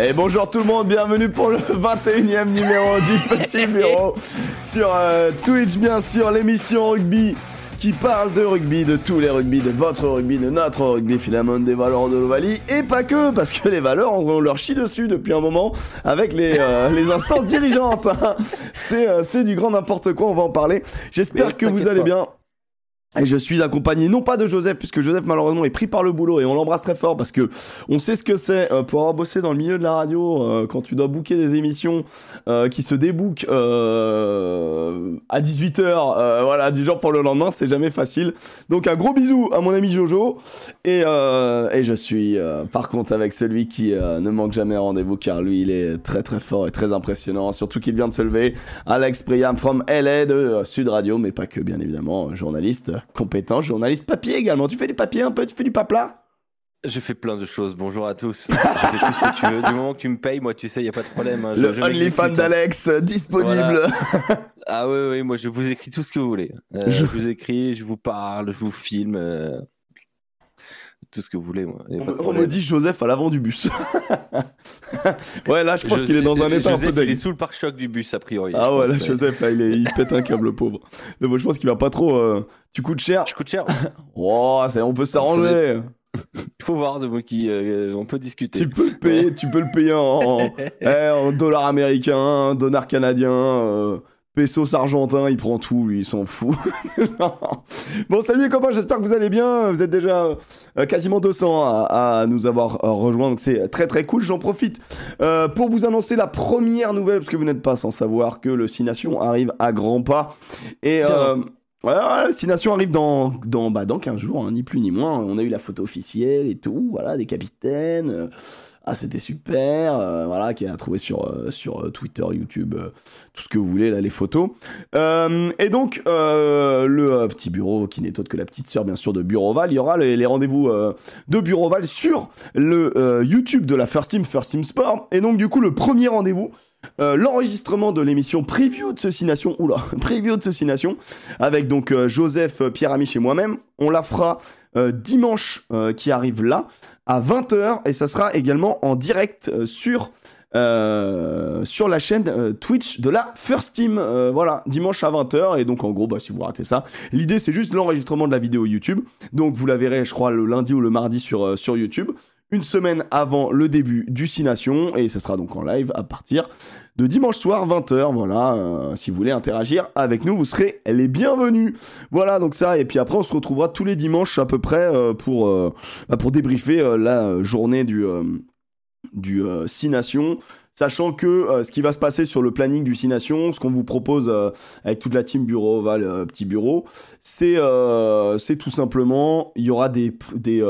Et bonjour tout le monde, bienvenue pour le 21e numéro du Petit Bureau sur euh, Twitch, bien sûr, l'émission rugby qui parle de rugby, de tous les rugby, de votre rugby, de notre rugby, finalement, des valeurs de l'Ovalie, et pas que, parce que les valeurs, on leur chie dessus depuis un moment avec les, euh, les instances dirigeantes. hein. C'est euh, c'est du grand n'importe quoi, on va en parler. J'espère que vous allez pas. bien. Et je suis accompagné non pas de Joseph, puisque Joseph malheureusement est pris par le boulot et on l'embrasse très fort parce que on sait ce que c'est euh, pour avoir bossé dans le milieu de la radio euh, quand tu dois booker des émissions euh, qui se débookent euh, à 18h, voilà, du jour pour le lendemain, c'est jamais facile. Donc un gros bisou à mon ami Jojo et, euh, et je suis euh, par contre avec celui qui euh, ne manque jamais rendez-vous car lui il est très très fort et très impressionnant, surtout qu'il vient de se lever. Alex Priam from LA de euh, Sud Radio, mais pas que bien évidemment, journaliste compétent, journaliste papier également. Tu fais du papier un peu, tu fais du papla Je fais plein de choses. Bonjour à tous. Je fais tout ce que tu veux. Du moment que tu me payes, moi, tu sais, il y a pas de problème. hein. Je- Le OnlyFans hein. d'Alex euh, disponible. Ah oui, oui, moi, je vous écris tout ce que vous voulez. Euh, Je- je... vous écris, je vous parle, je vous filme. euh, Tout ce que vous voulez, moi. On, me- dit Joseph à l'avant du bus. ouais, là je pense qu'il est dans un état un peu il est sous le pare-choc du bus, a priori. Ah ouais, pense, là mais- Joseph, là, il, est- il pète un câble, le pauvre. Mais bon, je pense qu'il va pas trop. euh, Tu coûtes cher. Je coûte cher. Oh, c'est- on peut s'arranger. Il faut voir de moi qui. euh, on peut discuter. Tu peux le payer, tu peux le payer en, en, eh, en dollars américains, dollars canadiens, euh, pesos argentins, il prend tout, lui, il s'en fout. bon, salut les copains, j'espère que vous allez bien. Vous êtes déjà euh, quasiment 200 à, à nous avoir euh, rejoints, donc c'est très très cool. J'en profite euh, pour vous annoncer la première nouvelle, parce que vous n'êtes pas sans savoir que le 6 Nations arrive à grands pas. Et. Le 6 Nations arrive dans, dans, bah, dans 15 jours, hein, ni plus ni moins. On a eu la photo officielle et tout, voilà, des capitaines. Ah, c'était super, euh, voilà, qui a trouvé sur, euh, sur euh, Twitter, YouTube, tout ce que vous voulez, là, les photos. Et donc, le petit bureau, qui n'est autre que la petite sœur, bien sûr, de Bureauval, il y aura les, rendez-vous de Bureauval sur le YouTube de la First Team, First Team Sport. Et donc, du coup, le premier rendez-vous, l'enregistrement de l'émission preview de Ceci Nation, oula, preview de Ceci Nation, avec donc Joseph, Pierre Amiche et moi-même. On la fera dimanche qui arrive là, à 20h, et ça sera également en direct euh, sur, euh, sur la chaîne euh, Twitch de la First Team. Voilà, dimanche à 20h, et donc en gros, bah, si vous ratez ça, l'idée c'est juste l'enregistrement de la vidéo YouTube. Donc vous la verrez, je crois, le lundi ou le mardi sur, sur YouTube. Une semaine avant le début du 6 Nations, et ce sera donc en live à partir de dimanche soir 20h. Voilà, euh, si vous voulez interagir avec nous, vous serez les bienvenus. Voilà, donc ça, et puis après on se retrouvera tous les dimanches à peu près euh, pour, euh, bah, pour débriefer la journée du, du euh, 6 Nations. Sachant que ce qui va se passer sur le planning du 6 Nations, ce qu'on vous propose avec toute la team bureau, Val, euh, petit bureau, c'est tout simplement, il y aura des, des,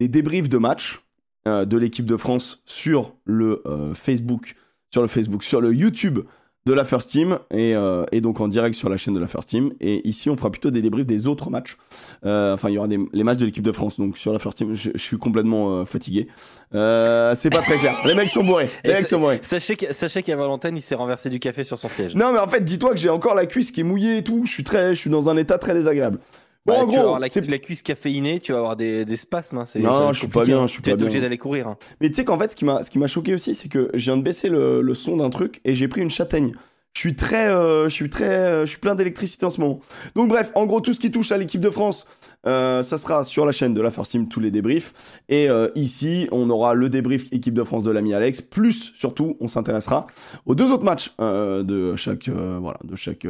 débriefs de matchs euh, de l'équipe de France sur le Facebook, sur le Facebook, sur le YouTube de la First Team et, euh, et donc en direct sur la chaîne de la First Team. Et ici, on fera plutôt des débriefs des autres matchs. Euh, enfin, il y aura des, les matchs de l'équipe de France. Donc sur la First Team, je, je suis complètement euh, fatigué. Euh, c'est pas très clair. Les mecs sont bourrés. Les Et mecs sont bourrés. Sachez qu'à sachez qu'à Valentine, il s'est renversé du café sur son siège. Non, mais en fait, dis-toi que j'ai encore la cuisse qui est mouillée et tout. Je suis très, je suis dans un état très désagréable. Bon, Ouais, en tu vas gros, avoir la, cuisse caféinée, tu vas avoir des, des spasmes. hein, Non, je suis pas bien, hein. je suis Tu pas être obligé d'aller courir. hein. Mais tu sais qu'en fait, ce qui m'a, ce qui m'a choqué aussi, c'est que je viens de baisser le, le son d'un truc et j'ai pris une châtaigne. Je suis très, euh, je suis très, euh, je suis plein d'électricité en ce moment. Donc bref, en gros, tout ce qui touche à l'équipe de France, euh, ça sera sur la chaîne de la First Team tous les débriefs. Et ici, on aura le débrief équipe de France de l'ami Alex. Plus, surtout, on s'intéressera aux deux autres matchs de chaque, voilà, de chaque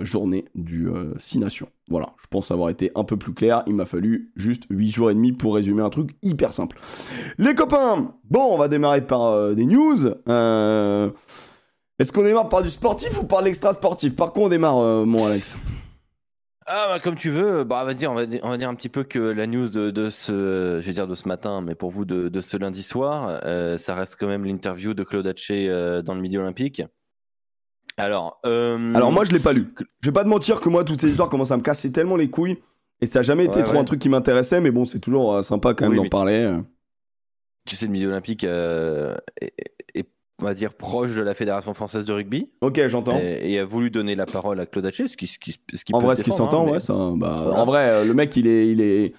journée du euh, 6 Nations. Voilà, je pense avoir été un peu plus clair. Il m'a fallu juste 8 jours et demi pour résumer un truc hyper simple. Les copains, bon, on va démarrer par des news. Euh, Est-ce qu'on démarre par du sportif ou par l'extra sportif? Par quoi on démarre, euh, mon Alex? Ah bah comme tu veux, bah vas-y, on va, on va dire un petit peu que la news de, de ce, je vais dire de ce matin, mais pour vous de, de ce lundi soir, euh, ça reste quand même l'interview de Claude Haché euh, dans le Midi Olympique. Alors, euh, Alors moi, je l'ai pas lu. Je vais pas te mentir que moi, toutes ces histoires commencent à me casser tellement les couilles. Et ça a jamais été Ouais, trop ouais. un truc qui m'intéressait, mais bon, c'est toujours sympa quand même Oui, d'en parler. tu sais, le Midi Olympique est, on va dire, proche de la Fédération française de rugby Ok, j'entends. et, et a voulu donner la parole à Claude Haché, ce qui, ce qui, ce qui En peut vrai, ce qui défendre, s'entend, hein, ouais, ça. Bah, Voilà. En vrai, euh, le mec, il est, il est,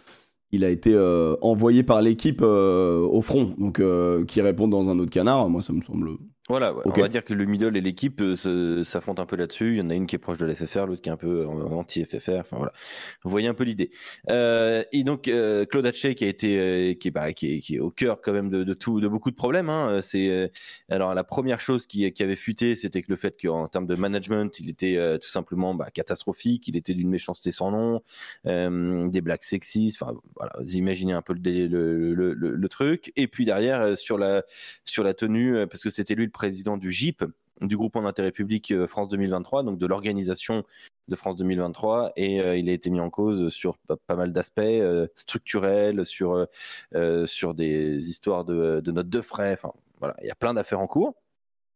il a été euh, envoyé par l'équipe euh, au front. Donc, euh, qui répond dans un autre canard, moi, ça me semble Voilà, ouais. On va dire que le middle et l'équipe euh, s'affrontent un peu là-dessus. Il y en a une qui est proche de l'FFR, l'autre qui est un peu anti-FFR. Enfin voilà, vous voyez un peu l'idée. Euh, et donc euh, Claude Hatché qui a été, euh, qui, est, bah, qui, est, qui est au cœur quand même de, de tout, de beaucoup de problèmes. Hein. C'est euh, alors la première chose qui, qui avait fuité, c'était que le fait qu'en termes de management, il était euh, tout simplement bah, catastrophique. Il était d'une méchanceté sans nom, euh, des blagues sexistes. Enfin voilà, vous imaginez un peu le, le, le, le- truc. Et puis derrière sur la sur la tenue, parce que c'était lui le président du GIP, du groupement d'intérêt public euh, France 2023, donc de l'organisation de France 2023, et euh, il a été mis en cause sur pas, pas mal d'aspects euh, structurels, sur, euh, sur des histoires de, de notes de frais, enfin voilà, il y a plein d'affaires en cours.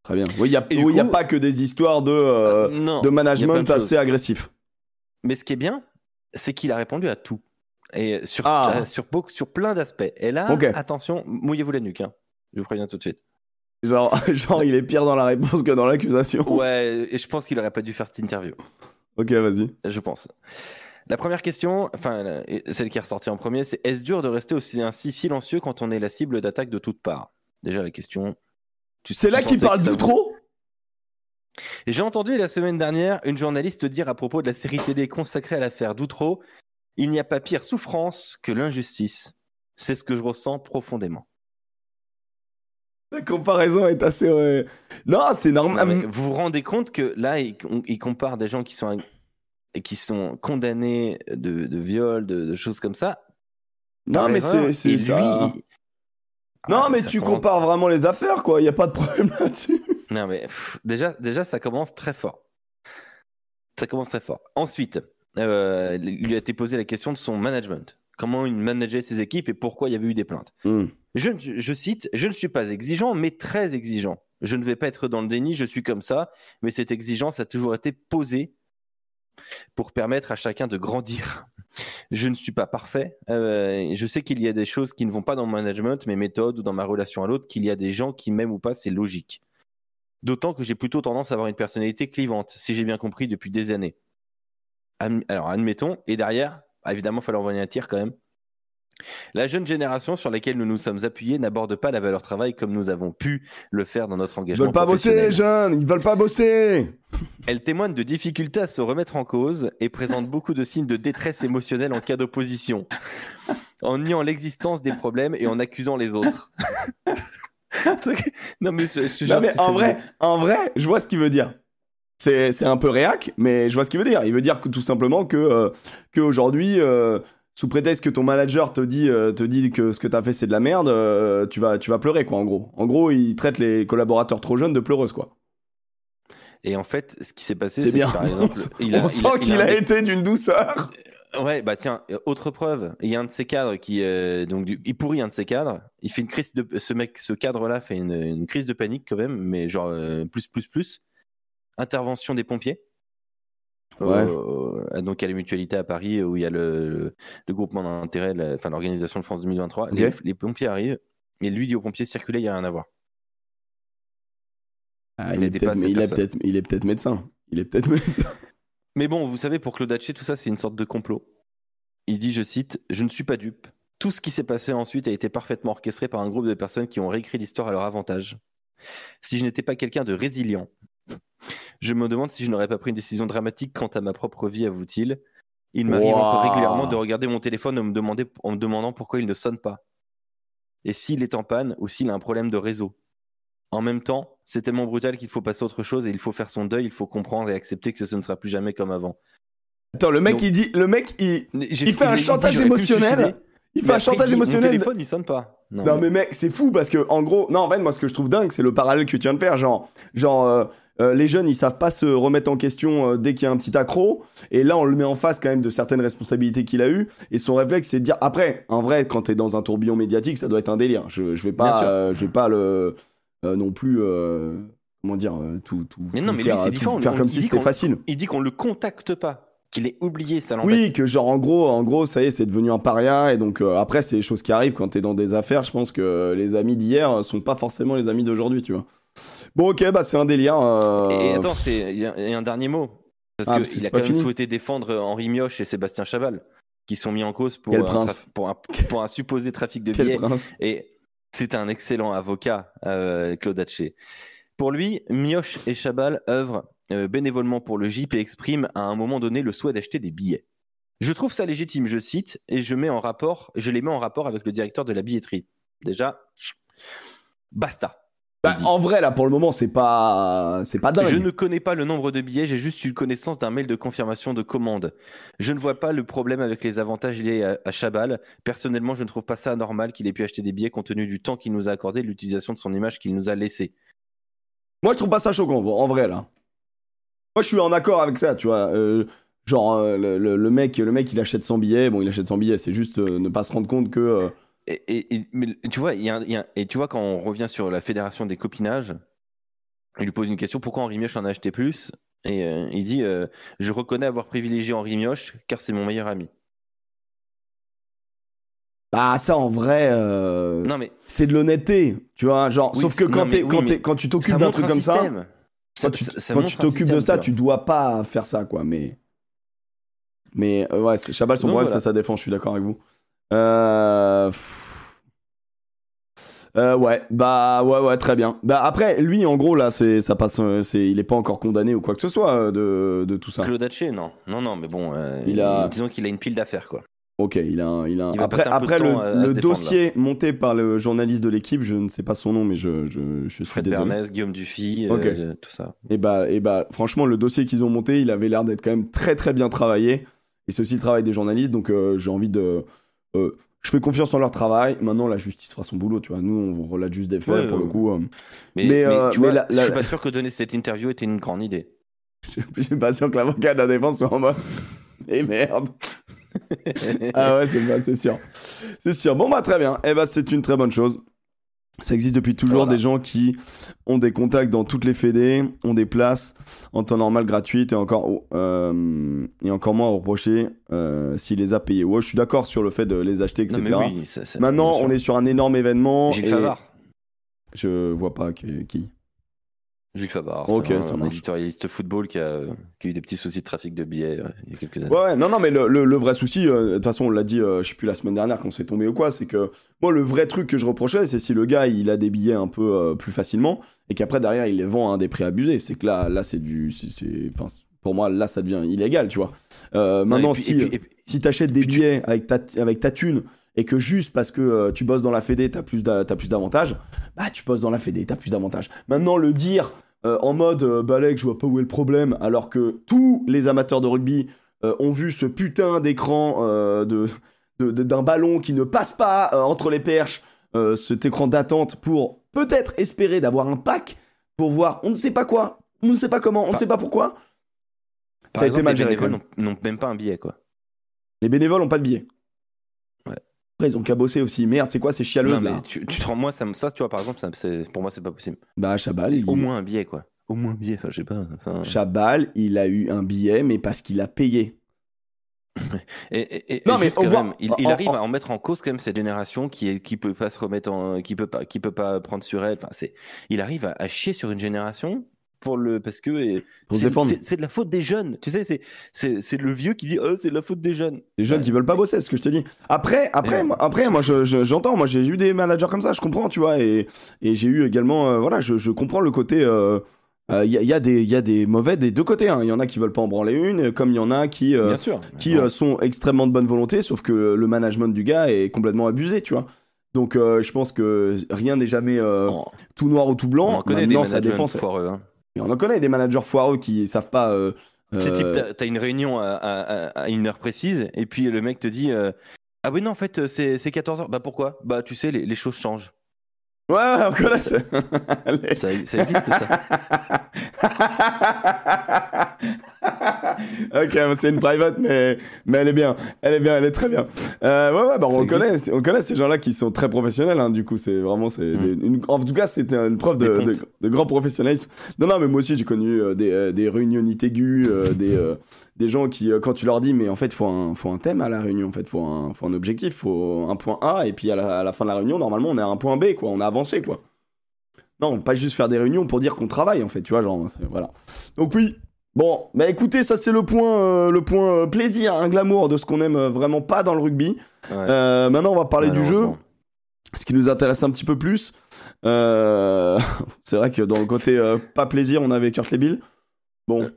très bien. Oui, il n'y a, oui, pas que des histoires de, non, de management de assez agressif. Mais ce qui est bien, c'est qu'il a répondu à tout. Et sur, Ah. sur, plein d'aspects. Et là, attention, mouillez-vous la nuque. hein. Je vous préviens tout de suite. Genre, genre, il est pire dans la réponse que dans l'accusation. Ouais, et je pense qu'il aurait pas dû faire cette interview. Ok, vas-y. je pense. La première question, enfin celle qui est ressortie en premier, c'est est-ce dur de rester aussi ainsi silencieux quand on est la cible d'attaque de toutes parts? Déjà la question. C'est là qu'il parle Et J'ai entendu la semaine dernière une journaliste dire à propos de la série télé consacrée à l'affaire d'Outreau il n'y a pas pire souffrance que l'injustice. C'est ce que je ressens profondément. La comparaison est assez. ouais. Non, c'est normal. vous vous rendez compte que là, il, il compare des gens qui sont, qui sont condamnés de, de viol, de, de choses comme ça. Non, mais c'est ça. lui, Non, Ah, mais tu commence- compares vraiment les affaires, quoi. Il y a pas de problème là-dessus. Non, mais pff, déjà, déjà, ça commence très fort. Ça commence très fort. Ensuite, euh, il lui a été posé la question de son management. Comment il manageait ses équipes et pourquoi il y avait eu des plaintes. Hmm. Je, je cite, je ne suis pas exigeant, mais très exigeant. Je ne vais pas être dans le déni, je suis comme ça, mais cette exigence a toujours été posée pour permettre à chacun de grandir. Je ne suis pas parfait. euh, je sais qu'il y a des choses qui ne vont pas dans mon management, mes méthodes ou dans ma relation à l'autre, qu'il y a des gens qui m'aiment ou pas, c'est logique. D'autant que j'ai plutôt tendance à avoir une personnalité clivante, si j'ai bien compris depuis des années. Alors, admettons, et derrière, bah, évidemment, il fallait envoyer un tir quand même. La jeune génération sur laquelle nous nous sommes appuyés n'aborde pas la valeur travail comme nous avons pu le faire dans notre Ils engagement veulent pas bosser, les jeunes. Ils veulent pas bosser. Elle témoigne de difficultés à se remettre en cause et présente beaucoup de signes de détresse émotionnelle en cas d'opposition, en niant l'existence des problèmes et en accusant les autres. Non mais je, je Non, mais en vrai, en vrai, je vois ce qu'il veut dire. C'est c'est un peu réac, mais je vois ce qu'il veut dire. Il veut dire que tout simplement que, euh, que aujourd'hui, euh, sous prétexte que ton manager te dit, euh, te dit que ce que t'as fait c'est de la merde, euh, tu, vas, tu vas pleurer, quoi, en gros. En gros, il traite les collaborateurs trop jeunes de pleureuses, quoi. Et en fait, ce qui s'est passé, C'est bien. que, par exemple, il a, On sent a- qu'il a été d'une douceur. Ouais, bah tiens, autre preuve, il y a un de ces cadres qui, euh, donc, du- il pourrit un de ces cadres. Il fait une crise de, ce mec, ce cadre-là fait une, une crise de panique quand même, mais genre euh, plus, plus, plus. Intervention des pompiers. Ouais. Euh, donc à la mutualité à Paris où il y a le, le, le groupement d'intérêt, enfin l'organisation de France 2023. Les, pompiers arrivent et lui dit aux pompiers circuler, il y a rien à voir. Ah, Il est peut-être, il, il est médecin. Il est peut-être médecin. Mais bon, vous savez, pour Claude Hatché, tout ça, c'est une sorte de complot. Il dit, je cite, Je ne suis pas dupe. Tout ce qui s'est passé ensuite a été parfaitement orchestré par un groupe de personnes qui ont réécrit l'histoire à leur avantage. Si je n'étais pas quelqu'un de résilient, je me demande si je n'aurais pas pris une décision dramatique quant à ma propre vie, avoue-t-il. Il m'arrive Wow. encore régulièrement de regarder mon téléphone en me, demander, en me demandant pourquoi il ne sonne pas. Et s'il est en panne ou s'il a un problème de réseau. En même temps, c'est tellement brutal qu'il faut passer à autre chose et il faut faire son deuil, il faut comprendre et accepter que ce ne sera plus jamais comme avant. Attends, le mec, Donc- il dit, le mec, il, fait un chantage émotionnel. il fait un chantage il émotionnel. Mon téléphone, il sonne pas. Non, Non mais- mais mec, c'est fou parce que en gros, non en fait moi ce que je trouve dingue c'est le parallèle que tu viens de faire, genre, genre euh, euh, les jeunes ils savent pas se remettre en question euh, dès qu'il y a un petit accro et là on le met en face quand même de certaines responsabilités qu'il a eues et son réflexe c'est de dire après en vrai quand t'es dans un tourbillon médiatique ça doit être un délire. Je, je vais pas euh, je vais pas le non plus comment dire tout tout Mais non, tout mais lui, faire, c'est tout différent. faire On- comme si c'était facile. Il dit qu'on le contacte pas, qu'il ait oublié ça. Oui, que genre en gros, en gros, ça y est, c'est devenu un paria et donc euh, après c'est des choses qui arrivent quand t'es dans des affaires. Je pense que les amis d'hier sont pas forcément les amis d'aujourd'hui, tu vois. Bon, ok, bah c'est un délire. euh, Et attends, il y, a un dernier mot. Parce Ah, que parce que il c'est a quand même fini. souhaité défendre Henri Mioche et Sébastien Chabal. qui sont mis en cause pour, Quel un, traf- pour, un, pour un supposé trafic de billets. Et c'est un excellent avocat, euh, Claude Haché. Pour lui, Mioche et Chabal œuvrent euh, bénévolement pour le GIP et expriment à un moment donné le souhait d'acheter des billets. Je trouve ça légitime, je cite, et je, mets en rapport, je les mets en rapport avec le directeur de la billetterie. Déjà, basta. Bah, en vrai, là, pour le moment, c'est pas, c'est pas dingue. Je ne connais pas le nombre de billets, j'ai juste eu connaissance d'un mail de confirmation de commande. Je ne vois pas le problème avec les avantages liés à, à Chabal. Personnellement, je ne trouve pas ça anormal qu'il ait pu acheter des billets compte tenu du temps qu'il nous a accordé et de l'utilisation de son image qu'il nous a laissée. Moi, je trouve pas ça choquant, en vrai, là. Moi, je suis en accord avec ça, tu vois. Euh, genre, euh, le, le- le mec, le mec, il achète 100 billets. Bon, il achète 100 billets. C'est juste euh, ne pas se rendre compte que. Et, et- et- mais tu vois, y a un- il y a- et tu vois, quand on revient sur la fédération des copinages, il lui pose une question pourquoi Henri Mioche en a acheté plus? Et euh, il dit euh, Je reconnais avoir privilégié Henri Mioche car c'est mon meilleur ami. Ah, ça, en vrai, euh, Non, mais c'est de l'honnêteté, tu vois. Genre, Oui, sauf que quand, non, mais tu ça t'occupes d'un truc comme ça, système. quand Ça- tu ça- ça t'occupes de ça, tu dois pas faire ça, quoi. Mais. Mais ouais, c'est- Chabal, son Donc, problème, voilà. c'est sa défense, je suis d'accord avec vous. Euh... Euh, ouais, bah ouais, ouais, très bien. Bah après, lui, en gros, là, c'est ça passe, euh, c'est, il est pas encore condamné ou quoi que ce soit euh, de, de tout ça. Claude Haché, non. Non, non, mais bon, euh, Il a- disons qu'il a une pile d'affaires, quoi. Ok, il a, un- il a. un- Il va après, après le, à défendre, dossier monté par le journaliste de l'équipe, je ne sais pas son nom, mais je, je, je suis Fred désolé. Bernès, Guillaume Dufy, euh, tout ça. Et bah, et bah, franchement, le dossier qu'ils ont monté, il avait l'air d'être quand même très très bien travaillé. Et c'est aussi le travail des journalistes, donc j'ai envie de. Euh, je fais confiance en leur travail. Maintenant, la justice fera son boulot, tu vois. Nous, on relate juste des faits Ouais, pour le coup. euh. Mais, Mais, mais, euh, tu mais vois, la- je suis pas sûr que donner cette interview était une grande idée. Je suis pas sûr que l'avocat de la défense soit en mode. Et merde. ah ouais, c'est c'est sûr. C'est sûr. Bon, bah, très bien. Eh bah, c'est une très bonne chose. Ça existe depuis toujours Voilà. des gens qui ont des contacts dans toutes les fédés, ont des places en temps normal gratuites et encore, euh, et encore moins à reprocher euh, s'il les a payés. Ouais, je suis d'accord sur le fait de les acheter, etc. mais oui, ça- ça- Maintenant, on est sur un énorme événement. Gilles et. Je vois pas qui. Gilles Favard, Ok, c'est un, ça un éditorialiste football qui a, qui a eu des petits soucis de trafic de billets euh, il y a quelques années. Ouais, ouais, non, non, mais le, le- le vrai souci, euh, de toute façon, on l'a dit, euh, je sais plus, la semaine dernière, quand c'est tombé ou quoi, c'est que moi, le vrai truc que je reprochais, c'est si le gars, il a des billets un peu euh, plus facilement et qu'après, derrière, il les vend à des prix abusés. C'est que là, là c'est du. c'est- pour moi, là, ça devient illégal, tu vois. Maintenant, puis- si, puis- puis- si t'achètes des tu- billets avec, ta, avec ta thune et que juste parce que euh, tu bosses dans la Fédé, t'as plus t'as plus d'avantages, bah, tu bosses dans la Fédé, t'as plus d'avantages. Maintenant, le dire euh, en mode euh, Balek, je vois pas où est le problème, alors que tous les amateurs de rugby euh, ont vu ce putain d'écran euh, de, de- de- d'un ballon qui ne passe pas entre les perches, cet écran d'attente pour peut-être espérer d'avoir un pack pour voir on ne sait pas quoi, on ne sait pas comment, on ne sait pas pourquoi. par ça a été les bénévoles n'ont n'ont même pas un billet, quoi. Les bénévoles ont pas de billets. Après, ils ont qu'à bosser aussi. Merde, c'est quoi ces chialeuses Non, mais là tu, tu te rends, moi, ça, tu vois, par exemple, ça, pour moi, c'est pas possible. Bah, Chabal, il... Au moins un billet, quoi. Au moins un billet, enfin, je sais pas. enfin, Chabal, il a eu un billet, mais parce qu'il a payé. Et, et- et Non, mais quand voit- même, il, arrive en- à en mettre en cause quand même cette génération qui est, qui peut pas se remettre en, qui peut pas, qui peut pas prendre sur elle. Enfin, c'est, il arrive à, à chier sur une génération pour le, parce que c'est, défendre. c'est- c'est de la faute des jeunes. Tu sais, c'est, c'est, c'est le vieux qui dit, oh, c'est de la faute des jeunes. Les jeunes Ouais. qui veulent pas bosser, c'est ce que je te dis. Après, après, Ouais. moi, après, moi, je- je- j'entends. moi, j'ai eu des managers comme ça, je comprends, tu vois. Et, et j'ai eu également, euh, voilà, je, je comprends le côté. Il y, a, y a des- y a des mauvais des deux côtés. hein. Il y en a qui veulent pas en branler une, comme il y en a qui, euh, Bien sûr. qui euh, sont extrêmement de bonne volonté, sauf que le management du gars est complètement abusé, tu vois. Donc, euh, je pense que rien n'est jamais euh, on, tout noir ou tout on blanc. des Maintenant, managers défense. foireux. Hein. Et on en connaît des managers foireux qui savent pas. euh, Tu sais, type, euh, t'as, une réunion à, à- à- à une heure précise, et puis le mec te dit, euh, ah oui, non, en fait, c'est, c'est 14 heures. Bah pourquoi? Bah tu sais, les, les choses changent. Ouais, on connaît ça. Ça, ça existe, ça. ok, c'est une private, mais, mais elle est bien. Elle est bien, elle est très bien. Euh, ouais, ouais, bah, on, connaît, on connaît ces gens-là qui sont très professionnels. hein, du coup, c'est vraiment. c'est Mm. une- en tout cas, c'était une preuve de, grand professionnalisme. Non, non, mais moi aussi, j'ai connu euh, des, euh, des réunionites aiguës, euh, des, des gens qui, euh, quand tu leur dis, mais en fait, il faut un, faut un thème à la réunion, en fait, il faut un, faut un objectif, il faut un point A, et puis à la, à la fin de la réunion, normalement, on est à un point B, quoi. On a avancé, quoi. Non, pas juste faire des réunions pour dire qu'on travaille, en fait, tu vois, genre, voilà. Donc oui, Bon, bah écoutez, ça c'est le point, euh, le point euh, plaisir, un glamour de ce qu'on aime vraiment pas dans le rugby. Ouais. Euh, maintenant, on va parler du jeu, ce qui nous intéresse un petit peu plus. Euh, c'est vrai que dans le côté euh, pas plaisir, on avait Kurt Lebill. Bon,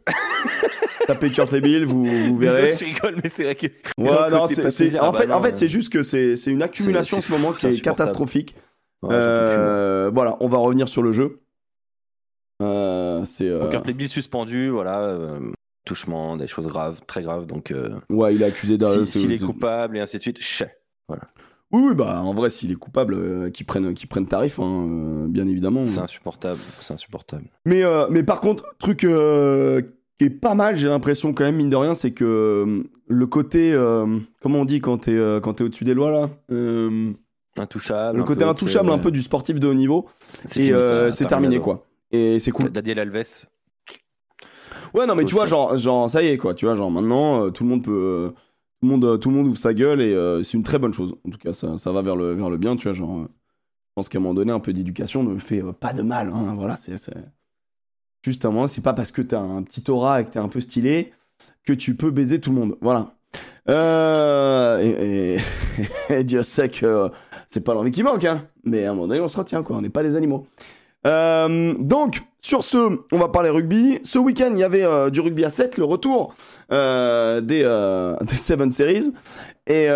tapez Kurt Lebill, vous, vous verrez. Je rigole, mais c'est vrai que. Ouais, non, c'est, en ah bah fait, en fait, c'est juste que c'est, c'est une accumulation en ce moment qui c'est est catastrophique. Ouais. Euh, voilà, on va revenir sur le jeu. Euh, c'est, euh, Kurt Lebill suspendu, voilà. euh, touchement, des choses graves, très graves. Donc, euh, ouais, il est accusé d'un. si- s'il est coupable et ainsi de suite, chais. Oui, oui, bah en vrai, s'il est coupable, euh, qu'il prenne, qu'il prenne tarif, hein, euh, bien évidemment. C'est insupportable. C'est insupportable. Mais, euh, mais par contre, truc qui est pas mal, j'ai l'impression quand même, mine de rien, c'est que euh, le côté, euh, comment on dit quand t'es, euh, quand t'es au-dessus des lois là Euh, Intouchable. Le un côté peu, intouchable un peu du sportif de haut niveau, C'est terminé quoi. Et c'est cool. Daniel Alves. Ouais, non, mais tu vois, Aussi. genre, genre, ça y est, quoi. Tu vois, genre, maintenant, tout le monde peut. tout, le monde, tout le monde ouvre sa gueule et c'est une très bonne chose. En tout cas, ça, ça va vers le, vers le bien, tu vois. Genre, je pense qu'à un moment donné, un peu d'éducation ne fait pas de mal. Hein, voilà, c'est. Juste un c'est pas parce que t'as un petit aura et que t'es un peu stylé que tu peux baiser tout le monde. Voilà. Euh, et, Dieu sait que c'est pas l'envie qui manque, hein. Mais à un moment donné, on se retient, quoi. On n'est pas des animaux. Euh, donc, sur ce, on va parler rugby. Ce week-end, il y avait euh, du rugby à 7, le retour des, des Seven Series. Et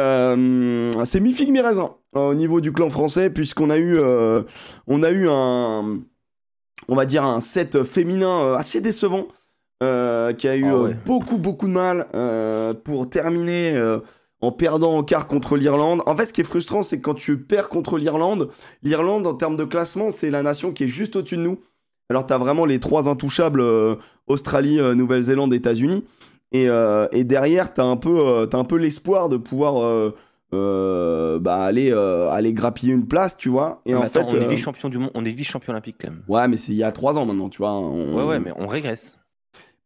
c'est mi-figue, mi-raisin euh, au niveau du clan français, puisqu'on a eu, on a eu un, on va dire, un set féminin euh, assez décevant. euh, qui a eu Ah euh, ouais. beaucoup beaucoup de mal euh, pour terminer euh, en perdant en quart contre l'Irlande. En fait, ce qui est frustrant, c'est que quand tu perds contre l'Irlande, l'Irlande, en termes de classement, c'est la nation qui est juste au-dessus de nous. Alors, tu as vraiment les trois intouchables Australie, Nouvelle-Zélande, États-Unis. Et, et derrière, tu as un peu, t'as un peu l'espoir de pouvoir euh, bah, aller, euh, aller grappiller une place, tu vois. Et Mais en attends, fait. on est euh, vice-champion du monde, on est vice-champion olympique quand même. Ouais, mais c'est il y a trois ans maintenant, tu vois. on- Ouais, ouais, mais on régresse.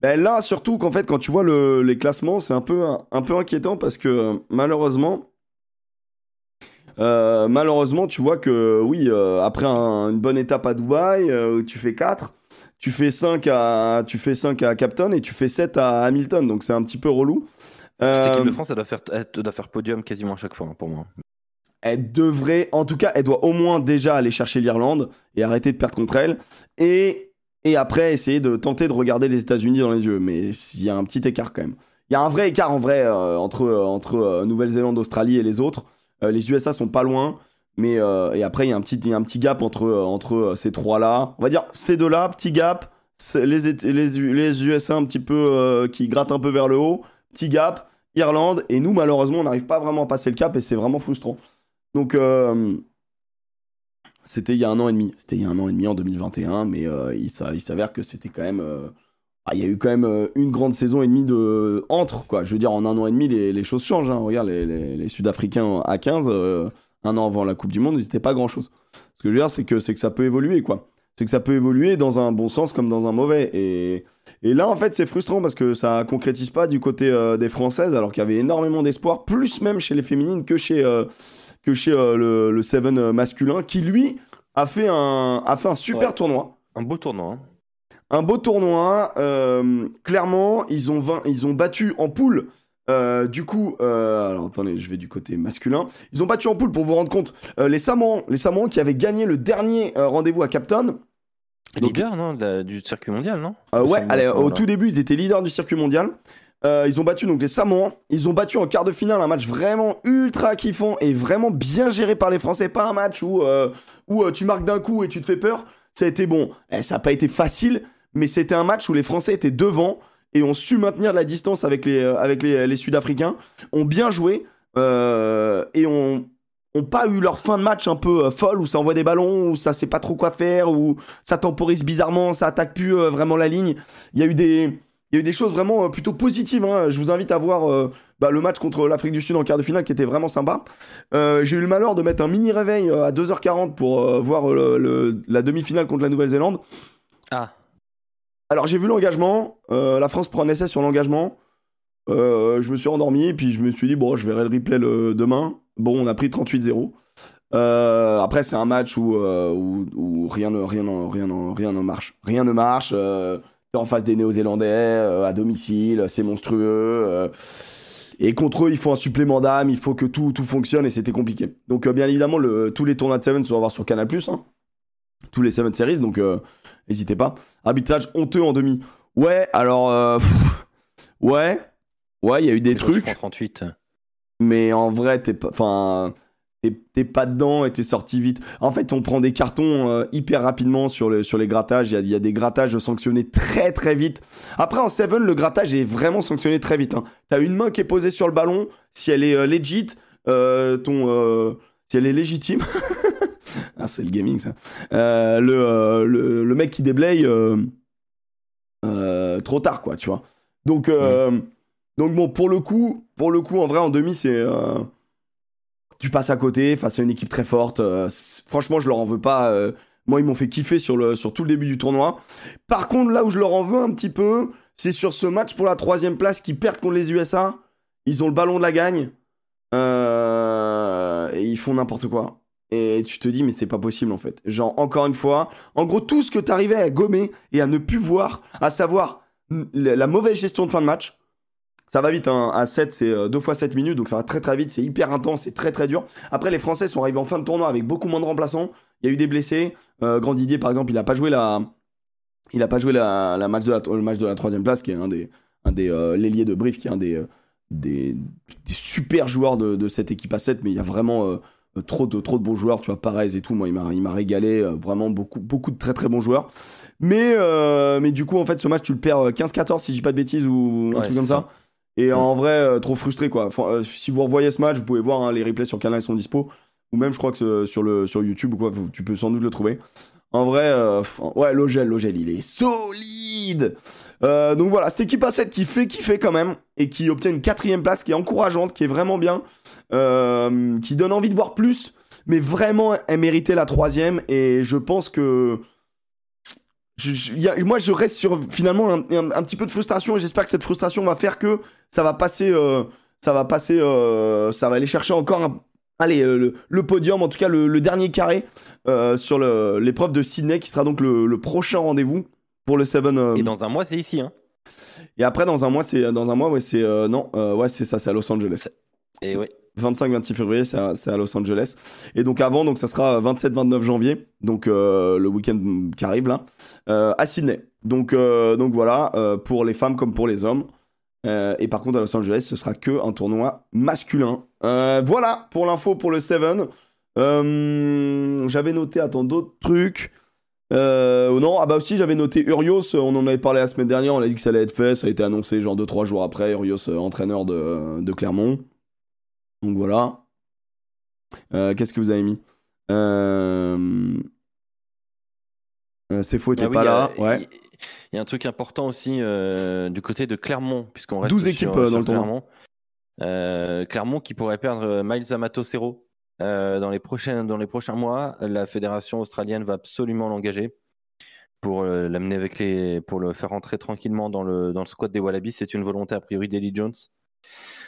ben là, surtout qu'en fait, quand tu vois le- les classements, c'est un peu, un, un peu inquiétant parce que malheureusement, euh, malheureusement, tu vois que oui, après un- une bonne étape à Dubaï, où tu fais 4, tu fais 5 à, tu fais 5 à Captain et tu fais 7 à Hamilton, donc c'est un petit peu relou. Cette Euh, équipe de France, elle doit, faire, elle doit faire podium quasiment à chaque fois hein, pour moi. elle devrait, en tout cas, elle doit au moins déjà aller chercher l'Irlande et arrêter de perdre contre elle. Et, et après, essayer de tenter de regarder les États-Unis dans les yeux. Mais il y a un petit écart quand même. Il y a un vrai écart en vrai euh, entre, euh, entre euh, Nouvelle-Zélande, Australie et les autres. Euh, les USA sont pas loin. Mais euh, et après, il y, a un petit- a un petit gap entre, euh, entre euh, ces trois-là. On va dire ces deux-là, petit gap. Les, les, les USA un petit peu euh, qui grattent un peu vers le haut. Petit gap. Irlande. Et nous, malheureusement, on n'arrive pas vraiment à passer le cap et c'est vraiment frustrant. Donc, euh, c'était il y a un an et demi. C'était il y a un an et demi en 2021, mais euh, il, s'a- il s'avère que c'était quand même. euh, ah, il y a eu quand même une grande saison et demie de entre quoi. Je veux dire, en un an et demi, les, choses changent. hein. Regarde, les, Sud-Africains à 15, euh, un an avant la Coupe du Monde, ils n'étaient pas grand chose. Ce que je veux dire, c'est que que ça peut évoluer quoi. C'est que ça peut évoluer dans un bon sens comme dans un mauvais. Et, et là, en fait, c'est frustrant parce que ça concrétise pas du côté euh, des Françaises, alors qu'il y avait énormément d'espoir, plus même chez les féminines que chez, euh, que chez euh, le, le Seven masculin, qui lui a fait un, a fait un super Ouais. tournoi. Un beau tournoi. hein. Un beau tournoi. clairement, ils ont, vain- ils ont battu en poule. Euh, du coup, euh, alors attendez, je vais du côté masculin. Ils ont battu en poule pour vous rendre compte. euh, les Samoans, les Samoans qui avaient gagné le dernier rendez-vous à Capton. Donc- Leader non, la- du circuit mondial, non? Ouais, allez, au tout début, ils étaient leaders du circuit mondial. Ils ont battu donc les Samoans. Ils ont battu en quart de finale un match vraiment ultra kiffant et vraiment bien géré par les Français. Pas un match où, où tu marques d'un coup et tu te fais peur. Ça a été bon. Eh, ça n'a pas été facile, mais c'était un match où les Français étaient devant et ont su maintenir la distance avec les, euh, avec les, Sud-Africains. Ont bien joué euh, et ont, ont pas eu leur fin de match un peu euh, folle où ça envoie des ballons, où ça sait pas trop quoi faire, où ça temporise bizarrement, ça attaque plus vraiment la ligne. Il y a eu des, il y a eu des choses vraiment plutôt positives. hein. Je vous invite à voir bah, le match contre l'Afrique du Sud en quart de finale qui était vraiment sympa. J'ai eu le malheur de mettre un mini réveil à 2h40 pour voir la demi-finale contre la Nouvelle-Zélande. Ah, Alors j'ai vu l'engagement, euh, la France prend un essai sur l'engagement. Euh, je me suis endormi et puis je me suis dit bon je verrai le replay le, demain. Bon on a pris 38-0. Euh, après c'est un match où, rien, ne, rien, rien, ne- rien ne marche. Rien ne marche. en face des Néo-Zélandais, à domicile, c'est monstrueux. et contre eux, il faut un supplément d'âme, il faut que tout, fonctionne et c'était compliqué. Donc, bien évidemment, tous les tournois de Seven sont à voir sur Canal, hein, tous les Seven Series, donc n'hésitez pas. Arbitrage honteux en demi. Ouais, alors. ouais, ouais, il y a eu des trucs. 38 mais en vrai, t'es pas. Enfin. T'es pas dedans et t'es sorti vite. En fait, on prend des cartons euh, hyper rapidement sur, le, sur les grattages. Il y, a, des grattages sanctionnés très très vite. Après, en 7, le grattage est vraiment sanctionné très vite. Hein. T'as une main qui est posée sur le ballon. Si elle est euh, legit, euh, ton, si elle est légitime. ah, c'est le gaming ça. Le, le, le, mec qui déblaye trop tard, quoi, tu vois. Donc. Donc bon, pour le coup, pour le coup, en vrai, en demi, c'est euh, tu passes à côté face à une équipe très forte. Euh, franchement, je leur en veux pas. Euh, moi, ils m'ont fait kiffer sur, le, sur tout le début du tournoi. Par contre, là où je leur en veux un petit peu, c'est sur ce match pour la troisième place qui perdent contre les USA. Ils ont le ballon de la gagne. et ils font n'importe quoi. Et tu te dis, mais c'est pas possible en fait. Genre, encore une fois, en gros, tout ce que tu arrivais à gommer et à ne plus voir, à savoir la mauvaise gestion de fin de match, ça va vite, hein. à 7, c'est 2 euh, fois 7 minutes, donc ça va très très vite, c'est hyper intense, c'est très très dur. Après, les Français sont arrivés en fin de tournoi avec beaucoup moins de remplaçants. Il y a eu des blessés. Euh, Grand Didier, par exemple, il n'a pas joué la, il a pas joué la, match de la, le match de la troisième place, qui est un des, un euh, de Brief, qui est un des, des, super joueurs de, cette équipe à 7, mais il y a vraiment trop, de, trop de bons joueurs, tu vois, Parez et tout, moi, il m'a, il m'a régalé, vraiment beaucoup, beaucoup de très très bons joueurs. Mais, mais du coup, en fait, ce match, tu le perds 15-14, si je dis pas de bêtises, ou un truc comme ça. Et en vrai, euh, trop frustré quoi. Euh, si vous revoyez ce match, vous pouvez voir hein, les replays sur Canal sont dispo. Ou même, je crois que sur, le, sur YouTube ou quoi, tu peux sans doute le trouver. En vrai, euh, ouais, Logel, Logel, il est solide. donc voilà, cette équipe A7 qui fait kiffer quand même et qui obtient une quatrième place qui est encourageante, qui est vraiment bien, qui donne envie de voir plus, mais vraiment, elle méritait la troisième et je pense que moi, je reste sur finalement un, petit peu de frustration et j'espère que cette frustration va faire que ça va passer, euh, ça va passer, euh, ça va aller chercher encore un, allez, euh, le, podium, en tout cas le, dernier carré sur l'épreuve de Sydney qui sera donc le, prochain rendez-vous pour le Seven. Et dans un mois, c'est ici, hein. Et après, dans un mois, c'est dans un mois, ouais, c'est non, ouais, c'est ça, c'est à Los Angeles. Et oui. 25-26 février, c'est à, Los Angeles. Et donc avant, donc ça sera 27-29 janvier, donc euh, le week-end qui arrive là, euh, à Sydney. Donc, euh, donc voilà, pour les femmes comme pour les hommes. et par contre, à Los Angeles, ce sera que un tournoi masculin. Voilà pour l'info pour le Seven. j'avais noté, attends, d'autres trucs. non, ah bah aussi j'avais noté Urios, on en avait parlé la semaine dernière, on a dit que ça allait être fait, ça a été annoncé genre 2-3 jours après, Urios entraîneur de, de Clermont. Donc voilà. Euh, qu'est-ce que vous avez mis? Euh... euh C'est faux, était ah pas là. Ouais. Il y a un truc important aussi euh, du côté de Clermont, puisqu'on reste 12 équipes dans le Clermont. Clermont qui pourrait perdre Miles Amato Cero dans, les prochains, dans les prochains mois. La fédération australienne va absolument l'engager pour l'amener avec les, pour le faire rentrer tranquillement dans le, dans le squad des Wallabies. C'est une volonté a priori d'Eli Jones.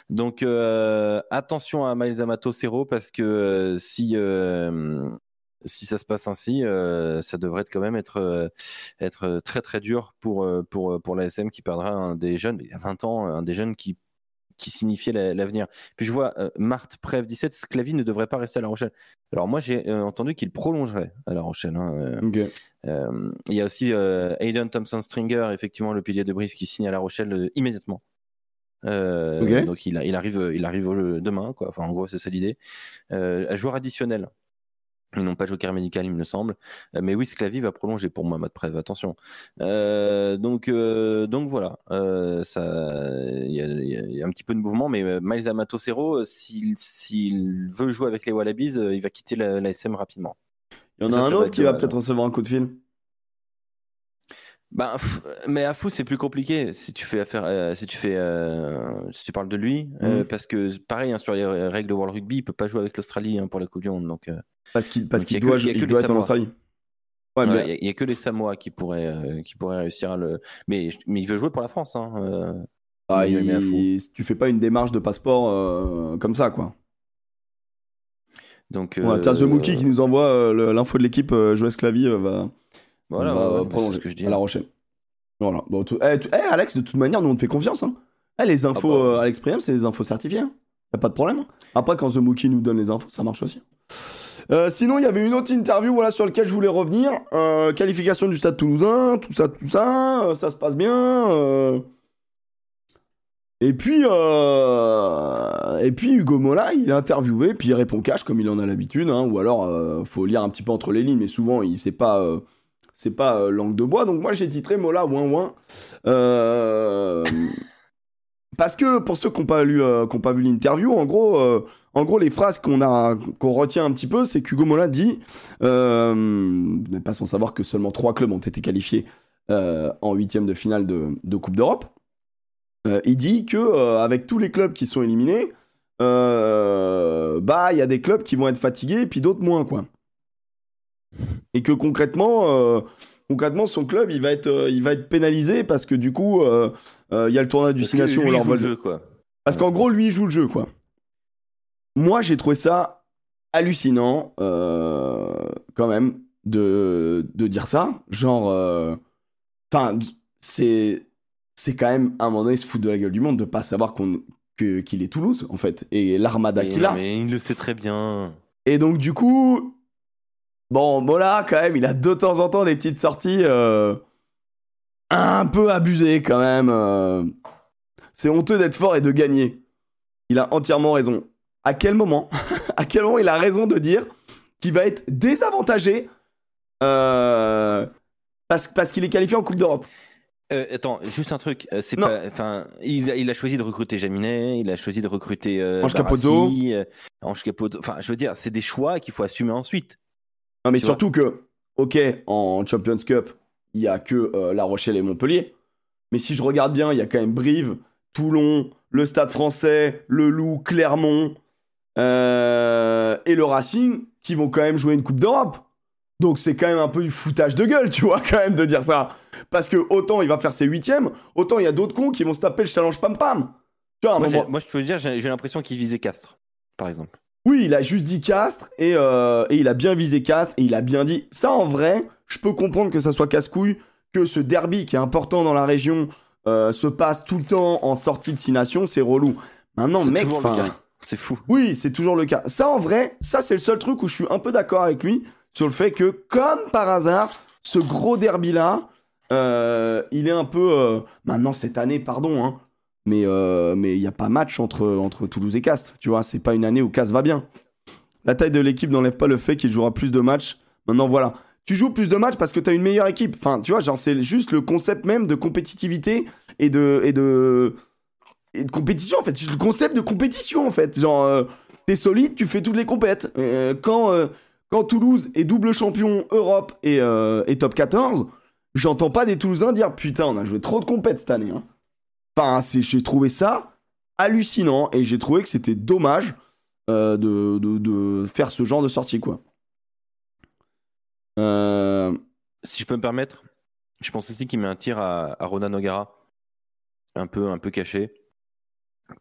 Donc euh, attention à Miles Amato Cero parce que euh, si euh, si ça se passe ainsi, ça devrait quand même être être très très dur pour pour pour l'ASM qui perdra un des jeunes, il y a 20 ans, un des jeunes qui qui signifiait l'avenir. Puis je vois Marthe Prev 17, Sclavy ne devrait pas rester à La Rochelle. Alors moi j'ai entendu qu'il prolongerait à La Rochelle. Hein, il y a aussi Aiden Thompson Stringer, effectivement le pilier de Brief, qui signe à La Rochelle immédiatement. Euh, donc il, il, arrive, il arrive au jeu demain, quoi. Enfin, en gros, c'est ça l'idée. Euh, joueur additionnel. Ils n'ont pas de joker médical, il me semble. Euh, mais oui, Sclavy va prolonger pour moi, Matt Preuve, attention. Euh, donc, donc voilà, il y, a un petit peu de mouvement, mais Miles Amato Cero, s'il veut jouer avec les Wallabies, il va quitter la, SM rapidement. Il y en a un autre qui va peut-être recevoir un coup de fil. Bah, mais à fou, c'est plus compliqué si tu fais affaire, euh, si tu fais, euh, si tu parles de lui, euh, mmh. parce que pareil hein, sur les règles de World Rugby, il peut pas jouer avec l'Australie hein, pour la Coupe du Monde, donc. parce qu'il parce qu'il doit, il doit être en Australie. Ouais, il y, a que les Samoa qui pourraient qui pourraient réussir à le, mais mais il veut jouer pour la France. Hein, ah, il, tu fais pas une démarche de passeport comme ça, quoi. Donc. Ouais, tiens, The Mookie qui nous envoie l'info de l'équipe, Joël Sclavy va. Voilà, on va prolonger ce que je dis. à La Rochelle. Voilà. Bon, tu- eh, tu- eh, Alex, de toute manière, nous on te fait confiance. Hein. Eh, les infos bah. euh, Alex Priem, c'est les infos certifiées. Hein. Y a pas de problème. hein. Après, quand The Mookie nous donne les infos, ça marche aussi. Euh, sinon, il y avait une autre interview voilà, sur laquelle je voulais revenir. Euh, qualification du stade toulousain, tout ça, tout ça. ça se passe bien. Et puis, euh, et puis Hugo Mola, il est interviewé, puis il répond cash comme il en a l'habitude, hein, ou alors euh, faut lire un petit peu entre les lignes, mais souvent il c'est pas euh, c'est pas euh, langue de bois. Donc moi j'ai titré Mola ouin ouin. Euh, parce que pour ceux qui n'ont pas lu, euh, qui ont pas vu l'interview, en gros, euh, en gros les phrases qu'on a qu'on retient un petit peu, c'est qu'Hugo Mola dit, n'êtes pas sans savoir que seulement trois clubs ont été qualifiés en huitième de finale de, Coupe d'Europe. Il dit que avec tous les clubs qui sont éliminés, bah il y a des clubs qui vont être fatigués et puis d'autres moins quoi. Et que concrètement, euh, concrètement son club il va être, euh, il va être pénalisé parce que du coup euh, il y a le tournoi Parce que destination lui, on leur il joue le jeu, quoi. parce qu'en gros, lui, il joue le jeu, quoi. Moi, j'ai trouvé ça hallucinant, quand même, de, de dire ça. Genre, enfin, c'est c'est quand même, à un moment donné, se foutre de la gueule du monde de pas savoir qu'on que- qu'il est Toulouse, en fait, et l'armada qu'il a. mais il le sait très bien. Et donc, du coup, bon, Mola, quand même, il a de temps en temps des petites sorties euh, un peu abusées, quand même. euh. C'est honteux d'être fort et de gagner. Il a entièrement raison. À quel moment À quel moment il a raison de dire qu'il va être désavantagé euh, parce, parce qu'il est qualifié en Coupe d'Europe? Euh, attends, juste un truc. euh, C'est Non. pas, enfin, il, a- il a choisi de recruter Jaminet, il a choisi de recruter euh, Ange Barassi, Capozzo. euh, Ange Capozzo. Enfin, je veux dire, c'est des choix qu'il faut assumer ensuite. Non, mais surtout que, ok, en Champions Cup, il y a que euh, La Rochelle et Montpellier. Mais si je regarde bien, il y a quand même Brive, Toulon, le Stade français, le Loup, Clermont euh, et le Racing qui vont quand même jouer une Coupe d'Europe. Donc c'est quand même un peu du foutage de gueule, tu vois, quand même, de dire ça. Parce que autant il va faire ses huitièmes, autant il y a d'autres cons qui vont se taper le challenge pam-pam. Tu vois, à un Moi, moment- j'ai- moi, je peux te dire, j'ai j'ai l'impression qu'il visait Castres, par exemple. Oui, il a juste dit Castres et, euh, et il a bien visé Castres et il a bien dit. Ça, en vrai, je peux comprendre que ça soit casse-couille, que ce derby qui est important dans la région euh, se passe tout le temps en sortie de 6 nations, c'est relou. Maintenant, mec. C'est fou. Oui, c'est toujours le cas. Ça, en vrai, ça, c'est le seul truc où je suis un peu d'accord avec lui sur le fait que, comme par hasard, ce gros derby-là, euh, il est un peu. maintenant, cette année, pardon, hein, mais euh, mais il n'y a pas match entre, entre Toulouse et Castres. Tu vois, c'est pas une année où Castres va bien. La taille de l'équipe n'enlève pas le fait qu'il jouera plus de matchs. Maintenant, voilà. Tu joues plus de matchs parce que tu as une meilleure équipe. Enfin, tu vois, genre, c'est juste le concept même de compétitivité et de. Et de et de compétition en fait, c'est le concept de compétition en fait. Genre, euh, t'es solide, tu fais toutes les compètes. Euh, quand, quand Toulouse est double champion Europe et, et top 14, j'entends pas des Toulousains dire putain, on a joué trop de compètes cette année. hein. Enfin, j'ai trouvé ça hallucinant et j'ai trouvé que c'était dommage euh, de, de, de faire ce genre de sortie quoi. Euh, Si je peux me permettre, je pense aussi qu'il met un tir à, à Ronan Nogara, un peu, un peu caché.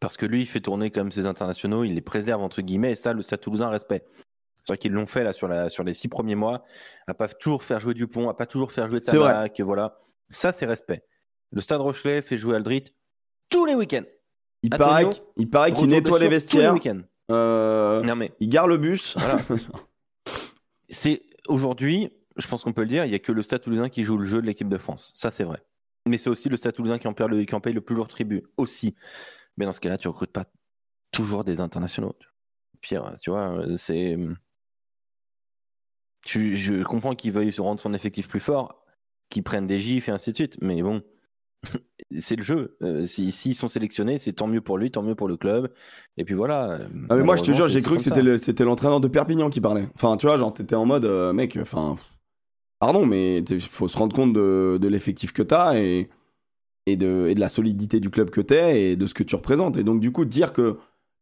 Parce que lui, il fait tourner comme ses internationaux, il les préserve entre guillemets, et ça, le Stade Toulousain respect. C'est vrai qu'ils l'ont fait là sur, la, sur les six premiers mois, à pas toujours faire jouer Dupont, à pas toujours faire jouer. Tamac, voilà. Ça, c'est respect. Le Stade Rochelet fait jouer Aldrit tous les week-ends. il, Antonio, paraît, qu'- il paraît qu'il nettoie les blessure tous les vestiaires, euh, Non mais il gare le bus. voilà. c'est aujourd'hui, je pense qu'on peut le dire, il y a que le Stade Toulousain qui joue le jeu de l'équipe de France. Ça, c'est vrai. Mais c'est aussi le Stade Toulousain qui en, perd le, qui en paye le plus lourd tribut aussi. Mais dans ce cas-là, tu recrutes pas toujours des internationaux. Pire, tu vois, c'est. Tu, je comprends qu'il veuille se rendre son effectif plus fort, qu'ils prennent des gifs et ainsi de suite, mais bon, c'est le jeu. Euh, si- S'ils sont sélectionnés, c'est tant mieux pour lui, tant mieux pour le club. Et puis voilà. Ah mais moi je te jure, j'ai cru que c'était ça. le- c'était l'entraîneur de Perpignan qui parlait. Enfin, tu vois, genre t'étais en mode euh, mec, enfin, pardon, mais il faut se rendre compte de, de l'effectif que t'as et et de, et de la solidité du club que t'es et de ce que tu représentes. Et donc du coup dire que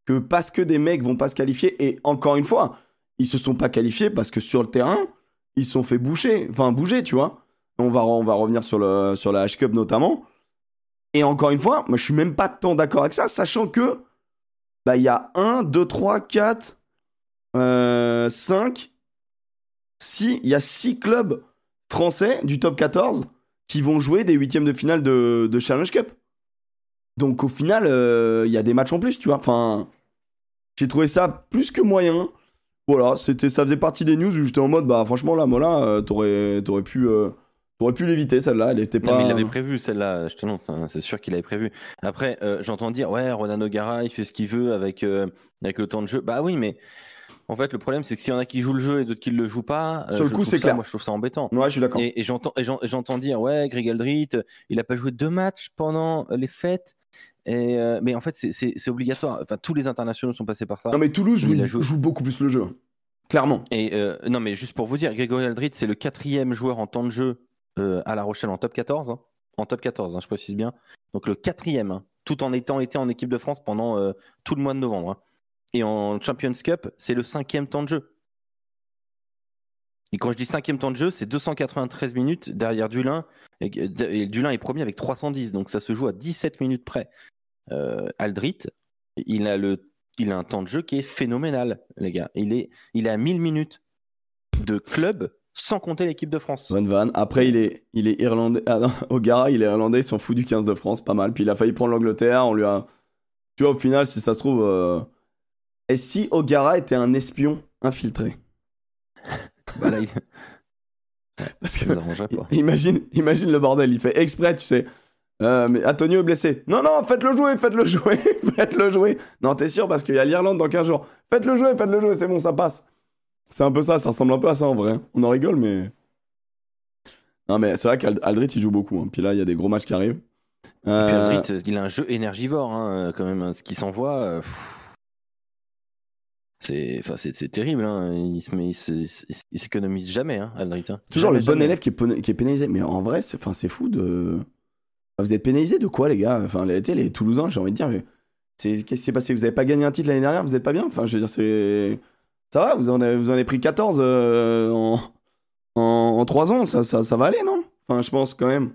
que parce que des mecs vont pas se qualifier et encore une fois, ils se sont pas qualifiés parce que sur le terrain ils se sont fait boucher, enfin bouger, tu vois. On va on va revenir sur le sur la H Cup notamment. Et encore une fois, moi je suis même pas tant d'accord avec ça, sachant que bah, il y a 1, 2, 3, 4, 5, 6. Il y a 6 clubs français du top 14 qui vont jouer des huitièmes de finale de, Challenge Cup. Donc au final, il y a des matchs en plus, tu vois. J'ai trouvé ça plus que moyen. Voilà, ça faisait partie des news où j'étais en mode, bah franchement là, Mola, t'aurais, t'aurais pu, t'aurais pu l'éviter celle-là. Elle était pas. Non, mais il l'avait prévu celle-là. Je t'annonce, hein, c'est sûr qu'il avait prévu. Après, j'entends dire, ouais, Ronan O'Gara, il fait ce qu'il veut avec avec le temps de jeu. Bah oui, mais en fait, le problème, c'est que s'il y en a qui jouent le jeu et d'autres qui ne le jouent pas, sur le coup, c'est clair. Moi, je trouve ça embêtant. Ouais, je suis d'accord. Et, j'entends, j'entends dire, ouais, Greg Aldrit, il n'a pas joué deux matchs pendant les fêtes. Et mais en fait, c'est obligatoire. Enfin, tous les internationaux sont passés par ça. Non, mais Toulouse joue, beaucoup plus le jeu. Clairement. Et non, mais juste pour vous dire, Grégory Aldrit, c'est le quatrième joueur en temps de jeu à La Rochelle en top 14. Hein. En top 14, hein, je précise bien. Donc le quatrième, hein, tout en étant été en équipe de France pendant tout le mois de novembre. Et en Champions Cup, c'est le cinquième temps de jeu. Et quand je dis cinquième temps de jeu, c'est 293 minutes derrière Dulin. Et Dulin est premier avec 310, donc ça se joue à 17 minutes près. Euh, Aldrit, il a, un temps de jeu qui est phénoménal, les gars. Il est, il à 1000 minutes de club sans compter l'équipe de France. Van Van. Après, il est, il est irlandais. Ah non, O'Gara, il est irlandais, il s'en fout du 15 de France, pas mal. Puis il a failli prendre l'Angleterre, on lui a. Tu vois, au final, si ça se trouve. Euh, et si O'Gara était un espion infiltré? Bah là, il... Parce que, imagine, imagine le bordel, il fait exprès, tu sais. Euh, mais Antonio est blessé. Non, non, faites-le jouer, faites-le jouer, faites-le jouer. Non, t'es sûr parce qu'il y a l'Irlande dans 15 jours. Faites-le jouer, faites-le jouer, c'est bon, ça passe. C'est un peu ça, ça ressemble un peu à ça en vrai. On en rigole, mais. Non, mais c'est vrai qu'Aldrit il joue beaucoup. Hein. Puis là, il y a des gros matchs qui arrivent. Euh... Aldrit, il a un jeu énergivore, hein, quand même. Hein. Ce qui s'envoie. Euh, c'est, enfin, c'est, terrible. Hein. Il, il, s'économise jamais, hein, Aldrit. Hein. Toujours le bon élève qui est, qui est, pénalisé. Mais en vrai, c'est, enfin, fou de. Vous êtes pénalisé de quoi, les gars? Enfin, les, les Toulousains, j'ai envie de dire. Qu'est-ce qui s'est passé? Vous avez pas gagné un titre l'année dernière? Vous êtes pas bien? Enfin, je veux dire, c'est. Ça va vous en, avez, pris 14 euh, en, en, en, 3 ans. Ça, va aller, non? Enfin, je pense quand même.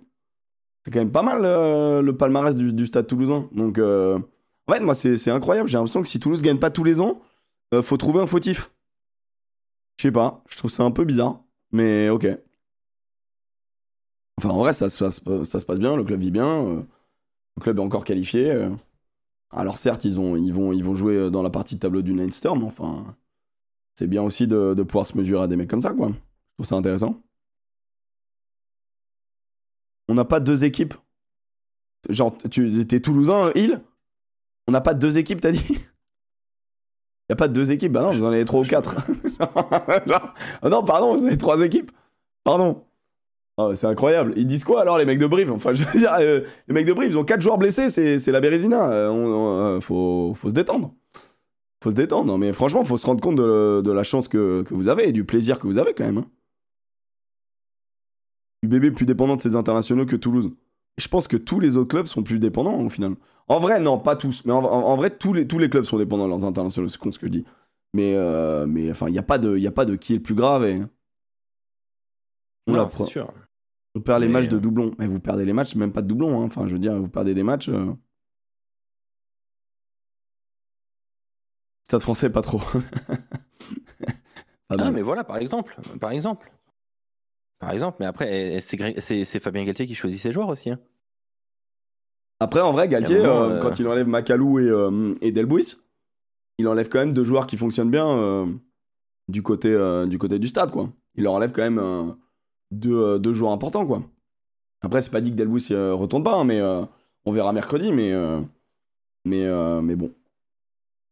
C'est quand même pas mal euh, le palmarès du, stade toulousain. Donc, euh... en fait, moi, c'est, incroyable. J'ai l'impression que si Toulouse gagne pas tous les ans faut trouver un fautif. Je sais pas, je trouve ça un peu bizarre, mais ok. Enfin, en vrai, ça se passe, bien, le club vit bien, le club est encore qualifié. Alors certes, ils vont jouer dans la partie de tableau du Leinster, mais enfin, c'est bien aussi de, pouvoir se mesurer à des mecs comme ça, quoi. Je trouve ça intéressant. On n'a pas deux équipes. Genre, tu es toulousain, Hill? On n'a pas deux équipes, t'as dit? N'y a pas deux équipes? Bah non, vous en avez trois ou quatre. oh non, pardon, vous avez trois équipes. Pardon. Oh, c'est incroyable. Ils disent quoi alors, les mecs de Brive? Enfin, je veux dire, euh, les mecs de Brive, ils ont quatre joueurs blessés, c'est la Bérésina. Euh, euh, faut, faut se détendre. Faut se détendre. Mais franchement, faut se rendre compte de, de la chance que, que, vous avez et du plaisir que vous avez quand même. Hein. UBB plus dépendant de ses internationaux que Toulouse. Je pense que tous les autres clubs sont plus dépendants au final. En vrai, non, pas tous. Mais en, vrai, tous les, tous les clubs sont dépendants de leurs internationaux. C'est con ce que je dis. Mais, euh, mais enfin, il n'y a, pas de, a pas de qui est le plus grave. Et... On sûr. On perd les matchs de euh, doublons. Mais vous perdez les matchs, même pas de doublons. Hein. Enfin, je veux dire, vous perdez des matchs. Euh... Stade français, pas trop. ah, mais voilà, par exemple. Par exemple. Par exemple, mais après, c'est Fabien Galtier qui choisit ses joueurs aussi. Hein. Après, en vrai, Galtier, euh, euh, quand il enlève Macalou et, euh, et Delbuis, il enlève quand même deux joueurs qui fonctionnent bien du, côté, du côté du stade, quoi. Il leur enlève quand même deux, deux, joueurs importants, quoi. Après, c'est pas dit que Delbuis retourne pas, hein, mais on verra mercredi, mais, mais, mais bon.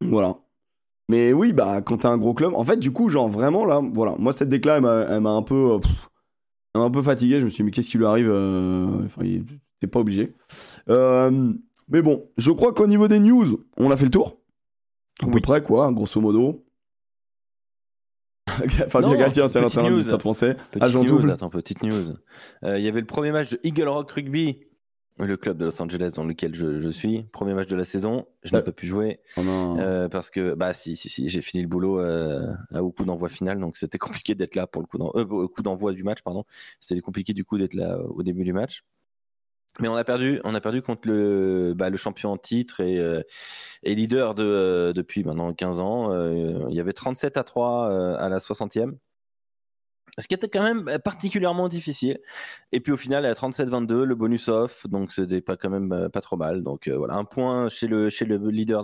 Voilà. Mais oui, bah, quand t'as un gros club, en fait, du coup, genre vraiment là, voilà, moi cette décla, elle m'a un peu, un peu fatigué. Je me suis dit, mais qu'est-ce qui lui arrive Enfin, il, T'es pas obligé. Euh, mais bon, je crois qu'au niveau des news, on a fait le tour. À peu près, quoi, grosso modo. Fabien Galtier, c'est l'entraîneur du Stade français. Petite news, double. Attends, petite news. Euh, il y avait le premier match de Eagle Rock Rugby, le club de Los Angeles dans lequel je, suis. Premier match de la saison. Je n'ai pas pu jouer. Oh euh, parce que, bah, si, si, si, j'ai fini le boulot au coup d'envoi final. Donc, c'était compliqué d'être là pour le coup d'envoi du match, pardon. C'était compliqué du coup d'être là au début du match. Mais on a perdu, on a perdu contre le, bah, le champion en titre et, euh, et leader de, euh, depuis maintenant 15 ans. Euh, il y avait 37 à 3 à la 60e. Ce qui était quand même particulièrement difficile. Et puis au final, à 37-22, le bonus off, donc c'était pas quand même pas trop mal. Donc voilà, un point chez le, chez le leader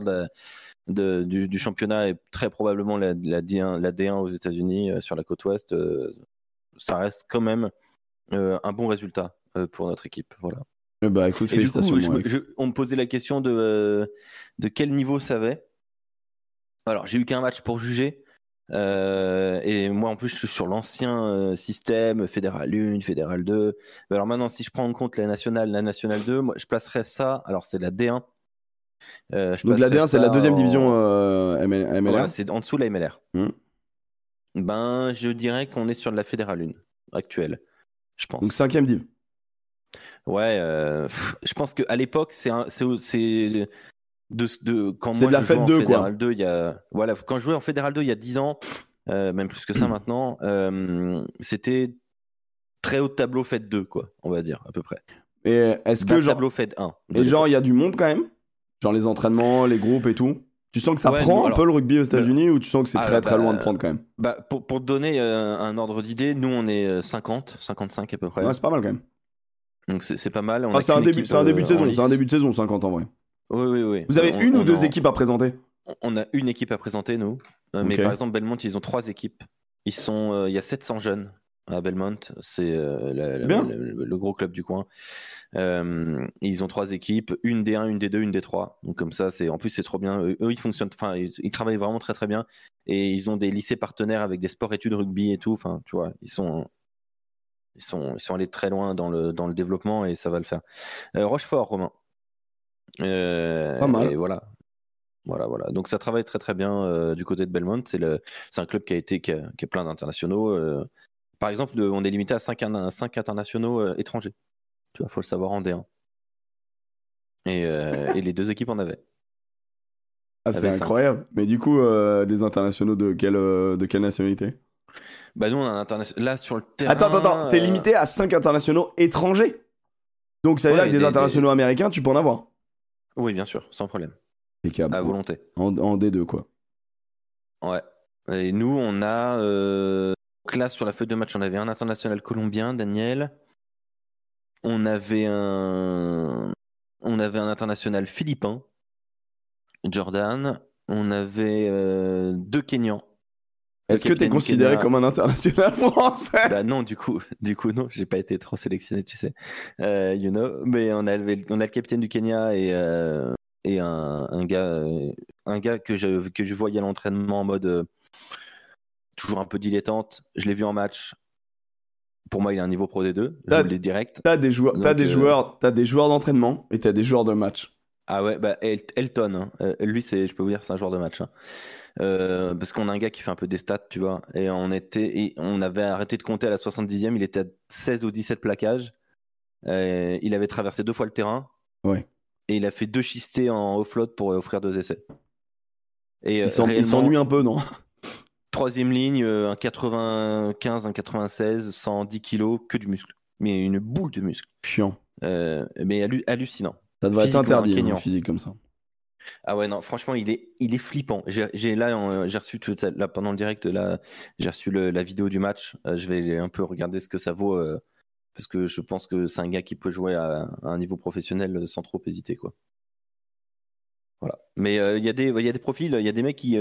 de du, championnat et très probablement la, la, D1, la D1 aux États-Unis sur la côte ouest. ça reste quand même un bon résultat pour notre équipe. Voilà. Eh bah écoute, félicitations. on me posait la question de, de quel niveau ça avait. Alors, j'ai eu qu'un match pour juger. Euh, et moi, en plus, je suis sur l'ancien euh, système, fédéral 1, fédéral 2. Alors maintenant, si je prends en compte la nationale, la nationale 2, moi, je placerais ça. Alors, c'est la D1. Euh, Donc la D1, c'est la deuxième division MLR. c'est en dessous de la MLR. Hmm. Ben, je dirais qu'on est sur de la fédérale 1 actuelle, je pense. Donc cinquième div. Ouais, je pense qu'à l'époque, c'est de, de quand moi de la je fête 2 quoi. 2, il y a voilà, quand je jouais en Fédéral 2 il y a 10 ans, euh, même plus que ça maintenant, euh, c'était très haut de tableau Fête 2 quoi, on va dire à peu près. Et est-ce que genre tableau Fête 1 Et genre il y a du monde quand même? Genre les entraînements, les groupes et tout? Tu sens que ça prend un peu le rugby aux États-Unis ou tu sens que c'est ah, très très bah, loin de prendre quand même? bah, pour, pour te donner euh, un ordre d'idée, nous on est 50, 55 à peu près. Ouais, c'est pas mal quand même. Donc c'est pas mal. Ah, c'est un, début, un début de saison, c'est un début de saison 50 en vrai. Oui, oui, oui. Vous avez une ou deux équipes à présenter? On a une équipe à présenter, nous. Euh, mais par exemple, Belmont, ils ont trois équipes. Ils sont, euh, il y a 700 jeunes à Belmont. C'est euh, le, gros club du coin. ils ont trois équipes, une D1, une D2, une D3. Donc comme ça, c'est en plus c'est trop bien. Eux, ils fonctionnent, enfin, ils, travaillent vraiment très très bien. Et ils ont des lycées partenaires avec des sports-études rugby et tout. Enfin, tu vois, ils sont ils sont, ils sont allés très loin dans le, dans le développement et ça va le faire. Rochefort, Romain. Euh, Pas mal. Et voilà. Voilà, voilà. Donc ça travaille très très bien euh, du côté de Belmont. C'est le, c'est un club qui a été qui, a, plein d'internationaux. Euh. par exemple, on est limité à 5, 5 internationaux étrangers. Tu vois, faut le savoir en D1. Et, et les deux équipes en avaient. Ah, c'est incroyable. Mais du coup, des internationaux de quelle, de quelle nationalité? Bah nous, on a un international. Là, sur le terrain. Attends, attends, attends. T'es limité à 5 internationaux étrangers. Donc ça veut dire que des, internationaux américains, tu peux en avoir. Oui, bien sûr, sans problème. À volonté. En, D2, quoi. Ouais. Et nous, on a. Euh, classe sur la feuille de match, on avait un international colombien, Daniel. On avait un. On avait un international philippin, Jordan. On avait euh, deux Kenyans. Est-ce que tu es considéré comme un international français? Bah non, du coup, du coup non, j'ai pas été trop sélectionné, tu sais. Euh, you know, mais on a, le, on a le capitaine du Kenya et, euh, et un, un, gars, un gars que je, que je voyais à l'entraînement en mode euh, toujours un peu dilettante. Je l'ai vu en match. Pour moi, il a un niveau pro D2. Je le dis direct. T'as des joueurs, as des joueurs, as des joueurs d'entraînement et t'as des joueurs de match. Ah ouais, bah Elton, hein. lui, c'est, je peux vous dire, c'est un joueur de match. Hein. Euh, parce qu'on a un gars qui fait un peu des stats, tu vois. Et on était, et on avait arrêté de compter à la 70e. Il était à 16 ou 17 plaquages. Euh, il avait traversé deux fois le terrain. Ouais. Et il a fait deux schistés en offload pour offrir deux essais. Et il s'ennuie un peu, non? Troisième ligne, euh, un 95, un 96, 110 kilos, que du muscle. Mais une boule de muscle. Chiant. mais hallucinant. Ça devrait être interdit, un physique comme ça. Ah ouais, non, franchement, il est, flippant. J'ai reçu pendant le direct, j'ai reçu la vidéo du match. Euh, je vais un peu regarder ce que ça vaut, euh, parce que je pense que c'est un gars qui peut jouer à, un niveau professionnel sans trop hésiter, quoi. Voilà. Mais euh, il y, a des, profils, il y a des mecs qui,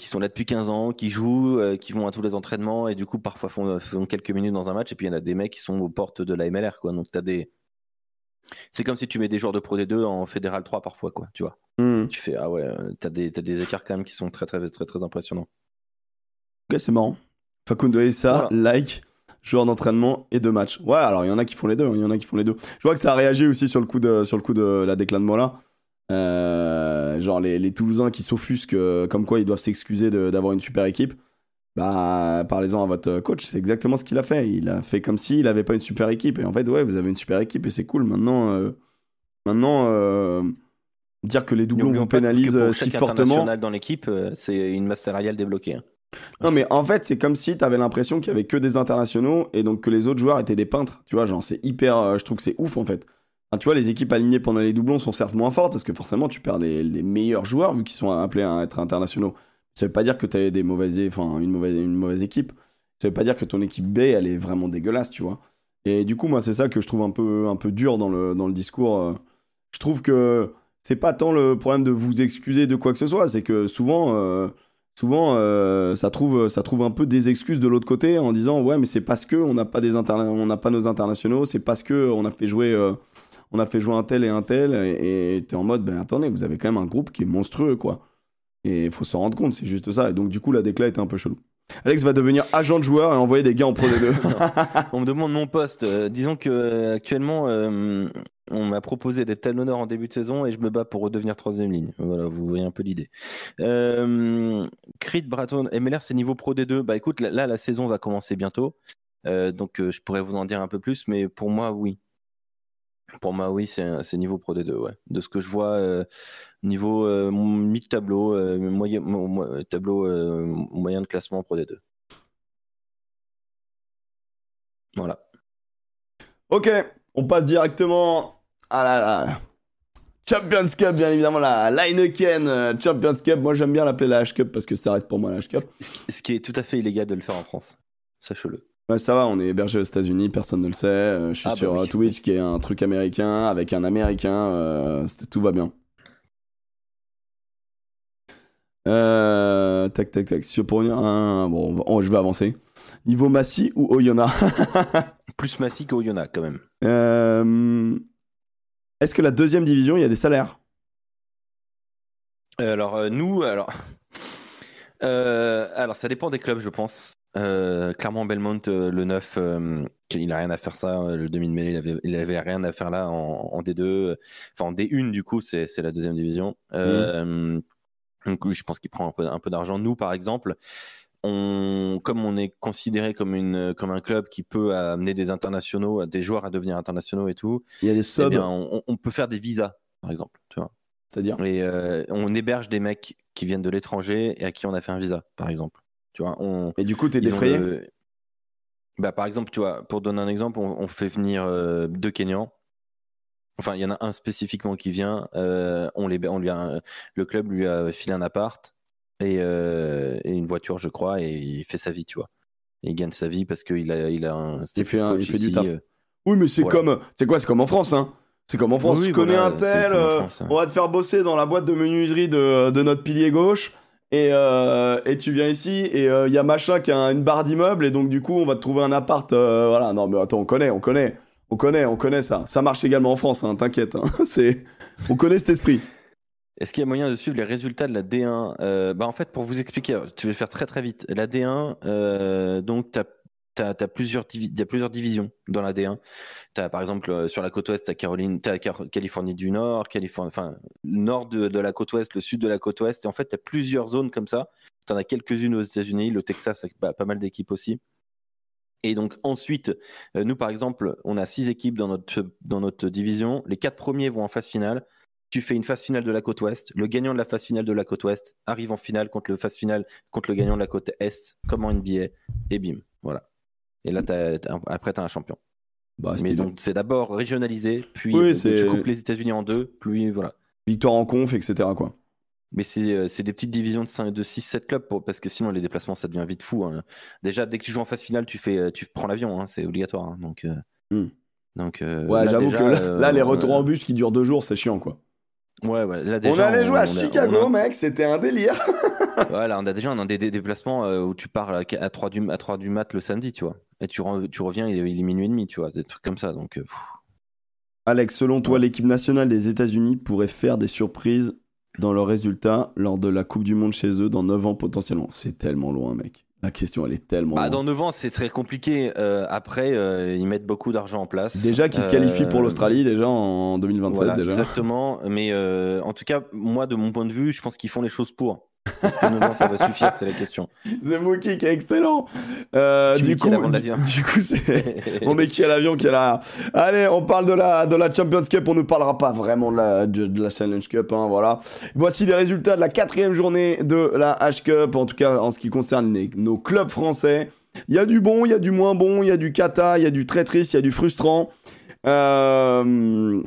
sont là depuis 15 ans, qui jouent, qui vont à tous les entraînements et du coup parfois font, font quelques minutes dans un match. Et puis il y en a des mecs qui sont aux portes de la MLR, quoi. Donc tu as des, c'est comme si tu mets des joueurs de Pro D2 en Fédéral 3 parfois, quoi, tu vois. Hmm. Tu fais, ah ouais, t'as des, as des écarts quand même qui sont très, très, très, très impressionnants. Ok, c'est marrant. Facundo et ça, like, joueur d'entraînement et de match. Ouais, alors il y en a qui font les deux, il y en a qui font les deux. Je vois que ça a réagi aussi sur le coup de, sur le coup de la déclin de Mola. Euh, genre les, les Toulousains qui s'offusquent euh, comme quoi ils doivent s'excuser d'avoir une super équipe. Bah, parlez-en à votre coach, c'est exactement ce qu'il a fait. Il a fait comme s'il n'avait pas une super équipe. Et en fait, ouais, vous avez une super équipe et c'est cool. Maintenant, euh, maintenant euh, dire que les doublons vous pénalisent euh, si fortement. dans l'équipe, c'est une masse salariale débloquée. Hein. Non, mais en fait, c'est comme si tu avais l'impression qu'il y avait que des internationaux et donc que les autres joueurs étaient des peintres. Tu vois, genre, c'est hyper. je trouve que c'est ouf en fait. tu vois, les équipes alignées pendant les doublons sont certes moins fortes parce que forcément, tu perds les, les meilleurs joueurs vu qu'ils sont appelés à être internationaux. Ça veut pas dire que tu as des mauvaises, enfin, une, mauvaise, une mauvaise équipe. Ça veut pas dire que ton équipe B, elle est vraiment dégueulasse, tu vois. Et du coup, moi, c'est ça que je trouve un peu, un peu dur dans le, dans le discours. euh. Je trouve que c'est pas tant le problème de vous excuser de quoi que ce soit, c'est que souvent, euh, souvent euh, ça, trouve, ça trouve un peu des excuses de l'autre côté en disant ouais, mais c'est parce que on n'a pas, des on pas nos internationaux, c'est parce que on a fait jouer. on a fait jouer un tel et un tel, et et t'es en mode, ben attendez, vous avez quand même un groupe qui est monstrueux, quoi. Et il faut s'en rendre compte, c'est juste ça. Et donc, du coup, la déclat était un peu chelou. Alex va devenir agent de joueur et envoyer des gars en Pro D2. On me demande mon poste. Euh, disons que euh, actuellement, euh, on m'a proposé d'être talonneur en début de saison et je me bats pour redevenir troisième ligne. Voilà, vous voyez un peu l'idée. Creed, Bratton, MLR, c'est niveau Pro D2. Bah écoute, là, la saison va commencer bientôt. Donc je pourrais vous en dire un peu plus, mais pour moi, oui. Pour moi, oui, c'est niveau Pro D2, ouais. De ce que je vois, euh, niveau euh, mi-tableau, euh, moyen, mo- mo- tableau moyen de classement Pro D2. Voilà. ok, on passe directement à la, la Champions Cup, bien évidemment, la Heineken Champions Cup. Moi, j'aime bien l'appeler la H-Cup parce que ça reste pour moi la H-Cup. Ce qui- ce qui est tout à fait illégal de le faire en France. Sache-le. Ouais, ça va, on est hébergé aux États-Unis, personne ne le sait. Euh, je suis Ah, bah sur oui. euh, Twitch qui est un truc américain avec un américain. euh, tout va bien. Euh, tac, tac, tac. Pour bon, oh, je vais avancer. Niveau Massy ou Oyonnax? Plus Massy qu'Oyonnax, quand même. Est-ce que la deuxième division, il y a des salaires? Alors, nous, alors. Alors, ça dépend des clubs, je pense. Euh, clairement, Belmont, euh, le 9, euh, il a rien à faire ça. euh, Le demi de mêlée, il avait, il avait rien à faire là en, en D2. euh, Enfin, en D1, du coup, c'est la deuxième division. Euh, Donc, je pense qu'il prend un peu, un peu d'argent. Nous, par exemple, on, comme on est considéré comme, une, comme un club qui peut amener des internationaux, des joueurs à devenir internationaux et tout, Il y a des eh subs, bien, on, on peut faire des visas, par exemple. Tu vois. c'est-à-dire? Et on héberge des mecs qui viennent de l'étranger et à qui on a fait un visa, par exemple. Tu vois, on, Et du coup, t'es ils ont défrayé le- bah, par exemple, tu vois, pour donner un exemple, on, on fait venir euh, deux Kenyans. Enfin, il y en a un spécifiquement qui vient. euh, on les, on lui a, le club lui a filé un appart et, euh, et une voiture, je crois, et il fait sa vie, tu vois. Et il gagne sa vie parce qu'il a, il a un. Il fait un- il fait du taf. Oui, mais c'est Voilà. comme, c'est quoi C'est comme en France, hein C'est comme en France. Oui, je connais un tel, France, hein. on va te faire bosser dans la boîte de menuiserie de, de notre pilier gauche. Et, euh, et tu viens ici et il y a machin qui a une barre d'immeuble et donc du coup on va te trouver un appart. euh, voilà, non mais attends, on connaît, on connaît, on connaît, on connaît ça. Ça marche également en France, hein, t'inquiète. hein. on connaît cet esprit. Est-ce qu'il y a moyen de suivre les résultats de la D1 Euh, bah En fait, pour vous expliquer, tu vais faire très très vite. La D1, euh, donc tu as, plusieurs, y a plusieurs divisions dans la D1. Tu as par exemple euh, sur la côte ouest, tu as, Caroline, t'as Car- Californie du Nord, Californie, enfin, nord de, de la côte ouest, le sud de la côte ouest. Et en fait, tu as plusieurs zones comme ça. Tu en as quelques-unes aux États-Unis, le Texas avec pas, pas mal d'équipes aussi. Et donc ensuite, euh, nous par exemple, on a six équipes dans notre, dans notre division. Les quatre premiers vont en phase finale tu fais une phase finale de la côte ouest, le gagnant de la phase finale de la côte ouest arrive en finale contre le phase finale contre le gagnant de la côte est, comme en NBA, et bim, voilà. Et là, après, tu as un champion. Bah, Mais donc, c'est d'abord régionalisé, puis Oui, euh, tu coupes les États-Unis en deux, puis voilà. victoire en conf, etc. quoi. Mais c'est euh, c'est des petites divisions de, cinq- de 6-7 clubs, pour- parce que sinon, les déplacements, ça devient vite fou. hein. Déjà, dès que tu joues en phase finale, tu, fais, euh, tu prends l'avion, hein, c'est obligatoire. hein. donc, Hmm. donc, Ouais, j'avoue que là, euh, là, les on- retours en bus qui durent deux jours, c'est chiant quoi. Ouais, ouais, là, on allait jouer à on Chicago, on a- mec, c'était un délire. Voilà, on a déjà un des, des déplacements où tu pars à, à 3 du, à 3 du mat le samedi, tu vois. Et tu, reviens, il est, il est minuit et demi, tu vois. Des trucs comme ça. Donc, euh, pff. Alex, selon toi, l'équipe nationale des États-Unis pourrait faire des surprises dans leurs résultats lors de la Coupe du Monde chez eux dans 9 ans potentiellement? C'est tellement loin, mec. La question, elle est tellement Bah, loin. dans 9 ans, c'est très compliqué. Euh, après, euh, ils mettent beaucoup d'argent en place. Déjà qu'ils se qualifient pour l'Australie, déjà en 2027, Voilà, déjà. exactement. Mais en tout cas, moi, de mon point de vue, je pense qu'ils font les choses pour. Est-ce que 9 ans, ça va suffire C'est la question. The Mookie qui est excellent. Euh, du, coup, du, coup, c'est. On met qui à l'avion qui est là Allez, on parle de la, de la Champions Cup. On ne parlera pas vraiment de la, de, de la Challenge Cup. hein, voilà. Voici les résultats de la quatrième journée de la H Cup. En tout cas, en ce qui concerne les- nos clubs français. Il y a du bon, il y a du moins bon, il y a du kata, il y a du très triste, il y a du frustrant. Euh,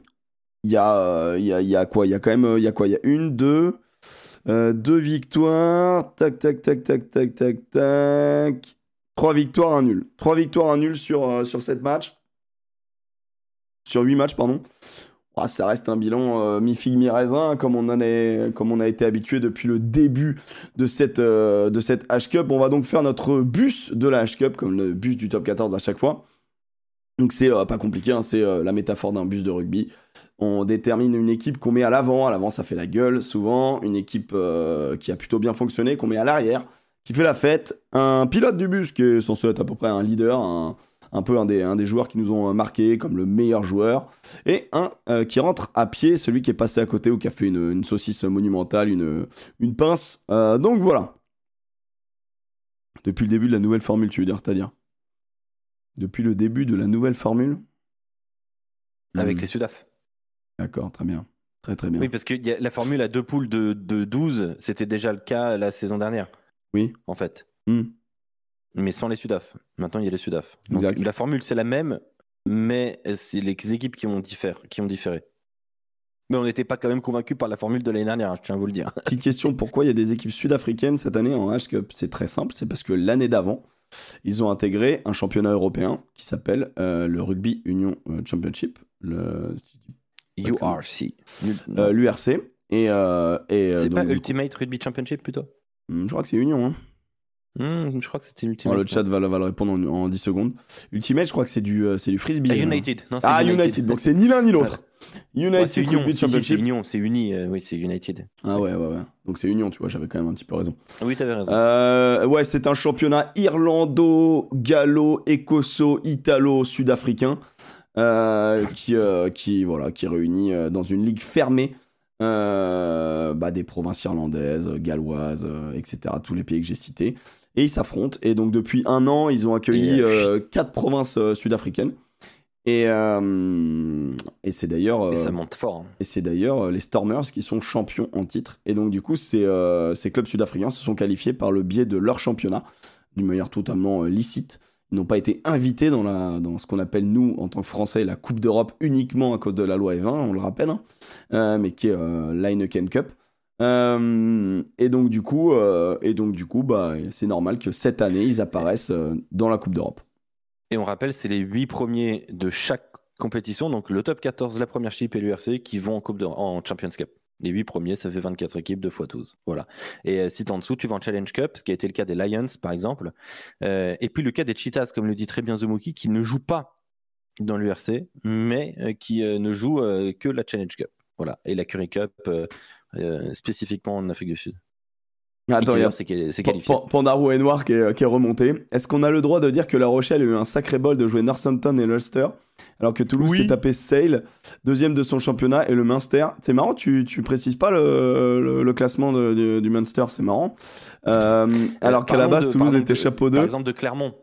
Il y, a, euh, il y, a, il y a quoi? Il y a quand même il y a quoi? Il y a une, deux, euh, deux victoires. Tac, tac, tac, tac, tac, tac, tac. 3 victoires, 1 nul. 3 victoires, 1 nul sur, sur 7 matchs. Sur 8 matchs, pardon. Ah, ça reste un bilan mi-figue, mi-raisin, comme, on comme on a été habitué depuis le début de cette, de cette H-Cup. On va donc faire notre bus de la H-Cup, comme le bus du top 14 à chaque fois. Donc c'est pas compliqué, hein, c'est la métaphore d'un bus de rugby. On détermine une équipe qu'on met à l'avant. À l'avant, ça fait la gueule souvent. Une équipe qui a plutôt bien fonctionné, qu'on met à l'arrière, qui fait la fête. Un pilote du bus qui est censé être à peu près un leader, un, un peu un des, un des joueurs qui nous ont marqué comme le meilleur joueur, et un euh, qui rentre à pied, celui qui est passé à côté ou qui a fait une, une saucisse monumentale, une, une pince. Euh, donc voilà. Depuis le début de la nouvelle formule, tu veux dire, c'est-à-dire? Depuis le début de la nouvelle formule Avec hmm. les Sudaf. D'accord, très bien. Très très bien. Oui, parce que la formule à deux poules de, de 12, c'était déjà le cas la saison dernière. Oui. En fait. Hmm mais sans les Sudaf. Maintenant, il y a les Sudaf. la formule, c'est la même, mais c'est les équipes qui ont, différé, qui ont différé. Mais on n'était pas quand même convaincu par la formule de l'année dernière, je tiens à vous le dire. Petite question, pourquoi il y a des équipes sud-africaines cette année en H-Cup C'est très simple, c'est parce que l'année d'avant, ils ont intégré un championnat européen qui s'appelle euh, le Rugby Union euh, Championship, le URC. L'URC. Euh, et, c'est pas Ultimate Rugby Championship plutôt? Hmm, Je crois que c'est Union. Hein. Hmm, je crois que c'était Ultimate. le chat va, le répondre en, 10 secondes. Ultimate, je crois que c'est du, euh, c'est du frisbee. Ah, United. Non, ah, United. Donc c'est ni l'un ni l'autre. United, c'est Union. c'est Union, c'est uni. Euh, oui, c'est United. Ah ouais, ouais, ouais. Donc c'est Union, tu vois, j'avais quand même un petit peu raison. Oui, t'avais raison. Euh, ouais, c'est un championnat irlando, gallo, écosso, italo, sud-africain. qui, qui, voilà, qui réunit dans une ligue fermée bah, des provinces irlandaises, galloises, etc. Tous les pays que j'ai cités et ils s'affrontent. Et donc depuis un an, ils ont accueilli euh, quatre provinces euh, sud-africaines. Et, euh, et c'est d'ailleurs. et ça monte fort. Hein. Et c'est d'ailleurs les Stormers qui sont champions en titre. Et donc du coup, ces, ces clubs sud-africains se sont qualifiés par le biais de leur championnat, d'une manière totalement licite. Ils n'ont pas été invités dans, la, dans ce qu'on appelle, nous, en tant que Français, la Coupe d'Europe uniquement à cause de la loi E20, on le rappelle, hein, mais qui est l'Heineken Cup. Euh, et donc du coup, euh, et donc du coup, bah, c'est normal que cette année ils apparaissent euh, dans la Coupe d'Europe. Et on rappelle, c'est les 8 premiers de chaque compétition, donc le top 14, la première chip et l'URC qui vont en Coupe en Champions Cup. Les 8 premiers, ça fait 24 équipes, 2 x 12. Voilà. Et si tu en dessous, tu vas en Challenge Cup, ce qui a été le cas des Lions, par exemple. et puis le cas des Cheetahs, comme le dit très bien Zomuki, qui ne jouent pas dans l'URC, mais qui ne jouent que la Challenge Cup. Voilà. Et la Curry Cup, spécifiquement en Afrique du Sud. Attends, il y a c'est Pandarou et Noir qui est, qui est remonté. Est-ce qu'on a le droit de dire que La Rochelle a eu un sacré bol de jouer Northampton et l'Ulster alors que Toulouse s'est tapé Sale, deuxième de son championnat, et le Munster? C'est marrant, tu, tu précises pas le, le, classement de, du Munster, c'est marrant. Euh, alors qu'à la base, Toulouse était chapeau 2. Par exemple, de Clermont.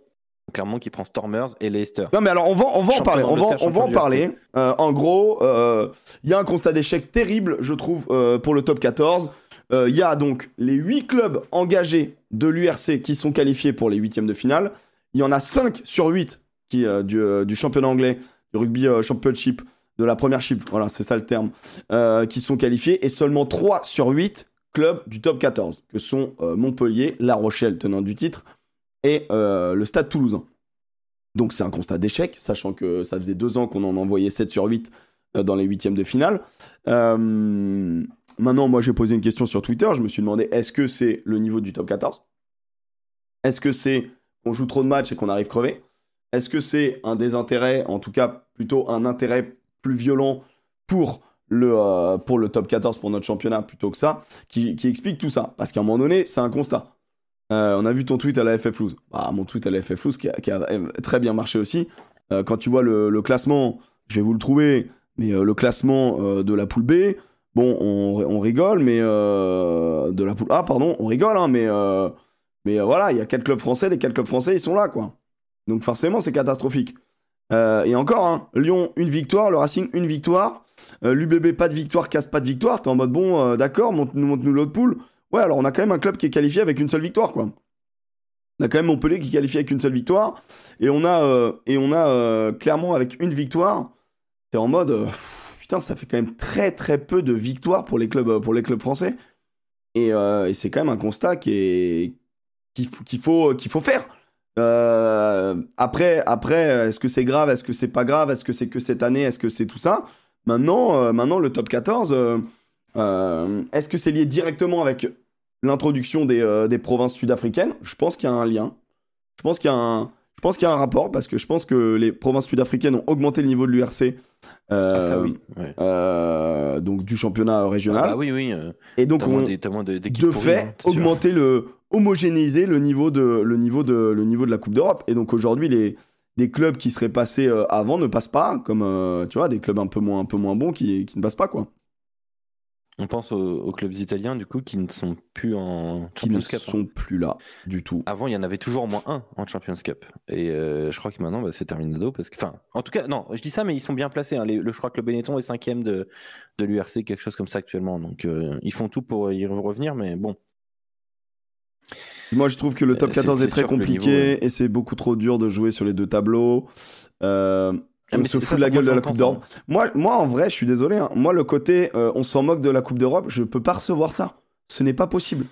Clermont qui prend Stormers et Leicester. Non mais alors on va, on va en parler, on va, on va en parler. Euh, en gros, il euh, y a un constat d'échec terrible, je trouve, euh, pour le top 14. Il y a donc les 8 clubs engagés de l'URC qui sont qualifiés pour les huitièmes de finale. Il y en a 5 sur 8 qui, du, du, championnat anglais, du rugby championship, de la première chip, voilà, c'est ça le terme, qui sont qualifiés. Et seulement 3 sur 8 clubs du top 14, que sont Montpellier, La Rochelle, tenant du titre, et euh, le Stade toulousain. Donc c'est un constat d'échec, sachant que ça faisait deux ans qu'on en envoyait 7 sur 8 euh, dans les huitièmes de finale. Euh, maintenant, moi j'ai posé une question sur Twitter, je me suis demandé est-ce que c'est le niveau du top 14 Est-ce que c'est qu'on joue trop de matchs et qu'on arrive crevé? Est-ce que c'est un désintérêt, en tout cas plutôt un intérêt plus violent pour le, top 14, pour notre championnat, plutôt que ça, qui explique tout ça? Parce qu'à un moment donné, c'est un constat. Euh, on a vu ton tweet à la FF Loose. Bah, mon tweet à la FF Loose qui a, très bien marché aussi. Euh, quand tu vois le, classement, je vais vous le trouver, mais euh, le classement de la poule B, bon, on, rigole, mais de la poule A, pardon, on rigole, hein, mais, voilà, il y a quatre clubs français, les quatre clubs français, ils sont là, quoi. Donc forcément, c'est catastrophique. et encore, hein, Lyon, une victoire, le Racing, une victoire. L'UBB, pas de victoire, casse pas de victoire. T'es en mode, bon, d'accord, monte-nous monte l'autre poule. Ouais, alors on a quand même un club qui est qualifié avec une seule victoire, quoi. On a quand même Montpellier qui est qualifié avec une seule victoire. Et on a, euh, et on a euh, Clermont avec une victoire. C'est en mode. Euh, putain, ça fait quand même très très peu de victoires pour les clubs, pour les clubs français. Et, c'est quand même un constat qui est qu'il faut, qu'il faut faire. Après, après, est-ce que c'est grave Est-ce que c'est pas grave Est-ce que c'est que cette année Est-ce que c'est tout ça? Maintenant, maintenant, le top 14, euh, est-ce que c'est lié directement avec l'introduction des, des, provinces sud-africaines Je pense qu'il y a un lien. Je pense qu'il y a un, je pense qu'il y a un rapport parce que je pense que les provinces sud-africaines ont augmenté le niveau de l'URC. Euh, ah, ça oui. Euh, donc du championnat régional. Ah bah oui, oui. Et donc on, des, de, de fait, augmenter le, homogénéiser le niveau de, le niveau de, le niveau de la Coupe d'Europe. Et donc aujourd'hui, les, des clubs qui seraient passés euh, avant ne passent pas, comme tu vois, des clubs un peu moins, un peu moins bons qui, qui ne passent pas quoi. On pense aux, clubs italiens, du coup, qui ne sont plus en Champions Cup. Qui ne sont hein. plus là, du tout. Avant, il y en avait toujours au moins un en Champions Cup. Et euh, je crois que maintenant, bah, c'est terminado. Parce que, enfin, en tout cas, non, je dis ça, mais ils sont bien placés. Hein. le, je crois que le Benetton est cinquième de, de l'URC, quelque chose comme ça actuellement. Donc, euh, ils font tout pour y revenir, mais bon. Moi, je trouve que le top 14 est, très compliqué et c'est beaucoup trop dur de jouer sur les deux tableaux. Euh, on ah, se fout de la gueule de la Coupe d'Europe. Moi, moi, en vrai, je suis désolé. Hein. Moi, le côté euh, on s'en moque de la Coupe d'Europe, je peux pas recevoir ça. Ce n'est pas possible.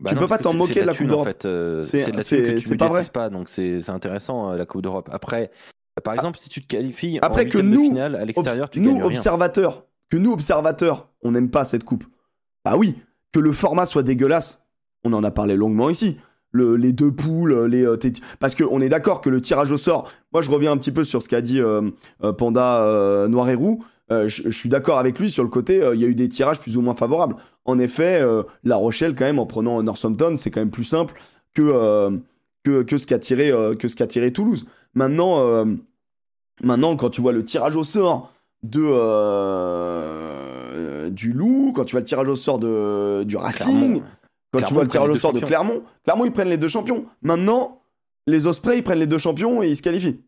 Bah tu peux pas t'en moquer de la, Coupe d'Europe. En fait. Euh, c'est pas vrai. Pas, donc c'est intéressant euh, la Coupe d'Europe. Après, par ah. exemple, si tu te qualifies Après en que nous, finale, à l'extérieur, tu nous observateurs, que nous observateurs, on n'aime pas cette coupe. Bah oui, que le format soit dégueulasse. On en a parlé longuement ici les deux poules, les, euh, parce qu'on est d'accord que le tirage au sort, moi je reviens un petit peu sur ce qu'a dit euh, euh, Panda Noir et Roux, je, suis d'accord avec lui sur le côté, il y a eu des tirages plus ou moins favorables. En effet, La Rochelle quand même, en prenant Northampton, c'est quand même plus simple que, ce qu'a tiré, Toulouse. Maintenant, maintenant, quand tu vois le tirage au sort de du Loup, quand tu vois le tirage au sort de, du Racing, quand tu vois le tirage au sort de Clermont, Clermont, ils prennent les deux champions. Maintenant, les Ospreys, ils prennent les deux champions et ils se qualifient.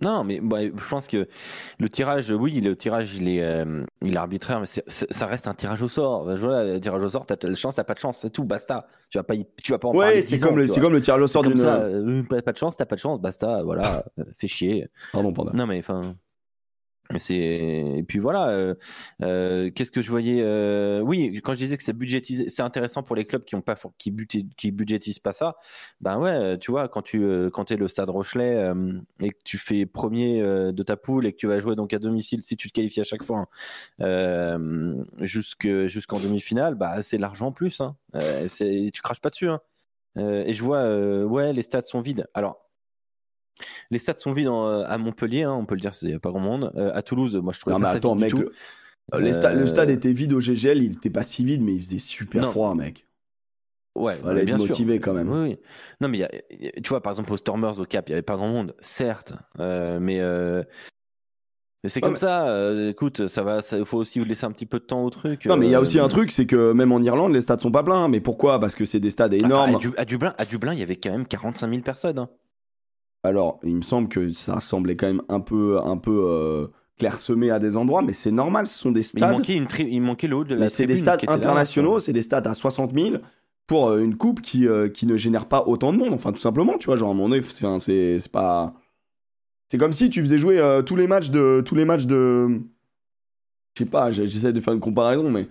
Non, mais bah, je pense que le tirage, oui, le tirage, il est, euh, il est arbitraire, mais ça reste un tirage au sort. Voilà, le tirage au sort, t'as de chance, t'as pas de chance, c'est tout, basta. Tu vas pas, tu vas pas en ouais, c'est comme, le, c'est comme le tirage au sort d'une. Euh, pas, pas de chance, t'as pas de chance, basta, voilà, fais chier. Pardon, pardon. Non, mais enfin. C'est et puis voilà. Euh, euh, qu'est-ce que je voyais euh, Oui, quand je disais que c'est budgétisé, c'est intéressant pour les clubs qui ont pas qui, budgétisent pas ça. Ben ouais, tu vois, quand tu quand es le Stade Rochelet et que tu fais premier de ta poule et que tu vas jouer donc à domicile, si tu te qualifies à chaque fois jusqu'en demi-finale, bah c'est l'argent en plus. Hein. tu craches pas dessus. Hein. et je vois, ouais, les stades sont vides. Alors les stades sont vides euh, à Montpellier, hein, on peut le dire, il n'y a pas grand monde. Euh, à Toulouse, moi je trouvais non, mais attends, mec, le, le, stade était vide au GGL, il n'était pas si vide, mais il faisait super froid, mec. Ouais, il fallait être motivé quand même. Oui, Non, mais tu vois, par exemple, aux Stormers au Cap, il n'y avait pas grand monde, certes, euh, mais. c'est comme ça, écoute, ça va, il faut aussi vous laisser un petit peu de temps au truc. Non, mais il y a aussi un truc, c'est que même en Irlande, les stades sont pas pleins. Mais pourquoi? Parce que c'est des stades énormes. à, Dublin, à Dublin, il y avait quand même 45 000 personnes. Hein. Alors, il me semble que ça semblait quand même un peu, un peu euh, clairsemé à des endroits, mais c'est normal, ce sont des stades. il manquait, une il manquait le haut de la C'est des stades internationaux, c'est des stades à 60 000 pour euh, une coupe qui, euh, qui ne génère pas autant de monde. Enfin, tout simplement, tu vois, genre à un moment donné, c'est pas. C'est comme si tu faisais jouer tous les matchs de. Tous les matchs de. Je sais pas, j'essaie de faire une comparaison, mais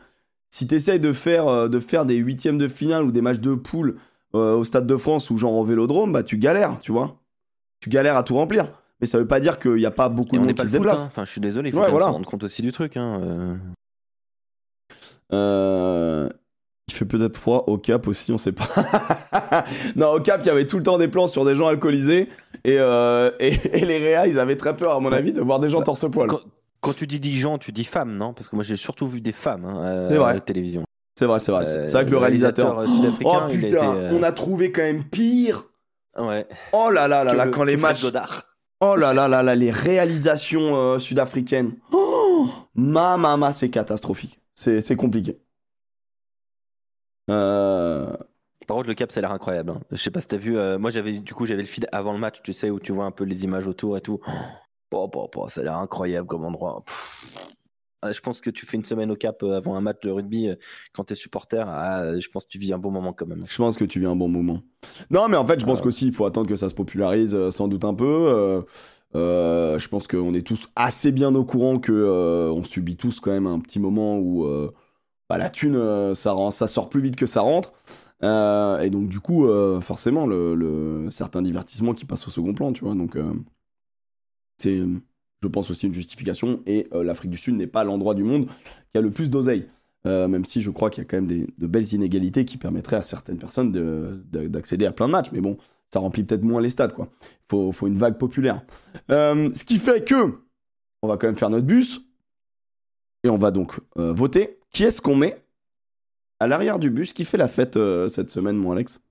si tu essayes de faire, de faire des huitièmes de finale ou des matchs de poule au Stade de France ou genre au Vélodrome, bah tu galères, tu vois tu galères à tout remplir. Mais ça veut pas dire qu'il n'y a pas beaucoup de monde qui se déplace. Hein. Enfin, je suis désolé, il faut se rendre compte aussi du truc. Hein, euh. Euh, il fait peut-être froid au Cap aussi, on sait pas. non, au Cap, il y avait tout le temps des plans sur des gens alcoolisés. Et, euh, et, les Réas, ils avaient très peur, à mon avis, de voir des gens bah, torse-poil. Quand, tu dis des gens, tu dis femmes, non? Parce que moi, j'ai surtout vu des femmes hein, à la télévision. C'est vrai, c'est vrai. c'est vrai que le réalisateur. oh putain, on a trouvé quand même pire Ouais. Oh là là là là, quand les matchs. Oh là là là là, les réalisations euh, sud-africaines. Oh, ma ma c'est catastrophique. C'est compliqué. Euh... Par contre, le cap, ça a l'air incroyable. Hein. Je sais pas si t'as vu. Euh, moi, j'avais du coup, j'avais le feed avant le match, tu sais, où tu vois un peu les images autour et tout. Oh, ça a l'air incroyable comme endroit. Je pense que tu fais une semaine au Cap euh, avant un match de rugby euh, quand tu es supporter. Ah, je pense que tu vis un bon moment quand même. Je pense que tu vis un bon moment. Non, mais en fait, je pense qu'aussi, il faut attendre que ça se popularise euh, sans doute un peu. je pense qu'on est tous assez bien au courant que on subit tous quand même un petit moment où bah, la thune, ça, ça sort plus vite que ça rentre. et donc, du coup, forcément, le, le, certains divertissements qui passent au second plan, tu vois. Donc, c'est, je pense, aussi une justification. Et l'Afrique du Sud n'est pas l'endroit du monde qui a le plus d'oseille. même si je crois qu'il y a quand même des, de belles inégalités qui permettraient à certaines personnes d'accéder à plein de matchs. Mais bon, ça remplit peut-être moins les stades, quoi. Faut, faut une vague populaire. ce qui fait que on va quand même faire notre bus et on va donc euh, voter. Qui est-ce qu'on met à l'arrière du bus Qui fait la fête euh, cette semaine, mon Alex?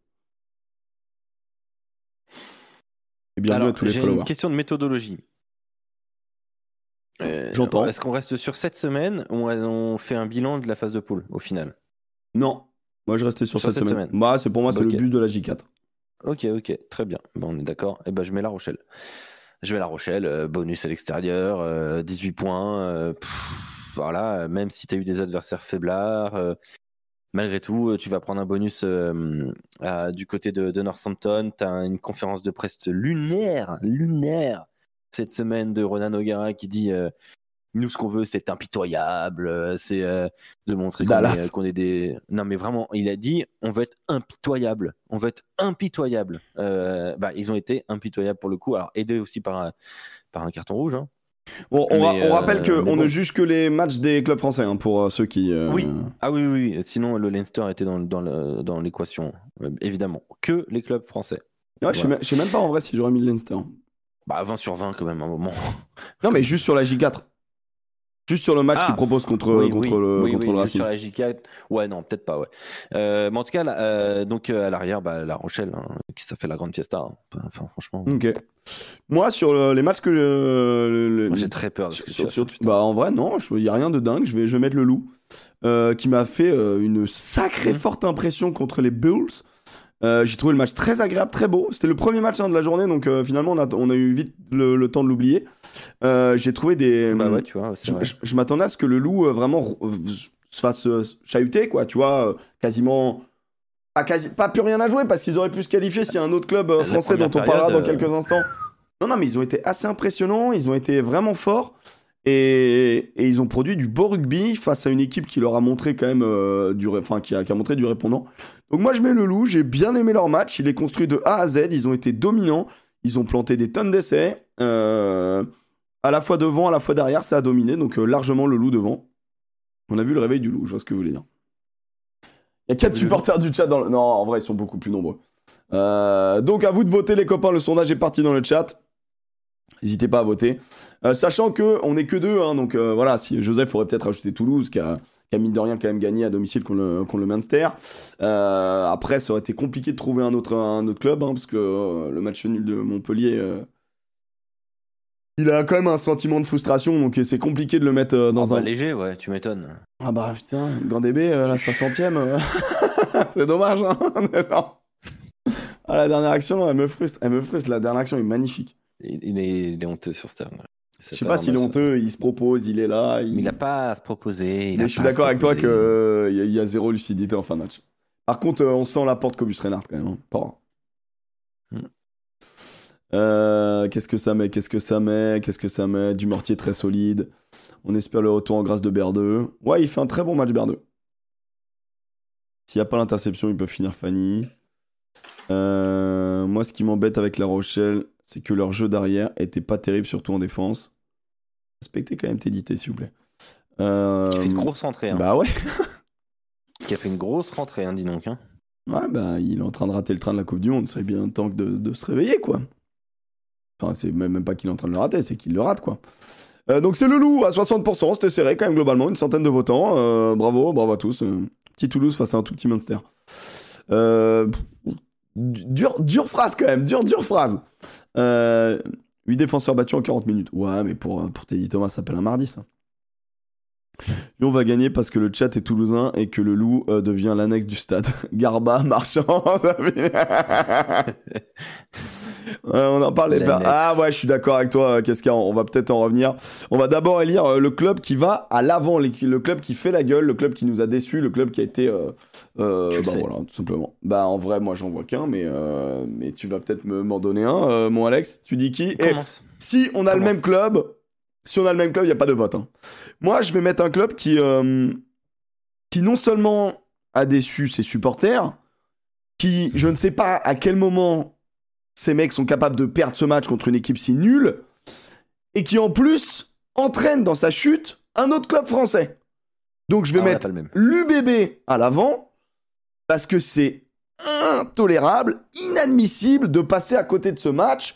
Et bienvenue à tous les J'ai une question de méthodologie. Euh, J'entends. Est-ce qu'on reste sur cette semaine ou on fait un bilan de la phase de poule au final? Non. Moi, je restais sur, cette, semaine. Moi, c'est pour moi, c'est le bus de la J4. Ok, ok, très bien. Bon, on est d'accord. Et eh ben, je mets La Rochelle. Je mets La Rochelle, bonus à l'extérieur, 18 points voilà, même si tu as eu des adversaires faiblards, euh, malgré tout, euh, tu vas prendre un bonus euh, du côté de, Northampton. Tu as une conférence de presse lunaire, lunaire cette semaine de Ronan O'Gara qui dit nous ce qu'on veut c'est impitoyable c'est de montrer qu'on est, des non mais vraiment il a dit on veut être impitoyable on veut être impitoyable bah ils ont été impitoyables pour le coup alors aidés aussi par par un carton rouge hein. Bon, on, rappelle qu'on on ne juge que les matchs des clubs français hein, pour euh, ceux qui. Euh, oui. Ah oui, oui, Sinon, le Leinster était dans, dans l'équation, euh, évidemment. Que les clubs français. Ouais, je, sais même, pas en vrai si j'aurais mis le Leinster. Bah 20 sur 20 quand même, à un moment. non, mais juste sur la J4. Juste sur le match qu'il ah, propose contre, contre, le, contre le Racing. Sur la J4, ouais, non, peut-être pas, ouais. Euh, mais en tout cas, euh, donc euh, à l'arrière, bah, La Rochelle, hein, qui ça fait la grande fiesta. Hein. Enfin, franchement. Ok. Moi, sur les matchs que. J'ai très peur. bah, en vrai, non, il n'y a rien de dingue. Je vais, je vais mettre le loup, qui m'a fait une sacrée mmh. forte impression contre les Bulls. J'ai trouvé le match très agréable, très beau. C'était le premier match hein, de la journée, donc finalement on a, on a, eu vite le temps de l'oublier. Euh, j'ai trouvé des. Bah ouais, tu vois, je, m'attendais à ce que le loup euh, vraiment se fasse euh, chahuter, quoi, tu vois, quasiment. Pas, quasi... pas plus rien à jouer parce qu'ils auraient pu se qualifier s'il y a un autre club français dont on parlera dans quelques instants. Non, non, mais ils ont été assez impressionnants, ils ont été vraiment forts. Et, et, ils ont produit du beau rugby face à une équipe qui leur a montré quand même du, enfin, qui a, qui a, montré du répondant. Donc moi je mets le loup, j'ai bien aimé leur match, il est construit de A à Z, ils ont été dominants, ils ont planté des tonnes d'essais. Euh, à la fois devant, à la fois derrière, ça a dominé, donc euh, largement le loup devant. On a vu le réveil du loup, je vois ce que vous voulez dire. Il y a 4 supporters du chat dans le... Non, en vrai, ils sont beaucoup plus nombreux. Euh, donc à vous de voter les copains, le sondage est parti dans le chat. N'hésitez pas à voter. Euh, sachant que on n'est que deux, hein, donc voilà, si Joseph aurait peut-être ajouté Toulouse, qui a, mine de rien quand même gagné à domicile contre le, contre le Munster. après, ça aurait été compliqué de trouver un autre, un autre club, hein, parce que le match nul de Montpellier il a quand même un sentiment de frustration, donc c'est compliqué de le mettre euh, dans ah un. Bah, léger, ouais, tu m'étonnes. Ah bah putain, grand DB, euh, la 500ème. Euh, c'est dommage, hein. ah, la dernière action, elle me frustre. Elle me frustre, la dernière action est magnifique. Il, est, honteux sur Stern. Je sais pas s'il est honteux, il se propose, il est là. Il, a pas à se proposer. Mais je suis d'accord avec toi qu'il y, y, a zéro lucidité en fin de match. Par contre, on sent la porte Cobus Reinhardt quand même. Hein. Pas. Euh, qu'est-ce que ça met Qu'est-ce que ça met Qu'est-ce que ça met? Du mortier très solide. On espère le retour en grâce de Berdeux. Ouais, il fait un très bon match Berdeux. S'il n'y a pas l'interception, il peut finir Fanny. Euh, moi, ce qui m'embête avec La Rochelle, c'est que leur jeu d'arrière était pas terrible, surtout en défense. Respectez quand même tes s'il vous plaît. Euh... Qui fait une grosse rentrée. Hein. Bah ouais. qui a fait une grosse rentrée, hein, dis donc. Hein. Ouais, bah il est en train de rater le train de la Coupe du Monde. C'est bien temps de, de se réveiller, quoi. Enfin, c'est même pas qu'il est en train de le rater, c'est qu'il le rate, quoi. Euh, donc c'est le loup à 60%, c'était serré quand même globalement, une centaine de votants. Euh, bravo, bravo à tous. Euh, petit Toulouse face à un tout petit Munster. Dure, dure phrase quand même, dure, dure phrase. 8 défenseurs battus en 40 minutes. Ouais, mais pour, pour Teddy Thomas, ça s'appelle un mardi, ça. On va gagner parce que le chat est toulousain et que le loup devient l'annexe du stade. Garba, marchand, on en parlait pas. Ah ouais, je suis d'accord avec toi, Casca. On va peut-être en revenir. On va d'abord élire euh, le club qui va à l'avant, le club qui fait la gueule, le club qui nous a déçus, le club qui a été. Euh, euh bah voilà, tout simplement. Bah en vrai, moi j'en vois qu'un, mais, euh, mais tu vas peut-être m'en donner un, mon Alex. Tu dis qui? Et si on a le même club, si on a le même club, il n'y a pas de vote. Hein. Moi, je vais mettre un club qui, qui non seulement a déçu ses supporters, qui, je ne sais pas à quel moment ces mecs sont capables de perdre ce match contre une équipe si nulle, et qui en plus entraîne dans sa chute un autre club français. Donc je vais Ah, mettre l'UBB à l'avant, parce que c'est intolérable, inadmissible de passer à côté de ce match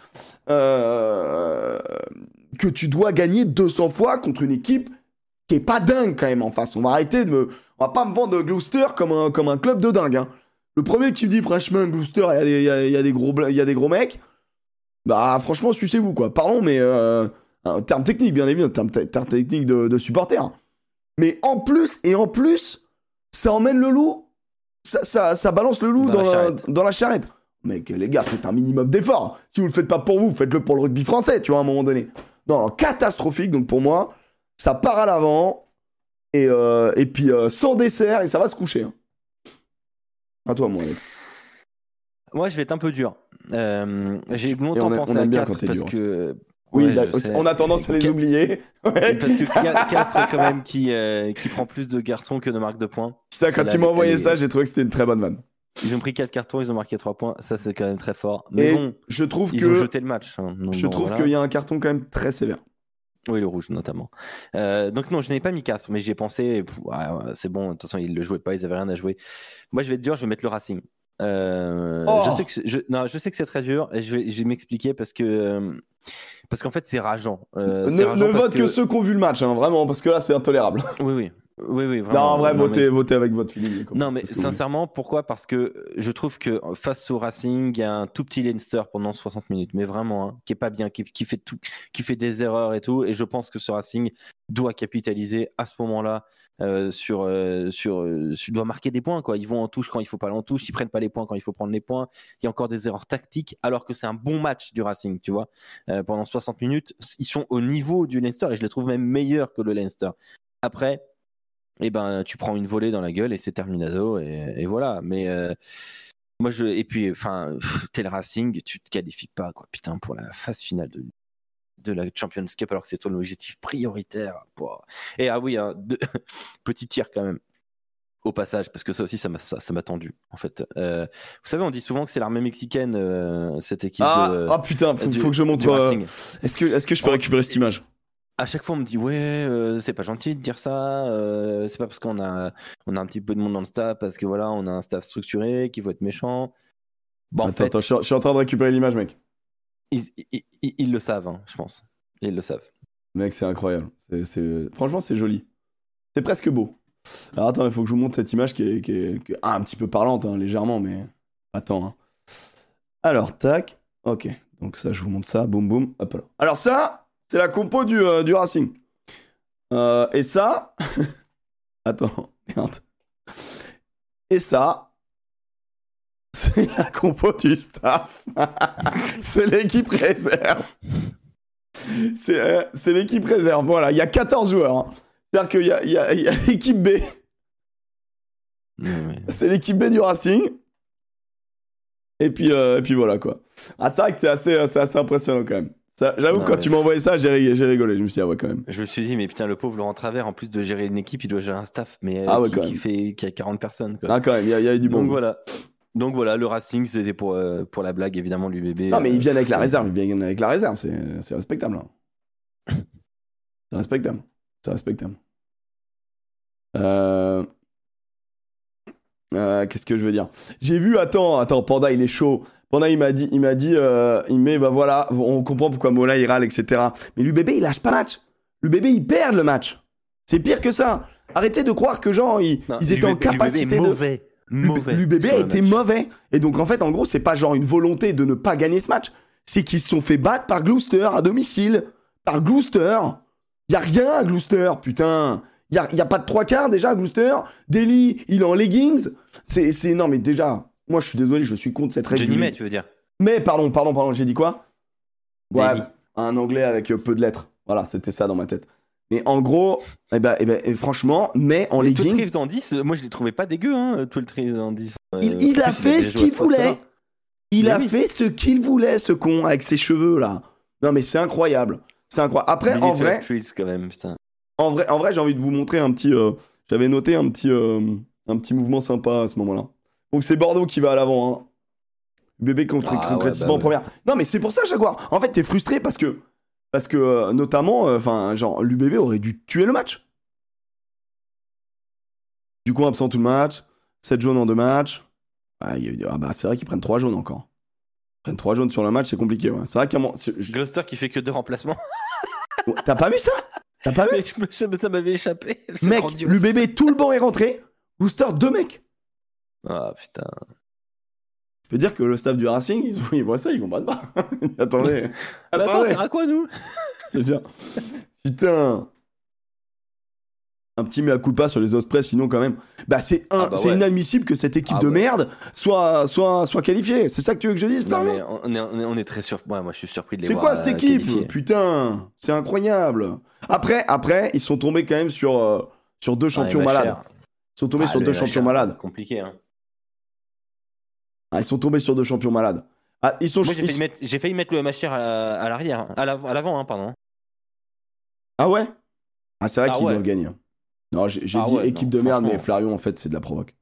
euh, que tu dois gagner 200 fois contre une équipe qui est pas dingue quand même en face. On va arrêter de me... On va pas me vendre Gloucester comme un, comme un club de dingue. hein. Le premier qui me dit franchement Gloucester, il y, a des- il y a- il y a des gros il y a des gros mecs, bah franchement sucez-vous quoi. Pardon mais euh, en termes techniques bien évidemment, en termes, te- termes techniques de, de supporters. Mais en plus et en plus, ça emmène le loup, ça, ça, ça balance le loup Dans dans, la la, charrette. dans la charrette. Mec, les gars, faites un minimum d'effort. Si vous le faites pas pour vous, faites-le pour le rugby français, tu vois, à un moment donné. Non, catastrophique. Donc pour moi, ça part à l'avant et, euh, et puis euh, sans dessert et ça va se coucher. hein. À toi, mon Alex. Moi, je vais être un peu dur. Euh, J'ai longtemps on aime- pensé à Castres parce dur, que. Oui, Ouais, on a tendance à les oublier. Ouais. Parce que Ca- Castres, quand même, qui, euh, qui prend plus de garçons que de marques de points. Putain, quand tu m'as envoyé ça, j'ai trouvé que c'était une très bonne vanne. Ils ont pris 4 cartons, ils ont marqué 3 points. Ça, c'est quand même très fort. Mais Et bon, je trouve ils ont jeté le match. hein. Donc je bon, trouve voilà. qu'il y a un carton quand même très sévère. Oui, le rouge notamment. Euh, donc non, je n'ai pas mis Castres, mais j'y ai pensé. c'est bon, de toute façon, ils ne le jouaient pas, ils avaient rien à jouer. Moi, je vais être dur, je vais mettre le Racing. Euh, Oh je, sais que c'est- je, non, je sais que c'est très dur et je vais, je vais m'expliquer parce que euh, parce qu'en fait c'est rageant. Euh, ne rageant ne parce vote que... ceux qui ont vu le match, hein, vraiment, parce que là, c'est intolérable. Oui, oui, oui, oui. non, Vraiment, en vrai, Non, mais- votez, votez avec votre feeling. Non, mais sincèrement, pourquoi? Parce que je trouve que face au Racing, il y a un tout petit Leinster pendant 60 minutes, mais vraiment, hein, qui est pas bien, qui, qui fait tout, qui fait des erreurs et tout. Et je pense que ce Racing doit capitaliser à ce moment-là euh, sur, euh, sur, euh, doit marquer des points. Quoi. Ils vont en touche quand il faut pas aller en touche, ils prennent pas les points quand il faut prendre les points. Il y a encore des erreurs tactiques, alors que c'est un bon match du Racing, tu vois. Euh, pendant 60 minutes, ils sont au niveau du Leinster et je les trouve même meilleurs que le Leinster. Après, et ben tu prends une volée dans la gueule et c'est terminado et, et voilà. Mais euh, moi je et puis enfin t'es le Racing, tu te qualifies pas quoi. Putain pour la phase finale de de la Champions Cup alors que c'est ton objectif prioritaire. Pouah. Et ah oui, hein, petit tir quand même. Au passage, parce que ça aussi, ça m'a ça, tendu, en fait. Euh, vous savez, on dit souvent que c'est l'armée mexicaine, euh, cette équipe Ah, de, ah, putain, faut, du- faut que je montre. euh. Est-ce que, est-ce que je peux Oh, récupérer cette image? À chaque fois on me dit ouais euh, c'est pas gentil de dire ça euh, c'est pas parce qu'on a on a un petit peu de monde dans le staff parce que voilà on a un staff structuré qu'il faut être méchant bon en Attends, fait attends, je suis, je suis en train de récupérer l'image, mec. ils, ils- ils- ils le savent hein, je pense ils le savent Mec, c'est incroyable. C'est, c'est- Franchement, c'est joli. C'est presque beau. Alors attends, il faut que je vous montre cette image qui est, qui est- qui est un petit peu parlante, hein, légèrement, mais attends. hein. Alors, tac. Ok. Donc ça, je vous montre ça. Boum, boum. Hop là. Alors ça, c'est la compo du, euh, du Racing. Euh, et ça... attends, merde. Et ça... C'est la compo du staff. c'est l'équipe réserve. C'est euh, c'est l'équipe réserve. Voilà, il y a 14 joueurs. hein. C'est-à-dire qu'il y a, il y a- il y a l'équipe B. C'est l'équipe B du Racing. Et puis, et puis voilà quoi. Ah, c'est vrai que c'est assez, c'est assez impressionnant quand même. J'avoue, quand mais- tu m'as envoyé ça, j'ai ri- j'ai rigolé. Je me suis dit, ah ouais, quand même. je me suis dit mais putain le pauvre Laurent Travers en plus de gérer une équipe il doit gérer un staff mais euh, Ah ouais, qui, fait qui a 40 personnes quoi. Ah, quand même, il y, y a eu du bon. donc goût. voilà donc voilà le Racing c'était pour euh, pour la blague évidemment l'UBB Non, mais ils viennent avec la réserve. Ils viennent avec la réserve. C'est c'est respectable. hein. C'est respectable. C'est respectable. Euh... euh, Qu'est-ce que je veux dire? J'ai vu, attends, attends, Panda, il est chaud. Panda, il m'a dit, il m'a dit, euh, il met, bah voilà, on comprend pourquoi Mola il râle, etc. Mais l'UBB, il lâche pas le match. L'UBB, il perd le match. C'est pire que ça. Arrêtez de croire que genre, ils, Non, ils étaient en capacité de. mauvais mauvais L'UBB a été match. mauvais. Et donc, en fait, en gros, c'est pas genre une volonté de ne pas gagner ce match. C'est qu'ils se sont fait battre par Gloucester à domicile. Par Gloucester. Y a rien à Gloucester, putain. Y a, y a pas de trois quarts déjà à Gloucester. Daly, il est en leggings. C'est, c'est, non, mais déjà, moi, je suis désolé, je suis contre cette règle. Johnny May tu veux dire Mais, pardon, pardon, pardon, j'ai dit quoi? Ouais, un anglais avec euh, peu de lettres. Voilà, c'était ça dans ma tête. Mais en gros, eh ben, eh ben, et franchement, mais en leggings. 12 Trees en 10, euh, moi je les trouvais pas dégueu, hein, 12 Trees en 10. euh, Il, il a plus, fait ce qu'il voulait. Il Mais a oui. fait ce qu'il voulait, ce con, avec ses cheveux là. Non mais c'est incroyable. C'est incroyable. Après, en vrai, quand même, en vrai, en vrai, j'ai envie de vous montrer un petit. euh, J'avais noté un petit, euh, un petit mouvement sympa à ce moment-là. Donc c'est Bordeaux qui va à l'avant. Hein. Bébé contre, Ah, ouais, concrétisement bah en ouais. première. Non, mais c'est pour ça, Jaguar. En fait, t'es frustré parce que, parce que euh, notamment, euh, enfin, genre, l'UBB aurait dû tuer le match. Du coup, absent tout le match. 7 jaunes en deux matchs. Ah, il y a eu- ah bah, c'est vrai qu'ils prennent 3 jaunes encore. Ils prennent 3 jaunes sur le match, c'est compliqué. Ouais. C'est vrai qu'à Gloucester qui fait que deux remplacements. T'as pas vu ça? T'as pas vu? Mais je me- ça m'avait échappé. Mec, l'UBB, tout le banc est rentré. Booster, deux mecs. Ah putain. Je peux dire que le staff du Racing, ils, ils voient ça, ils vont pas. Attendez. Bah, attends, Attendez. c'est à quoi nous. Putain. Un petit mea culpa sur les Ospreys, sinon quand même. Bah c'est un, Ah bah ouais. inadmissible que cette équipe Ah de ouais. merde soit, soit, soit qualifiée. C'est ça que tu veux que je dise, Non, mais on est, on très surpris. Ouais, moi, je suis surpris de les C'est quoi cette euh, équipe. Putain, c'est incroyable. Après, après, ils sont tombés quand même sur, euh, sur deux champions Ouais, ma malades. Ils sont tombés Ah, sur deux champions malades. Compliqué. Hein. Ah, ils sont tombés sur deux champions malades. Ah, ils sont. Moi, j'ai failli, sont- mettre, j'ai failli mettre le MHR à, l'arrière, hein. à l'av- à l'avant, hein, pardon. Ah ouais? Ah, c'est vrai Ah qu'ils ouais. doivent gagner. Non, j'ai Ah dit ouais, équipe non, de merde, mais. Flairion, en fait, c'est de la provoque.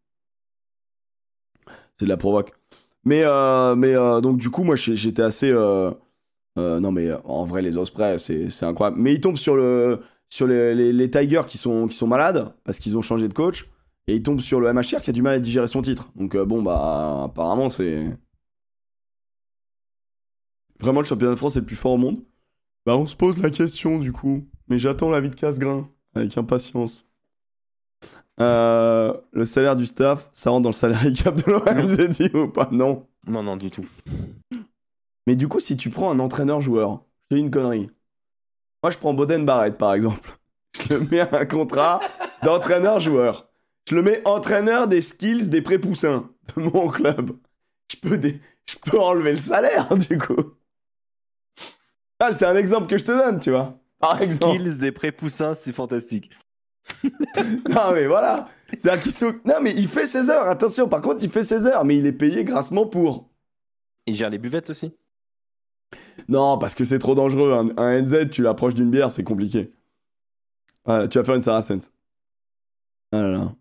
C'est de la provoque. Mais, euh, mais euh, donc, du coup, moi, j'étais assez. euh, non, mais en vrai, les Ospreys, c'est c'est incroyable. Mais ils tombent sur, le, sur les, les, les Tigers qui sont, qui sont malades parce qu'ils ont changé de coach. Et ils tombent sur le MHR qui a du mal à digérer son titre. Donc, euh, bon, bah, apparemment, c'est. Vraiment, le championnat de France est le plus fort au monde Bah, on se pose la question, du coup. Mais j'attends l'avis de Casgrain avec impatience. Euh, le salaire du staff, ça rentre dans le salaire cap de l'OM, ou pas Non? Non, non, du tout. Mais du coup, si tu prends un entraîneur-joueur, je te dis une connerie. Moi, je prends Boden Barrett, par exemple. Je le mets à un contrat d'entraîneur-joueur. Je le mets entraîneur des skills des prépoussins de mon club. Je peux, des... je peux enlever le salaire, du coup. Ah, c'est un exemple que je te donne, tu vois. Par exemple. Skills et pré-poussins, c'est fantastique. Non, mais voilà. C'est-à-dire qu'il Non, mais il fait ses heures, attention. Par contre, il fait ses heures, mais il est payé grassement pour. Il gère les buvettes aussi? Non, parce que c'est trop dangereux. Un, un NZ, tu l'approches d'une bière, c'est compliqué. Voilà, tu vas faire une Saracens. Ah là là.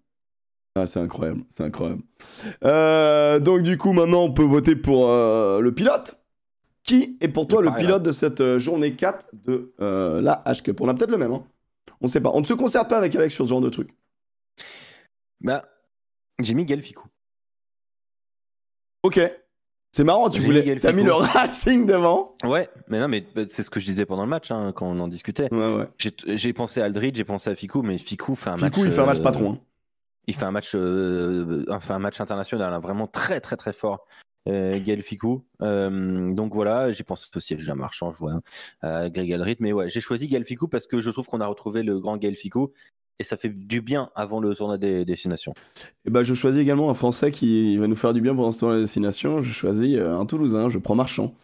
Ah, c'est incroyable, c'est incroyable. Euh, donc, du coup, maintenant, on peut voter pour euh, le pilote. Qui est pour toi Le pilote de cette euh, journée 4 de la H-Cup On a peut-être le même, hein On sait pas. On ne se concerte pas avec Alex sur ce genre de truc. Bah, j'ai mis Galficou. Ok. C'est marrant, tu voulais. T'as mis le. Racing devant Ouais, mais non, mais bah, c'est ce que je disais pendant le match, hein, quand on en discutait. Ouais, ouais. J'ai- pensé à Aldridge, j'ai pensé à Ficou, mais Ficou fait un match. Ficou, il fait un match patron. hein. Il fait un match, euh, enfin, un match international, hein, vraiment très très très fort. Euh, Gaël Ficou. Euh, donc voilà, j'y pense aussi à Julien Marchand, je vois, hein, à Greg. Mais ouais, j'ai choisi Gaël Ficou parce que je trouve qu'on a retrouvé le grand Gaël Ficou et ça fait du bien avant le tournoi des destinations. Et bah, je choisis également un Français qui va nous faire du bien pendant ce tour de la destination. Je choisis euh, un Toulousain, je prends Marchand.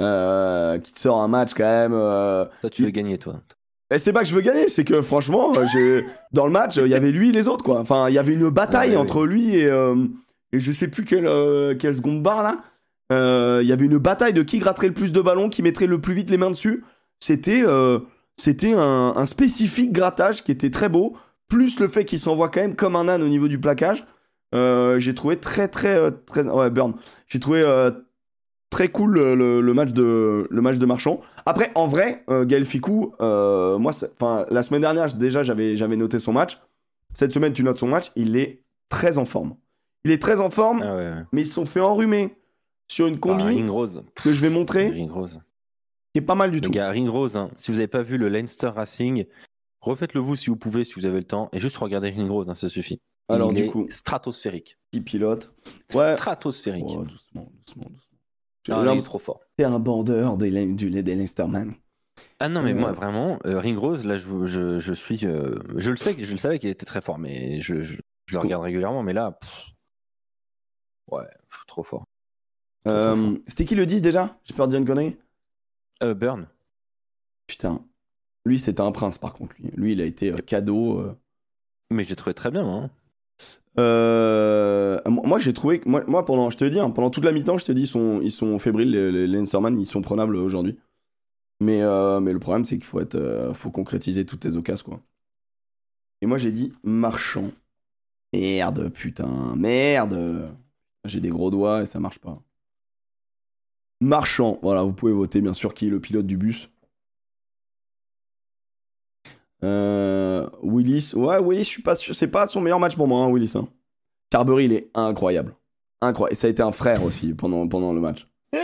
Euh, qui te sort un match quand même. euh, Toi, tu veux gagner, toi. Et c'est pas que je veux gagner, c'est que franchement, euh, dans le match, il y avait lui et les autres quoi. Enfin, il y avait une bataille Ouais, entre lui et, euh, et je sais plus quelle, euh, quelle seconde barre là. Euh, Il y avait une bataille de qui gratterait le plus de ballons, qui mettrait le plus vite les mains dessus. C'était euh, c'était un, un spécifique grattage qui était très beau, plus le fait qu'il s'envoie quand même comme un âne au niveau du plaquage. J'ai trouvé très très très ouais burn. J'ai trouvé très cool le, le- match de le match de Marchand. Après, en vrai, euh, Gaël Ficou, euh, moi, enfin, la semaine dernière, déjà, j'avais j'avais noté son match. Cette semaine, tu notes son match. Il est très en forme. Il est très en forme, Ah ouais, ouais. mais ils se sont fait enrhumer sur une combi Ah, que je vais montrer, Ring Rose. qui est pas mal du tout. gars, Ring Rose, hein, si vous n'avez pas vu le Leinster Racing, refaites-le vous si vous pouvez, si vous avez le temps, et juste regardez Ring Rose, hein, ça suffit. Alors, Il du est coup, stratosphérique. qui pilote Ouais. Stratosphérique. Oh, doucement, doucement, doucement. Ah, Là, il est trop fort. T'es un bandeur des, Lein- du des Leinsterman. Ah non, mais Euh. moi, vraiment, euh, Ring Rose, là, je, je, je suis. euh, je le sais, je le savais qu'il était très fort, mais je, je, je le regarde régulièrement, mais là. pff, ouais, pff, trop fort. Euh, C'était qui le 10 déjà? J'ai peur de dire une connerie. Euh, Burn. Putain. Lui, c'était un prince, par contre. Lui, lui il a été euh, cadeau. euh. Mais j'ai trouvé très bien, moi. hein. Euh, moi, j'ai trouvé que moi, pendant, je te dis, hein, pendant toute la mi-temps, je te dis, ils sont, fébriles, les, les ils sont prenables aujourd'hui. Mais, euh, mais le problème, c'est qu'il faut être, euh, concrétiser toutes tes occasions, quoi. Et moi, j'ai dit marchand. Merde, putain, merde. J'ai des gros doigts et ça marche pas. Marchand, voilà, vous pouvez voter bien sûr qui est le pilote du bus. Euh, Willis, ouais, Willis, je suis pas sûr, c'est pas son meilleur match pour moi, hein, Willis. Hein. Carberry, il est incroyable. Incroyable. Et ça a été un frère aussi pendant, pendant le match.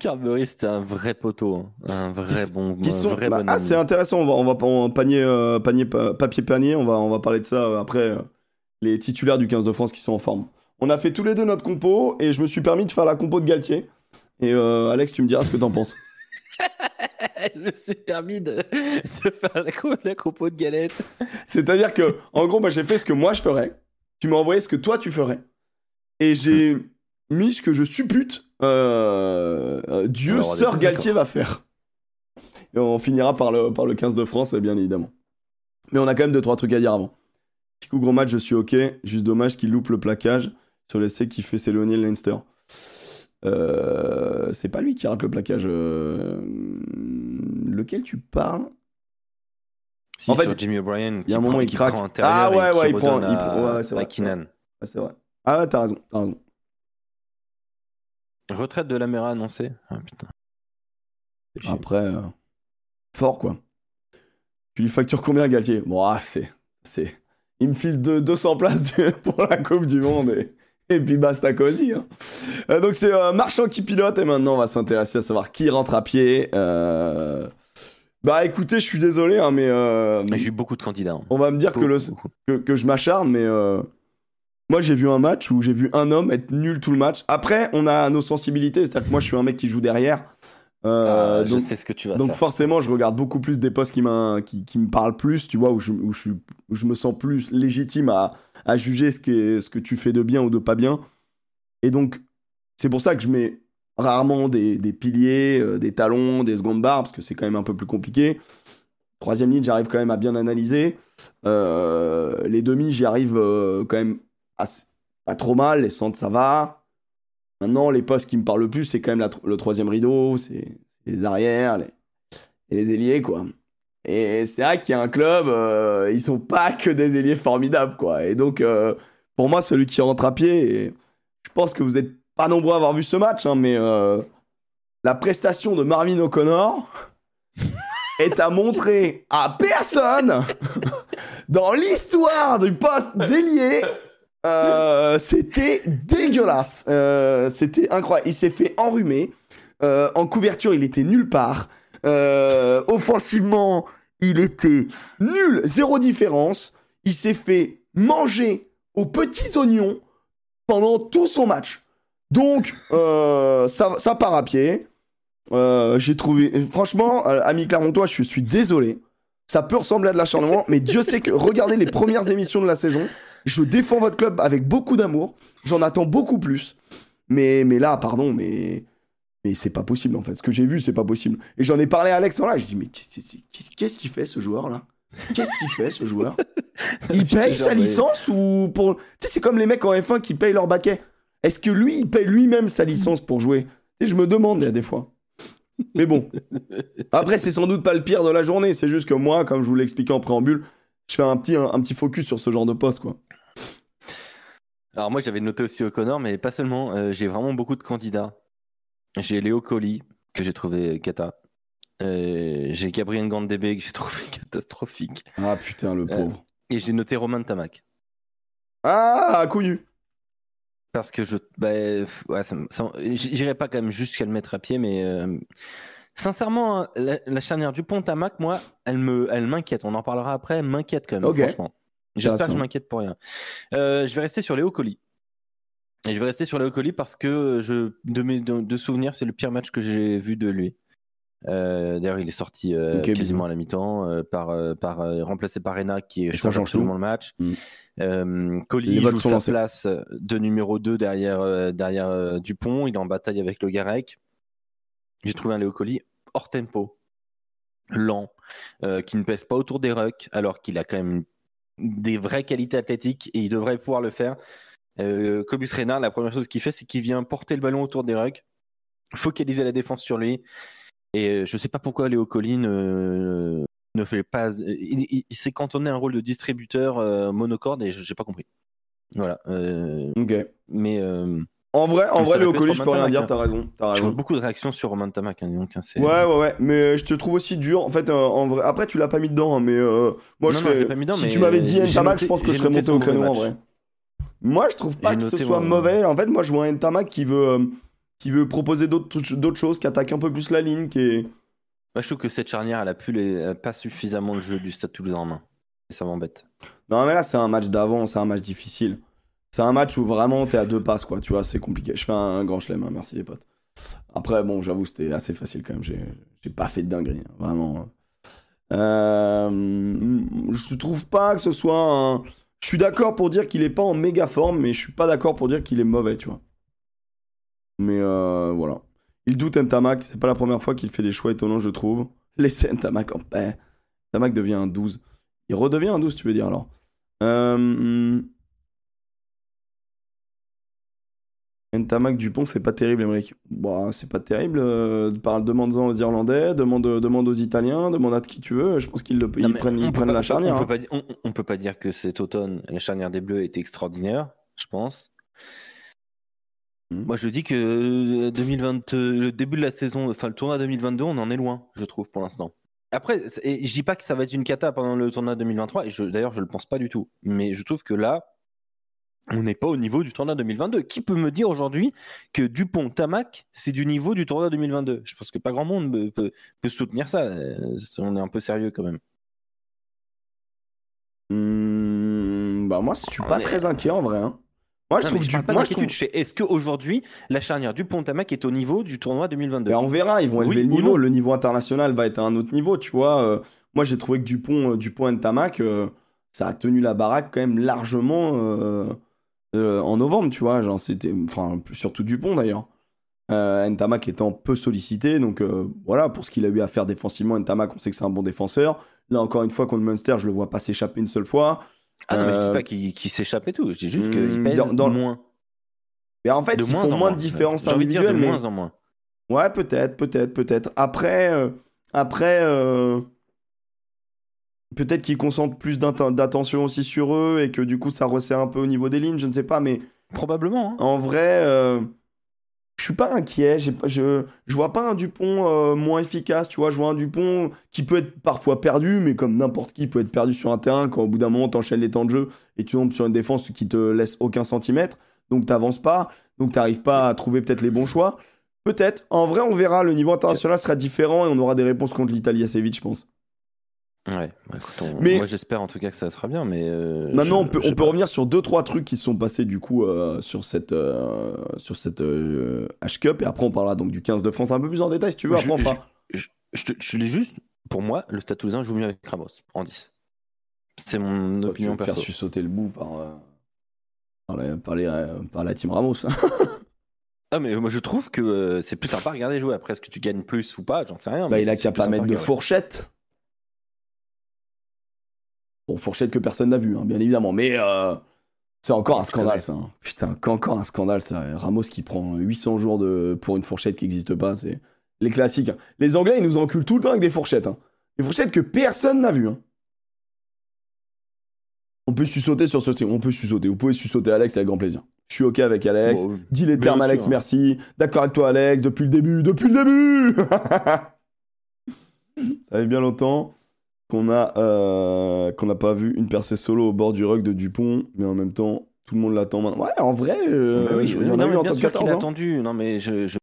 Carberry, c'était un vrai poteau, hein. un vrai bon, Qui un sont, vrai bah, bon ah, c'est intéressant, on va, on va panier, euh, panier, pa- papier panier, on va, on va parler de ça euh, après. euh, les titulaires du 15 de France qui sont en forme. On a fait tous les deux notre compo et je me suis permis de faire la compo de Galtier. Et euh, Alex, tu me diras ce que t'en penses. Je me suis permis de, de faire la, co- la compo de galette. C'est-à-dire que, en gros, moi j'ai fait ce que moi je ferais. Tu m'as envoyé ce que toi tu ferais. Et j'ai mis ce que je suppute euh, euh, Dieu, Alors, Sœur Galtier va faire. Et on finira par le, par le 15 de France, bien évidemment. Mais on a quand même deux, trois trucs à dire avant. Petit coup, gros match, je suis ok. Juste dommage qu'il loupe le plaquage sur l'essai qui fait s'éloigner le Leinster. Euh, c'est pas lui qui rate le plaquage. euh, Lequel tu parles? Si, En fait, sur Jimmy O'Brien, il y a un qui moment, prend- il craque. Ah ouais, ouais, il prend- il prend- ouais, c'est vrai. Ah, c'est vrai. Ah ouais, t'as raison, t'as raison. Retraite de la Mera annoncée. Ah putain. Après, euh, fort quoi. Tu lui factures combien, Galtier? Bon, ah, c'est. c'est... Il me file de- 200 places pour la Coupe du Monde et, et puis basta cosy. hein. Euh, donc c'est euh, Marchand qui pilote et maintenant on va s'intéresser à savoir qui rentre à pied. Euh, Bah écoutez, je suis désolé, hein, mais Mais J'ai eu beaucoup de candidats. hein. on va me dire que, le, que, que je m'acharne, mais moi j'ai vu un match où j'ai vu un homme être nul tout le match. Après, on a nos sensibilités, c'est-à-dire que moi je suis un mec qui joue derrière. Euh, Ah, je donc, sais ce que tu vas donc faire. forcément, je regarde beaucoup plus des postes qui, qui, qui me parlent plus, tu vois, où je, où je, où je me sens plus légitime à, à juger ce que, ce que tu fais de bien ou de pas bien. Et donc, c'est pour ça que je mets rarement des, des piliers, euh, des talons, des secondes barres, parce que c'est quand même un peu plus compliqué. Troisième ligne, j'arrive quand même à bien analyser. Euh, les demi, j'y arrive quand même assez- pas trop mal. Les centres, ça va. Maintenant, les postes qui me parlent le plus, c'est quand même le troisième rideau, c'est les arrières les, et les ailiers, quoi. Et c'est vrai qu'il y a un club, euh, ils sont pas que des ailiers formidables, quoi. Et donc, euh, pour moi, celui qui rentre à pied, et je pense que vous êtes pas nombreux à avoir vu ce match, hein, mais euh, la prestation de Marvin O'Connor est à montrer à personne dans l'histoire du poste d'ailier. Euh, c'était dégueulasse. Euh, c'était incroyable. Il s'est fait enrhumer. Euh, en couverture, il était nulle part. Offensivement, il était nul, zéro différence. Il s'est fait manger aux petits oignons pendant tout son match. Donc, ça, part à pied. J'ai trouvé. Franchement, ami Clermontois, je suis désolé. Ça peut ressembler à de l'acharnement, mais Dieu sait que regardez les premières émissions de la saison. Je défends votre club avec beaucoup d'amour. J'en attends beaucoup plus. Mais, mais là, pardon, mais, mais c'est pas possible en fait. Ce que j'ai vu, c'est pas possible. Et j'en ai parlé à Alex en live. Je dis, mais qu'est- qu'est-ce qu'est-ce qu'il fait ce joueur là Qu'est-ce qu'il fait ce joueur? Il paye sa licence ou pour. Tu sais, c'est comme les mecs en F1 qui payent leur baquet. Est-ce que lui, il paye lui-même sa licence pour jouer? Sais, je me demande, il y a des fois. Mais bon. Après, c'est sans doute pas le pire de la journée. C'est juste que moi, comme je vous l'ai expliqué en préambule, je fais un petit, un, un petit focus sur ce genre de poste, quoi. Alors moi j'avais noté aussi O'Connor, mais pas seulement. euh, j'ai vraiment beaucoup de candidats. J'ai Léo Colli, que j'ai trouvé cata. Euh, j'ai Gabriel Gandebe, que j'ai trouvé catastrophique. Ah putain, le pauvre. Et j'ai noté Romain Tamac. Ah, couillu. Parce que je. Bah, ouais, ça J'irai pas quand même jusqu'à le mettre à pied, mais. euh, Sincèrement, hein, la, la charnière du pont Tamac, moi, elle me, elle m'inquiète. On en parlera après, elle m'inquiète quand même, franchement. J'espère que je m'inquiète pour rien. Euh, je vais rester sur Léo Colli. Et je vais rester sur Léo Colli parce que je, de mes de, de souvenirs, c'est le pire match que j'ai vu de lui. Euh, D'ailleurs, il est sorti euh, quasiment à la mi-temps, euh, par, par, remplacé par Rena qui ça change absolument tout. le match. Mm. Euh, Colli joue sa lancés. place de numéro 2 derrière, derrière Dupont. Il est en bataille avec le Garec. J'ai trouvé un Léo Colli hors tempo, lent, qui ne pèse pas autour des rucks, alors qu'il a quand même des vraies qualités athlétiques et il devrait pouvoir le faire. Euh, Cobus Reina, la première chose qu'il fait, c'est qu'il vient porter le ballon autour des rucks, focaliser la défense sur lui. Et euh, je sais pas pourquoi Léo Colli ne, ne fait pas. Il, il- il s'est cantonné un rôle de distributeur euh, monocorde et je n'ai pas compris. Voilà. euh, Ok. mais euh, En vrai, en vrai, Léo Colli, je peux rien dire, hein. t'as raison. T'as je vois raison. beaucoup de réactions sur Roman Tamac. hein, donc, hein, c'est- Ouais, ouais, ouais. Mais je te trouve aussi dur. En fait, euh, en vrai. Après, tu l'as pas mis dedans, hein, mais euh, moi, Non, je non, serais. je pas mis dedans, si mais tu m'avais dit noté- je pense que je serais monté au créneau en vrai. Moi, je trouve pas que ce soit mauvais. En fait, moi, je vois un Ntamak qui veut, euh, qui veut proposer d'autres choses, qui attaque un peu plus la ligne, qui est. Moi, je trouve que cette charnière, elle a, plus les... pas suffisamment le jeu du Stade Toulousain en main. Et ça m'embête. Non, mais là, c'est un match d'avant, c'est un match difficile. C'est un match où vraiment t'es à deux passes, quoi. Tu vois, c'est compliqué. Je fais un, grand chelem, hein, merci les potes. Après, bon, j'avoue, c'était assez facile quand même. J'ai pas fait de dinguerie, hein, vraiment. Euh, je trouve pas que ce soit un. Je suis d'accord pour dire qu'il est pas en méga forme, mais je suis pas d'accord pour dire qu'il est mauvais, tu vois. Mais euh, voilà. Il doute Ntamak, c'est pas la première fois qu'il fait des choix étonnants, je trouve. Laissez Ntamak en paix. Ntamak devient un 12. Il redevient un 12, tu veux dire alors. Euh... Ntamak Dupont, c'est pas terrible, Emmerich. Bah, c'est pas terrible. Euh, parle, demande-en aux Irlandais, demande, demande aux Italiens, demande à qui tu veux. Je pense qu'ils le- ils prennent, on ils peut prennent pas- la charnière. On, hein. peut pas, on, on peut pas dire que cet automne, la charnière des Bleus était extraordinaire, je pense. Mhm. Moi, je dis que euh, 2020, euh, le début de la saison, enfin le tournoi 2022, on en est loin, je trouve, pour l'instant. Après, je dis pas que ça va être une cata pendant le tournoi 2023, et je- d'ailleurs, je le pense pas du tout. Mais je trouve que là, on n'est pas au niveau du tournoi 2022. Qui peut me dire aujourd'hui que Dupont, Tamac, c'est du niveau du tournoi 2022 Je pense que pas grand monde peut, soutenir ça. Euh, On est un peu sérieux quand même. Hmm, bah, moi, je suis pas est- très inquiet en vrai. hein. Moi, je Non, trouve je du- moi, je trouve- est-ce qu'aujourd'hui, la charnière Dupont-Tamac est au niveau du tournoi 2022 Ben, on verra, ils vont Oui élever le niveau. Le niveau international va être à un autre niveau, tu vois. Euh, moi, j'ai trouvé que Dupont, euh, Dupont Ntamak, euh, ça a tenu la baraque quand même largement euh, en novembre, tu vois. Genre, c'était, enfin, surtout Dupont d'ailleurs. Euh, Ntamak étant peu sollicité, donc euh, voilà, pour ce qu'il a eu à faire défensivement, Ntamak, on sait que c'est un bon défenseur. Là, encore une fois, contre Munster, je le vois pas s'échapper une seule fois. Ah non, mais je dis Euh, pas qu'il s'échappe et tout. Je dis juste hmm, qu'il pèse dans- dans- moins. Mais en fait, de ils moins font en moins de différences de dire de individuelles, mais moins en moins. Ouais, peut-être, peut-être, peut-être. Après, après peut-être qu'ils concentrent plus d'atten- d'attention aussi sur eux et que du coup ça resserre un peu au niveau des lignes, je ne sais pas, mais Probablement. hein. en vrai, euh, je suis pas inquiet. Je, je vois pas un Dupont euh, moins efficace, tu vois. Je vois un Dupont qui peut être parfois perdu, mais comme n'importe qui peut être perdu sur un terrain quand au bout d'un moment t'enchaînes les temps de jeu et tu tombes sur une défense qui te laisse aucun centimètre, donc t'avances pas, donc t'arrives pas à trouver peut-être les bons choix. Peut-être. En vrai, on verra. Le niveau international sera différent et on aura des réponses contre l'Italie assez vite, je pense. Ouais, bah, écoute, on- Mais- moi j'espère en tout cas que ça sera bien, mais. euh, Maintenant, je- on peut, on pas. revenir sur deux trois trucs qui sont passés du coup euh, sur cette euh, sur cette euh, H-Cup et après on parlera donc du 15 de France un peu plus en détail si tu veux. Je- Après, je- fera- Je, je te, je te dis juste, pour moi, le Stade Toulousain joue mieux avec Ramos en 10. C'est mon tu opinion veux me faire perso. sursauter le bout par, par, les, par la team Ramos. Ah, mais moi je trouve que c'est plus sympa à regarder jouer. Après, est-ce que tu gagnes plus ou pas? J'en sais rien. bah, il a qu'à pas mettre de regarder. fourchette. Bon, fourchette que personne n'a vu, hein, bien évidemment. Mais euh, c'est encore un scandale, ça. hein. Putain, encore un scandale, ça. Ramos qui prend 800 jours de... pour une fourchette qui n'existe pas. C'est les classiques. hein. Les Anglais, ils nous enculent tout le temps avec des fourchettes. Des fourchettes que personne n'a vues. hein. On peut sussauter sur ce stream. On peut sussauter. Vous pouvez sussauter Alex avec grand plaisir. Je suis OK avec Alex. Bon, Dis les termes, Alex, merci. D'accord avec toi, Alex, depuis le début, depuis le début Ça fait bien longtemps qu'on a euh, qu'on n'a pas vu une percée solo au bord du rug de Dupont, mais en même temps, tout le monde l'attend maintenant. Ouais, en vrai, euh, bah oui, il y oui, en a non, eu mais en top sûr 14. qu'il a hein. attendu. Non, mais je, je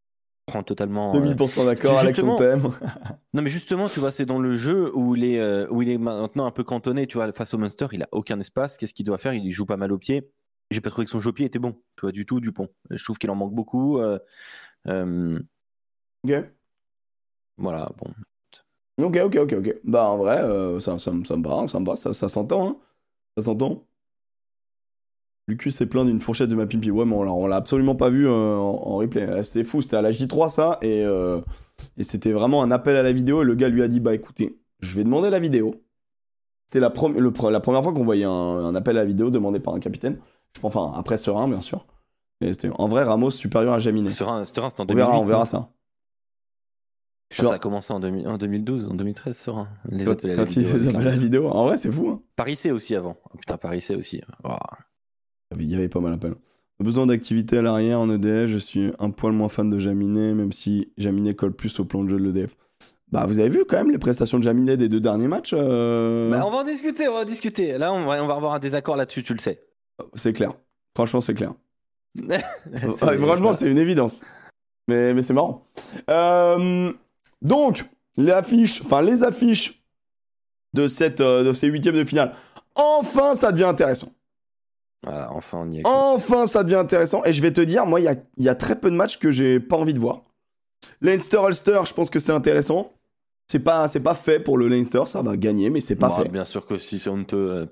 prends totalement. euh, 2000% d'accord, Alex, on Justement- t'aime. Non, mais justement, tu vois, c'est dans le jeu où il est, euh, où il est maintenant un peu cantonné. Tu vois, face au Munster, il a aucun espace. Qu'est-ce qu'il doit faire? Il joue pas mal au pied. J'ai pas trouvé que son jeu au pied était bon. Tu vois, du tout, Dupont. Je trouve qu'il en manque beaucoup. euh, euh, Ok, voilà, bon. Ok, ok, ok. ok. Bah, en vrai, euh, ça, ça, me- ça me va, ça me va, ça, ça s'entend. Hein. Ça s'entend. Lucas s'est plaint d'une fourchette de ma pimpi. Ouais, mais on l'a- on l'a absolument pas vu euh, en, en replay. Euh, C'était fou, c'était à la J3 ça, et, euh, et c'était vraiment un appel à la vidéo. Et le gars lui a dit Bah écoutez, je vais demander la vidéo. C'était la, le la première fois qu'on voyait un, un appel à la vidéo demandé par un capitaine. Je pense, enfin, après Serein, bien sûr. Mais c'était en vrai Ramos supérieur à Jaminet. Serein, Serein, c'était en On 2008. verra, on verra ça. Ça a commencé en, 2000 en 2012, en 2013, Serein. Les Quand, la quand il vidéo la vidéo. En vrai, c'est fou. Hein. Paris C aussi avant. Oh, putain, Paris C aussi. Oh. il y avait pas mal d'appels. Besoin d'activité à l'arrière en EDF. Je suis un poil moins fan de Jaminet, même si Jaminet colle plus au plan de jeu de l'EDF. Bah, vous avez vu quand même les prestations de Jaminet des deux derniers matchs euh, Bah, on va en discuter, on va en discuter. Là, on va, on va avoir un désaccord là-dessus, tu le sais. C'est clair. Franchement, c'est clair. Franchement, c'est une évidence. Mais, mais c'est marrant. Euh, donc, les affiches, enfin les affiches de, cette, euh, de ces huitièmes de finale. Enfin, ça devient intéressant. Voilà, enfin, on y est. Enfin, ça devient intéressant. Et je vais te dire, moi, il y a, il y a très peu de matchs que j'ai pas envie de voir. Leinster-Ulster, je pense que c'est intéressant. C'est pas, c'est pas fait pour le Leinster, ça va gagner, mais c'est pas Bah, fait. Bien sûr que si c'est honteux. euh.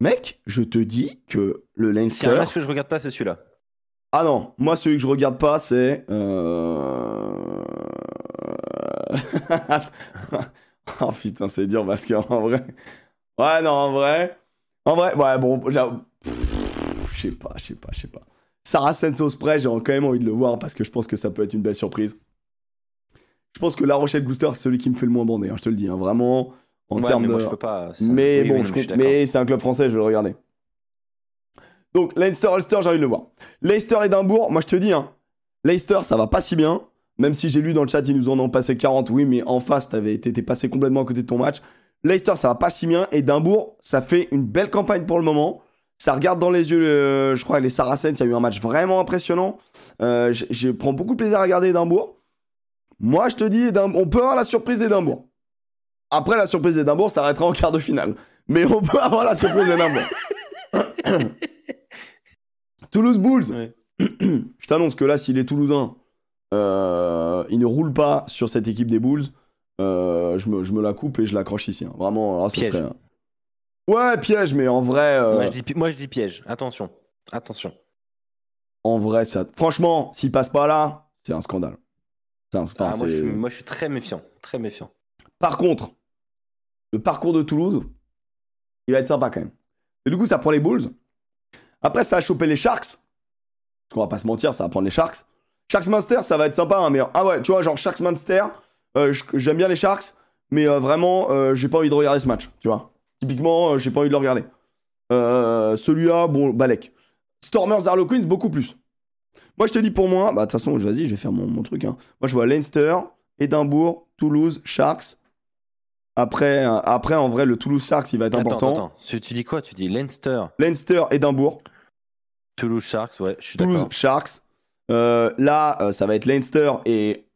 Mec, je te dis que le un Leinster. match que je regarde pas, c'est celui-là. Ah non, moi celui que je regarde pas, c'est. euh, oh putain, c'est dur parce qu'en vrai. Ouais, non, en vrai. En vrai, ouais, bon, je sais pas, je sais pas, je sais pas. Saracens au spray, j'ai quand même envie de le voir parce que je pense que ça peut être une belle surprise. Je pense que La Rochelle Gloucester, c'est celui qui me fait le moins bander, hein, je te le dis, hein, vraiment. En Ouais, termes mais de. moi, je peux pas. Mais Oui, bon, oui, je mais compte- suis mais c'est un club français, je vais le regarder. Donc, Leinster-Ulster, j'ai envie de le voir. Leicester-Édimbourg, moi je te dis, hein, Leicester, ça va pas si bien. Même si j'ai lu dans le chat, ils nous en ont passé 40. Oui, mais en face, t'avais été t'es passé complètement à côté de ton match. Leicester, ça va pas si bien. Édimbourg, ça fait une belle campagne pour le moment. Ça regarde dans les yeux, je crois, les Saracens. Il y a eu un match vraiment impressionnant. Euh, je, je prends beaucoup de plaisir à regarder Édimbourg. Moi, je te dis, on peut avoir la surprise d'Édimbourg. Après, la surprise d'Édimbourg s'arrêtera en quart de finale. Mais on peut avoir la surprise d'Édimbourg. Toulouse Bulls. Ouais. je t'annonce que là, s'il est toulousain, euh, il ne roule pas sur cette équipe des Bulls. euh, je, me, je me la coupe et je l'accroche ici. hein. Vraiment, alors, ça Piège. serait. Ouais, piège, mais en vrai, euh, Moi, je dis, pi- moi, je dis piège. Attention. Attention. en vrai, ça. Franchement, s'il passe pas là, c'est un scandale. Un- enfin, Ah, moi, je suis, moi, je suis très méfiant. Très méfiant. Par contre, le parcours de Toulouse, il va être sympa quand même. Et du coup, ça prend les Bulls. Après, ça va choper les Sharks. Parce qu'on va pas se mentir, ça va prendre les Sharks. Sharks Munster, ça va être sympa. hein, mais ah ouais, tu vois, genre Sharks Munster, euh, j'aime bien les Sharks, mais euh, vraiment, euh, j'ai pas envie de regarder ce match. Tu vois, typiquement, euh, j'ai pas envie de le regarder. Euh, Celui-là, bon, Balek. Stormers Harlequins, beaucoup plus. Moi, je te dis pour moi, bah de toute façon, vas-y, je vais faire mon, mon truc. hein. Moi, je vois Leinster, Édimbourg, Toulouse, Sharks. Après, euh, après, en vrai, le Toulouse Sharks, il va être Attends, important. attends, attends. Tu, dis quoi? Tu dis Leinster, Leinster, Édimbourg, Toulouse Sharks. Ouais, je suis Toulouse d'accord. Sharks. Euh, là, euh, ça va être Leinster et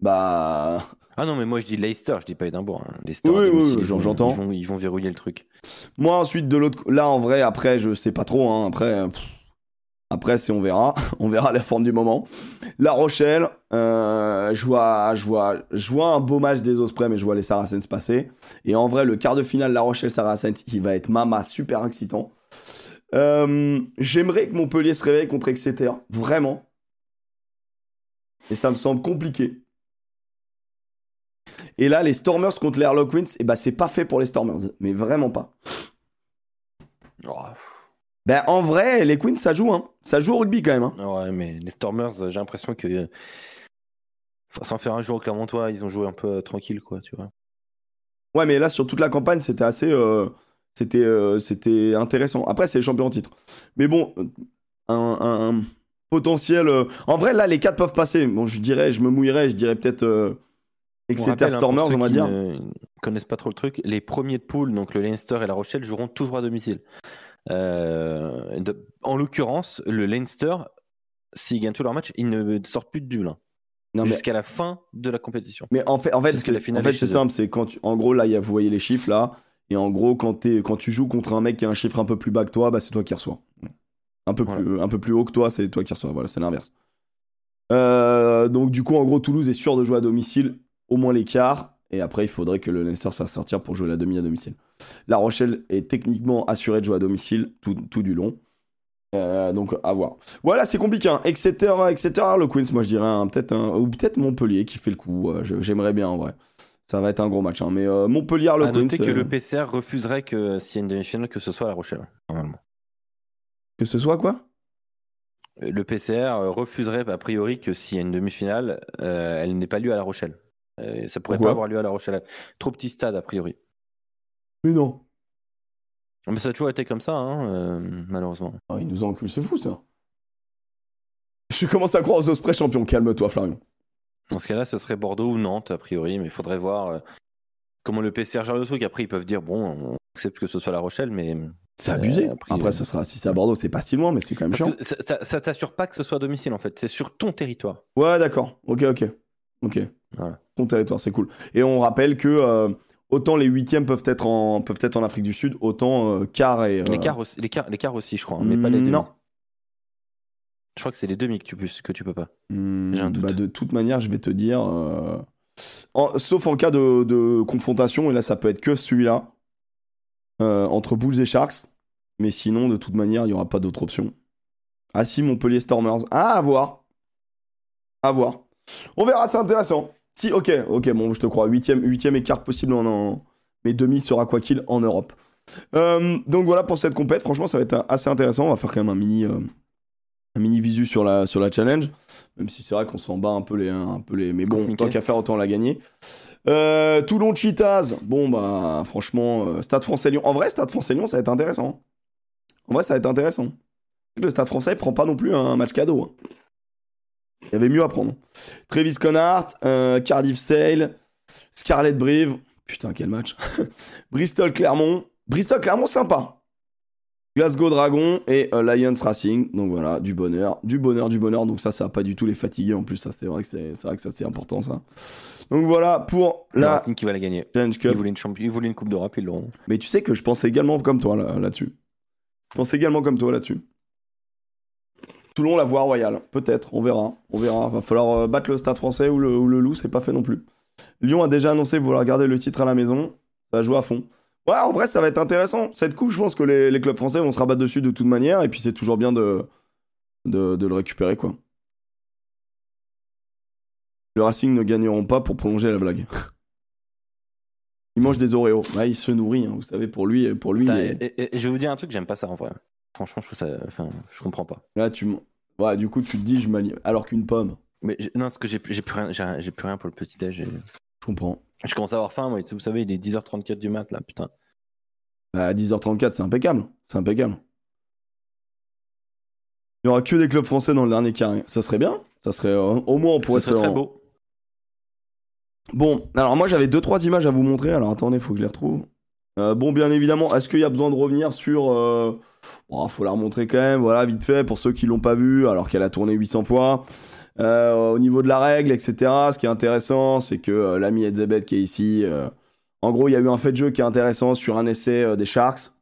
bah Ah non, mais moi, je dis Leicester. Je dis pas Édimbourg. hein. Leicester. Oui, oui, j'entends. Ils vont, ils vont verrouiller le truc. moi ensuite de l'autre. Là, en vrai, après, je sais pas trop. hein, après, pff, après, c'est on verra, on verra la forme du moment. La Rochelle, euh, je vois, je vois, je vois un beau match des Ospreys, mais je vois les Saracens passer. Et en vrai, le quart de finale La Rochelle Saracens, il va être mama super excitant. Euh, J'aimerais que Montpellier se réveille contre Exeter, vraiment. Et ça me semble compliqué. Et là, les Stormers contre les Harlequins, et bah c'est pas fait pour les Stormers, mais vraiment pas. Oh, Ben en vrai, les Queens ça joue, hein. Ça joue au rugby quand même. Hein. ouais, mais les Stormers, j'ai l'impression que. enfin, sans faire un jour au Clermontois, ils ont joué un peu euh, tranquille, quoi, tu vois. Ouais, mais là sur toute la campagne, c'était assez, euh, c'était, euh, c'était intéressant. Après, c'est les champions en titre. Mais bon, un potentiel. euh, En vrai, là, les quatre peuvent passer. Bon, je dirais, je me mouillerais, je dirais peut-être euh, On Exeter rappelle, hein, Stormers, on va dire. ne connaissent pas trop le truc, les premiers de poule, donc le Leinster et la Rochelle, joueront toujours à domicile. Euh, de- en l'occurrence, le Leinster, s'ils gagnent tous leurs matchs, ils ne sortent plus de Dublin mais jusqu'à la fin de la compétition. Mais en fait, en fait, c'est, en fait, simple. C'est quand tu, en gros, là, il y a, vous voyez les chiffres là. Et en gros, quand tu joues contre un mec qui a un chiffre un peu plus bas que toi, bah, c'est toi qui reçois. Un peu, Voilà. plus, un peu plus haut que toi, c'est toi qui reçois. Voilà, c'est l'inverse. Euh, donc, du coup, en gros, Toulouse est sûr de jouer à domicile, au moins les quarts. Et après, il faudrait que le Leinster se fasse sortir pour jouer la demi à domicile. La Rochelle est techniquement assurée de jouer à domicile tout, tout du long. Euh, donc, à voir. Voilà, c'est compliqué. Hein. Exeter, Exeter Harlequins, moi je dirais. hein, peut-être ou peut-être Montpellier qui fait le coup. euh, J'aimerais bien en vrai. Ça va être un gros match. hein. Mais Montpellier À Harlequins. noter que le PCR refuserait que s'il y a une demi-finale, que ce soit à la Rochelle, normalement. Que ce soit quoi? Euh, Le PCR euh, refuserait a priori que s'il y a une demi-finale, euh, elle n'ait pas lieu à la Rochelle. Euh, ça pourrait Pourquoi? pas avoir lieu à la Rochelle. Trop petit stade a priori. Mais non. Mais ça a toujours été comme ça, hein, euh, malheureusement. Oh, il nous a enculé, c'est fou ça. Je commence à croire aux Ospreys champions. Calme-toi, Florian. Dans ce cas-là, ce serait Bordeaux ou Nantes, a priori, mais il faudrait voir comment le PCR gère le truc. Après, ils peuvent dire bon, on accepte que ce soit La Rochelle, mais. C'est abusé. Euh, après, Après, euh, ça sera, si c'est à Bordeaux, c'est pas si loin, mais c'est quand même chiant. ça, ça- ça t'assure pas que ce soit à domicile, en fait. C'est sur ton territoire. Ouais, d'accord. Ok, ok. Ok. Voilà. Ton territoire, c'est cool. Et on rappelle que euh, autant les huitièmes peuvent être en, peuvent être en Afrique du Sud, autant euh, quart et. euh, Les quarts aussi, les quarts- les quarts aussi, je crois, hein, mais pas les demi. Non. Je crois que c'est les demi que tu, peux- que tu peux pas. Hmm, J'ai un doute. bah, de toute manière, je vais te dire. en- sauf en cas de, de confrontation, et là, ça peut être que celui-là, euh, entre Bulls et Sharks. Mais sinon, de toute manière, il n'y aura pas d'autre option. Ah si, Montpellier Stormers. Ah, à voir. À voir. On verra, c'est intéressant. Si, ok, ok, bon, je te crois. Huitième, huitième écart possible en, en... Mais demi sera quoi qu'il en Europe. Euh, donc voilà pour cette compète. Franchement, ça va être assez intéressant. On va faire quand même un mini, euh, un mini visu sur la, sur la challenge. Même si c'est vrai qu'on s'en bat un peu les, un peu les. Mais bon, tant qu'à faire, autant la gagner. Euh, Toulon Cheetahs. Bon, bah, franchement, euh, Stade français Lyon. En vrai, Stade français Lyon, ça va être intéressant. En vrai, ça va être intéressant. Le Stade français prend pas non plus un match cadeau. hein. Il y avait mieux à prendre. Travis Connard, euh, Cardiff Sale, Scarlett Brive. Putain, quel match. Bristol Clermont. Bristol Clermont, sympa. Glasgow Dragon et euh, Lions Racing. Donc voilà, du bonheur, du bonheur, du bonheur. Donc ça, ça va pas du tout les fatiguer. En plus, ça, c'est vrai que c'est c'est vrai que ça, c'est important, ça. Donc voilà pour Le la Racing qui va la gagner. Challenge Ils Cup. voulaient une, champi- ils voulaient une Coupe d'Europe, ils l'auront. Mais tu sais que je pensais également comme toi là- là-dessus. je pensais également comme toi là-dessus. Toulon, la voie royale. Peut-être, on verra. On verra. Va falloir euh, battre le stade français ou le, ou le loup, c'est pas fait non plus. Lyon a déjà annoncé vouloir garder le titre à la maison. Ça va jouer à fond. Ouais, en vrai, ça va être intéressant. Cette coupe, je pense que les, les clubs français vont se rabattre dessus de toute manière. Et puis, c'est toujours bien de, de, de le récupérer, quoi. Le Racing ne gagneront pas pour prolonger la blague. Il mange des Oreos. Ouais, il se nourrit, hein, vous savez, pour lui. Pour lui et- et, et- et je vais vous dire un truc, j'aime pas ça en vrai. Franchement, je trouve ça. Enfin, je comprends pas. Là, tu. Ouais, du coup, tu te dis, je. Alors qu'une pomme. Mais non, parce que j'ai plus rien, plus rien pour le petit déj. et- Je comprends. Je commence à avoir faim, moi. Vous savez, il est 10h34 du mat là, putain. Bah, à 10h34, c'est impeccable. C'est impeccable. Il y aura que des clubs français dans le dernier carré. Ça serait bien. Ça serait. euh, au moins, on pourrait serait se- très beau. Bon, alors moi, j'avais deux, trois images à vous montrer. Alors attendez, faut que je les retrouve. Euh, bon, bien évidemment, est-ce qu'il y a besoin de revenir sur. euh, Bon, faut la remontrer quand même, voilà, vite fait, pour ceux qui l'ont pas vu, alors qu'elle a tourné 800 fois. Euh, au niveau de la règle, etc., ce qui est intéressant, c'est que euh, l'ami Edzebet qui est ici, euh, en gros, il y a eu un fait de jeu qui est intéressant sur un essai euh, des Sharks.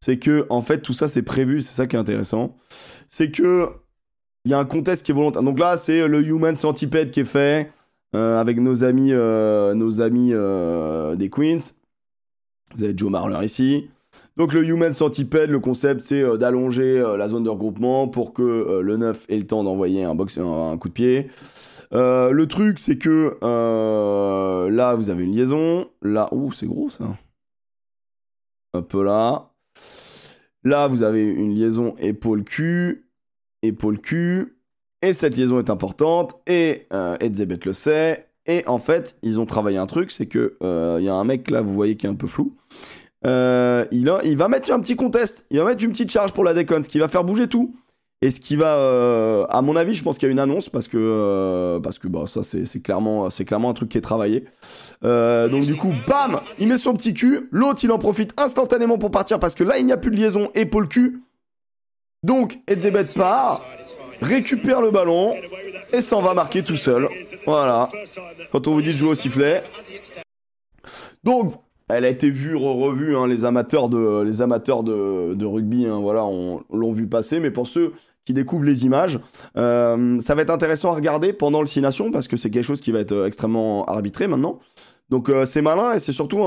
C'est que, en fait, tout ça, c'est prévu, c'est ça qui est intéressant. C'est que, il y a un contest qui est volontaire. Donc là, c'est le Human Centipede qui est fait avec nos amis, nos amis des Queens. Vous avez Joe Marler ici. Donc le Human Centipede, le concept c'est euh, d'allonger euh, la zone de regroupement pour que euh, le 9 ait le temps d'envoyer un, un, coup de pied. Le truc c'est que là vous avez une liaison. Là, ouh c'est gros ça. Un peu là. Là vous avez une liaison épaule-cul. Épaule-cul. Et cette liaison est importante. Et Edzebet le sait. Et en fait, ils ont travaillé un truc, c'est que il y a un mec là, vous voyez, qui est un peu flou. Euh, il, va mettre un petit contest, il va mettre une petite charge pour la déconne, ce qui va faire bouger tout. Et ce qui va, euh, à mon avis, je pense qu'il y a une annonce parce que euh, parce que bah, ça c'est clairement clairement un truc qui est travaillé. Donc du coup, bam, il met son petit cul. L'autre, il en profite instantanément pour partir parce que là, il n'y a plus de liaison épaule cul. Donc Edzebet part, récupère le ballon et s'en va marquer tout seul. Voilà. Quand on vous dit de jouer au sifflet. Donc, elle a été vue, re-revue, hein, les amateurs de, rugby, hein, voilà, on, l'ont vu passer, mais pour ceux qui découvrent les images, euh, ça va être intéressant à regarder pendant le Six Nations, parce que c'est quelque chose qui va être euh, extrêmement arbitré maintenant. Donc euh, c'est malin, et c'est surtout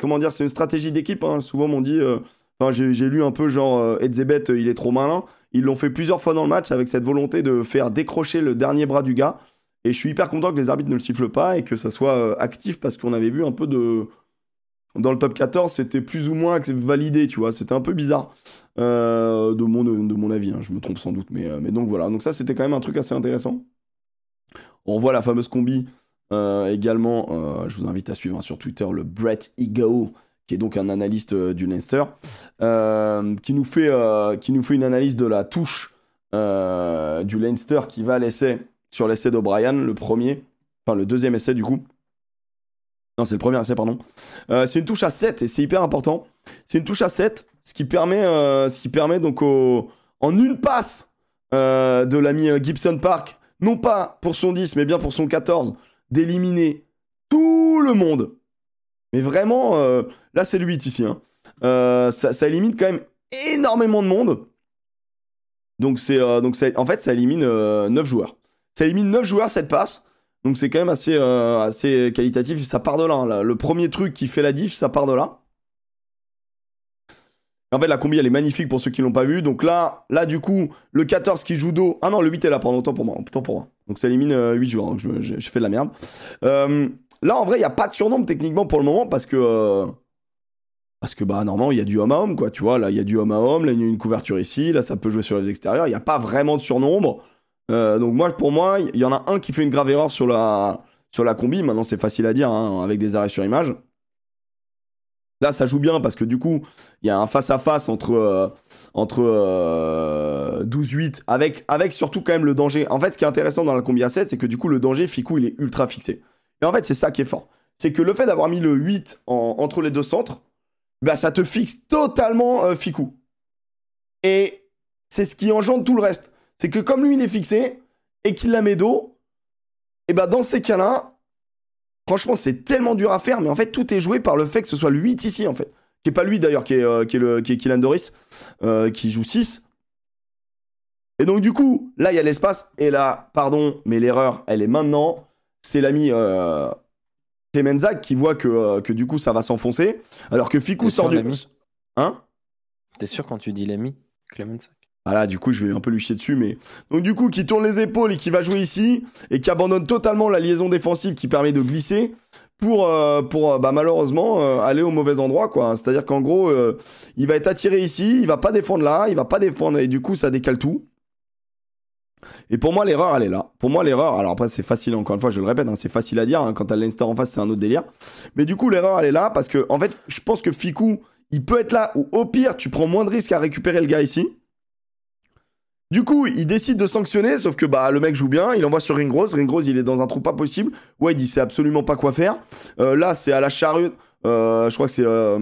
comment dire, c'est une stratégie d'équipe, hein. souvent m'ont dit, j'ai lu un peu genre, Edzebet, il est trop malin, ils l'ont fait plusieurs fois dans le match avec cette volonté de faire décrocher le dernier bras du gars, et je suis hyper content que les arbitres ne le sifflent pas, et que ça soit actif, parce qu'on avait vu un peu de dans le top 14, c'était plus ou moins validé, tu vois. C'était un peu bizarre, euh, de, mon, avis. hein. Je me trompe sans doute, mais, euh, mais donc voilà. Donc ça, c'était quand même un truc assez intéressant. On revoit la fameuse combi euh, également. je vous invite à suivre hein, sur Twitter le Brett Ego qui est donc un analyste du Leinster, qui, nous fait, qui nous fait une analyse de la touche du Leinster qui va à l'essai sur l'essai d'O'Brien, le premier, enfin le deuxième essai du coup. C'est le premier essai, pardon. c'est une touche à 7 et c'est hyper important. C'est une touche à 7, ce qui permet, ce qui permet donc en une passe de l'ami Gibson Park, non pas pour son 10, mais bien pour son 14, d'éliminer tout le monde. Mais vraiment, euh, là c'est le 8 ici. Hein. Euh, ça, élimine quand même énormément de monde. Donc, c'est, euh, donc en fait, ça élimine 9 joueurs. Ça élimine 9 joueurs cette passe. Donc c'est quand même assez, assez qualitatif. Ça part de là, là, Le premier truc qui fait la diff, ça part de là. En fait, la combi, elle est magnifique pour ceux qui l'ont pas vu. Donc là, là, du coup, le 14 qui joue dos. Ah non, le 8 est là, pardon, autant pour moi. Autant pour moi. Donc ça élimine 8 euh, joueurs. Donc je, fais de la merde. Euh, là, en vrai, il n'y a pas de surnombre techniquement pour le moment parce que. Euh, parce que, bah, normalement, il y a du homme à homme, quoi. Tu vois, là, il y a du homme à homme. Là, il y a une couverture ici. Là, ça peut jouer sur les extérieurs. Il n'y a pas vraiment de surnombre. Donc, moi, pour moi, il y en a un qui fait une grave erreur sur la, sur la combi. Maintenant, c'est facile à dire, hein, avec des arrêts sur image. Là, ça joue bien parce que du coup, il y a un face-à-face entre, euh, entre 12-8 euh, avec, avec surtout quand même le danger. En fait, ce qui est intéressant dans la combi à 7, c'est que du coup, le danger, Ficou, il est ultra fixé. Et en fait, c'est ça qui est fort. C'est que le fait d'avoir mis le 8 entre les deux centres, bah, ça te fixe totalement euh. Et c'est ce qui engendre tout le reste. C'est que comme lui, il est fixé et qu'il la met dos, et bah, dans ces cas-là, Franchement, c'est tellement dur à faire, mais en fait, tout est joué par le fait que ce soit le 8 ici, en fait. Qui est pas lui d'ailleurs, qui est, euh, qui est, le, qui est Kylian Doris, euh, qui joue 6. Et donc, du coup, là, il y a l'espace. Et là, pardon, mais l'erreur, elle est maintenant. C'est l'ami euh, Clemenzac qui voit que, euh, que du coup, ça va s'enfoncer. Alors que Fikou sort du. Hein? T'es sûr quand tu dis l'ami Clemenzac voilà, du coup, je vais un peu lui chier dessus, mais. Donc, du coup, qui tourne les épaules et qui va jouer ici, et qui abandonne totalement la liaison défensive qui permet de glisser pour, euh, pour euh, bah, malheureusement, euh, aller au mauvais endroit, quoi. C'est-à-dire qu'en gros, il va être attiré ici, il va pas défendre là, il va pas défendre, et du coup, ça décale tout. Et pour moi, l'erreur, elle est là. Pour moi, l'erreur, alors après, c'est facile, encore une fois, je le répète, hein, c'est facile à dire. Hein, quand t'as Leinster en face, c'est un autre délire. Mais du coup, l'erreur, elle est là parce que, en fait, je pense que Fiku, il peut être là, ou au pire, tu prends moins de risques à récupérer le gars ici. Du coup, il décide de sanctionner, sauf que bah le mec joue bien, il envoie sur Ringrose. Ringrose, il est dans un trou pas possible. Ouais, il sait absolument pas quoi faire. Euh, là, c'est à la charrue. Euh, je crois que c'est euh,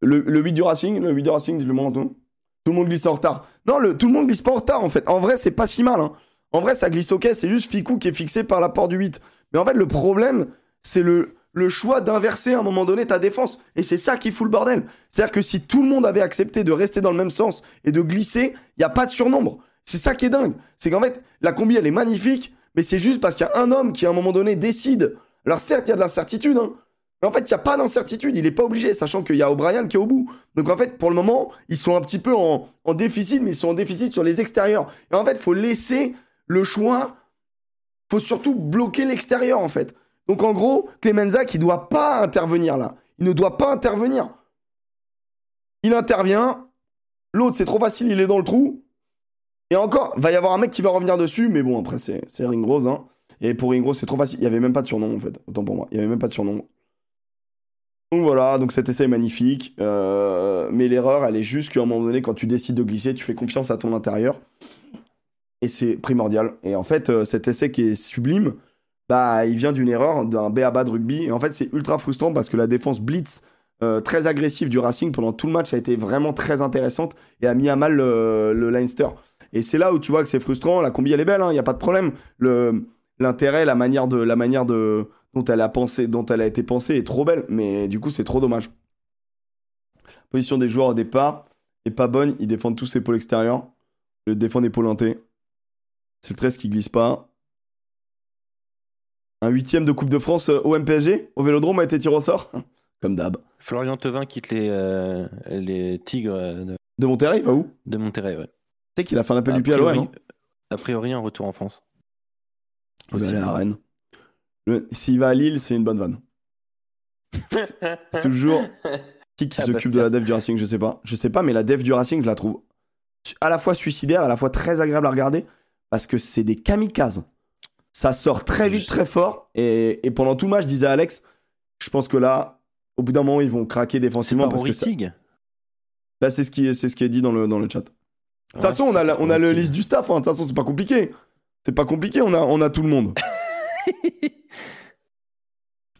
le, le 8 du Racing. Le 8 du Racing, dis le monde. Tout le monde glisse en retard. Non, tout le monde glisse pas en retard en fait. En vrai, c'est pas si mal. Hein. En vrai, ça glisse ok. C'est juste Ficou qui est fixé par la porte du 8. Mais en fait, le problème, c'est le, le choix d'inverser à un moment donné ta défense. Et c'est ça qui fout le bordel. C'est-à-dire que si tout le monde avait accepté de rester dans le même sens et de glisser, il n'y a pas de surnombre. C'est ça qui est dingue. C'est qu'en fait, la combi, elle est magnifique, mais c'est juste parce qu'il y a un homme qui, à un moment donné, décide. Alors certes, il y a de l'incertitude, hein, mais en fait, il n'y a pas d'incertitude. Il n'est pas obligé, sachant qu'il y a O'Brien qui est au bout. Donc en fait, pour le moment, ils sont un petit peu en, déficit, mais ils sont en déficit sur les extérieurs. Et en fait, il faut laisser le choix. faut surtout bloquer l'extérieur, en fait. Donc en gros, Clemenza qui doit pas intervenir là. Il ne doit pas intervenir. Il intervient. L'autre, c'est trop facile, il est dans le trou. Et encore, va y avoir un mec qui va revenir dessus, mais bon, après, c'est, c'est Ringrose. Hein. Et pour Ringrose, c'est trop facile. Il n'y avait même pas de surnom, en fait. Autant pour moi. Il n'y avait même pas de surnom. Donc voilà, donc cet essai est magnifique. Euh, mais l'erreur, elle est juste qu'à un moment donné, quand tu décides de glisser, tu fais confiance à ton intérieur. Et c'est primordial. Et en fait, euh, cet essai qui est sublime, bah, il vient d'une erreur, d'un BABA de rugby. Et en fait, c'est ultra frustrant parce que la défense blitz euh, très agressive du Racing pendant tout le match a été vraiment très intéressante et a mis à mal le, Leinster. Et c'est là où tu vois que c'est frustrant. La combi, elle est belle, il hein, n'y a pas de problème. L'intérêt, la manière, de, la manière dont, elle a pensé, dont elle a été pensée est trop belle. Mais du coup, c'est trop dommage. Position des joueurs au départ est pas bonne. Ils défendent tous épaules extérieures. Le défend épaule C'est le 13 qui glisse pas. Un huitième de Coupe de France euh, au MPSG, au Vélodrome, a été tiré au sort. Comme d'hab. Florian Tevin quitte les, euh, les Tigres euh, de... de Monterrey, va où? De Monterrey, ouais. Tu sais qu'il a fait un appel du pied à l'OM, A priori, un retour en France. Il va aller à Rennes. S'il va à Lille, c'est une bonne vanne. c'est toujours qui qui ah, s'occupe de la dev du Racing, je sais pas. Je sais pas, mais la dev du Racing, je la trouve à la fois suicidaire, à la fois très agréable à regarder, parce que c'est des kamikazes. Ça sort très vite, très fort. Et, et pendant tout le match, je disais à Alex, je pense que là, au bout d'un moment, ils vont craquer défensivement pas parce que ça- là, c'est ce qui est, c'est ce qui est dit dans le, dans le chat. De toute façon, on a, la- on a le liste du staff. hein. De toute façon, c'est pas compliqué. C'est pas compliqué, on a, on a tout le monde.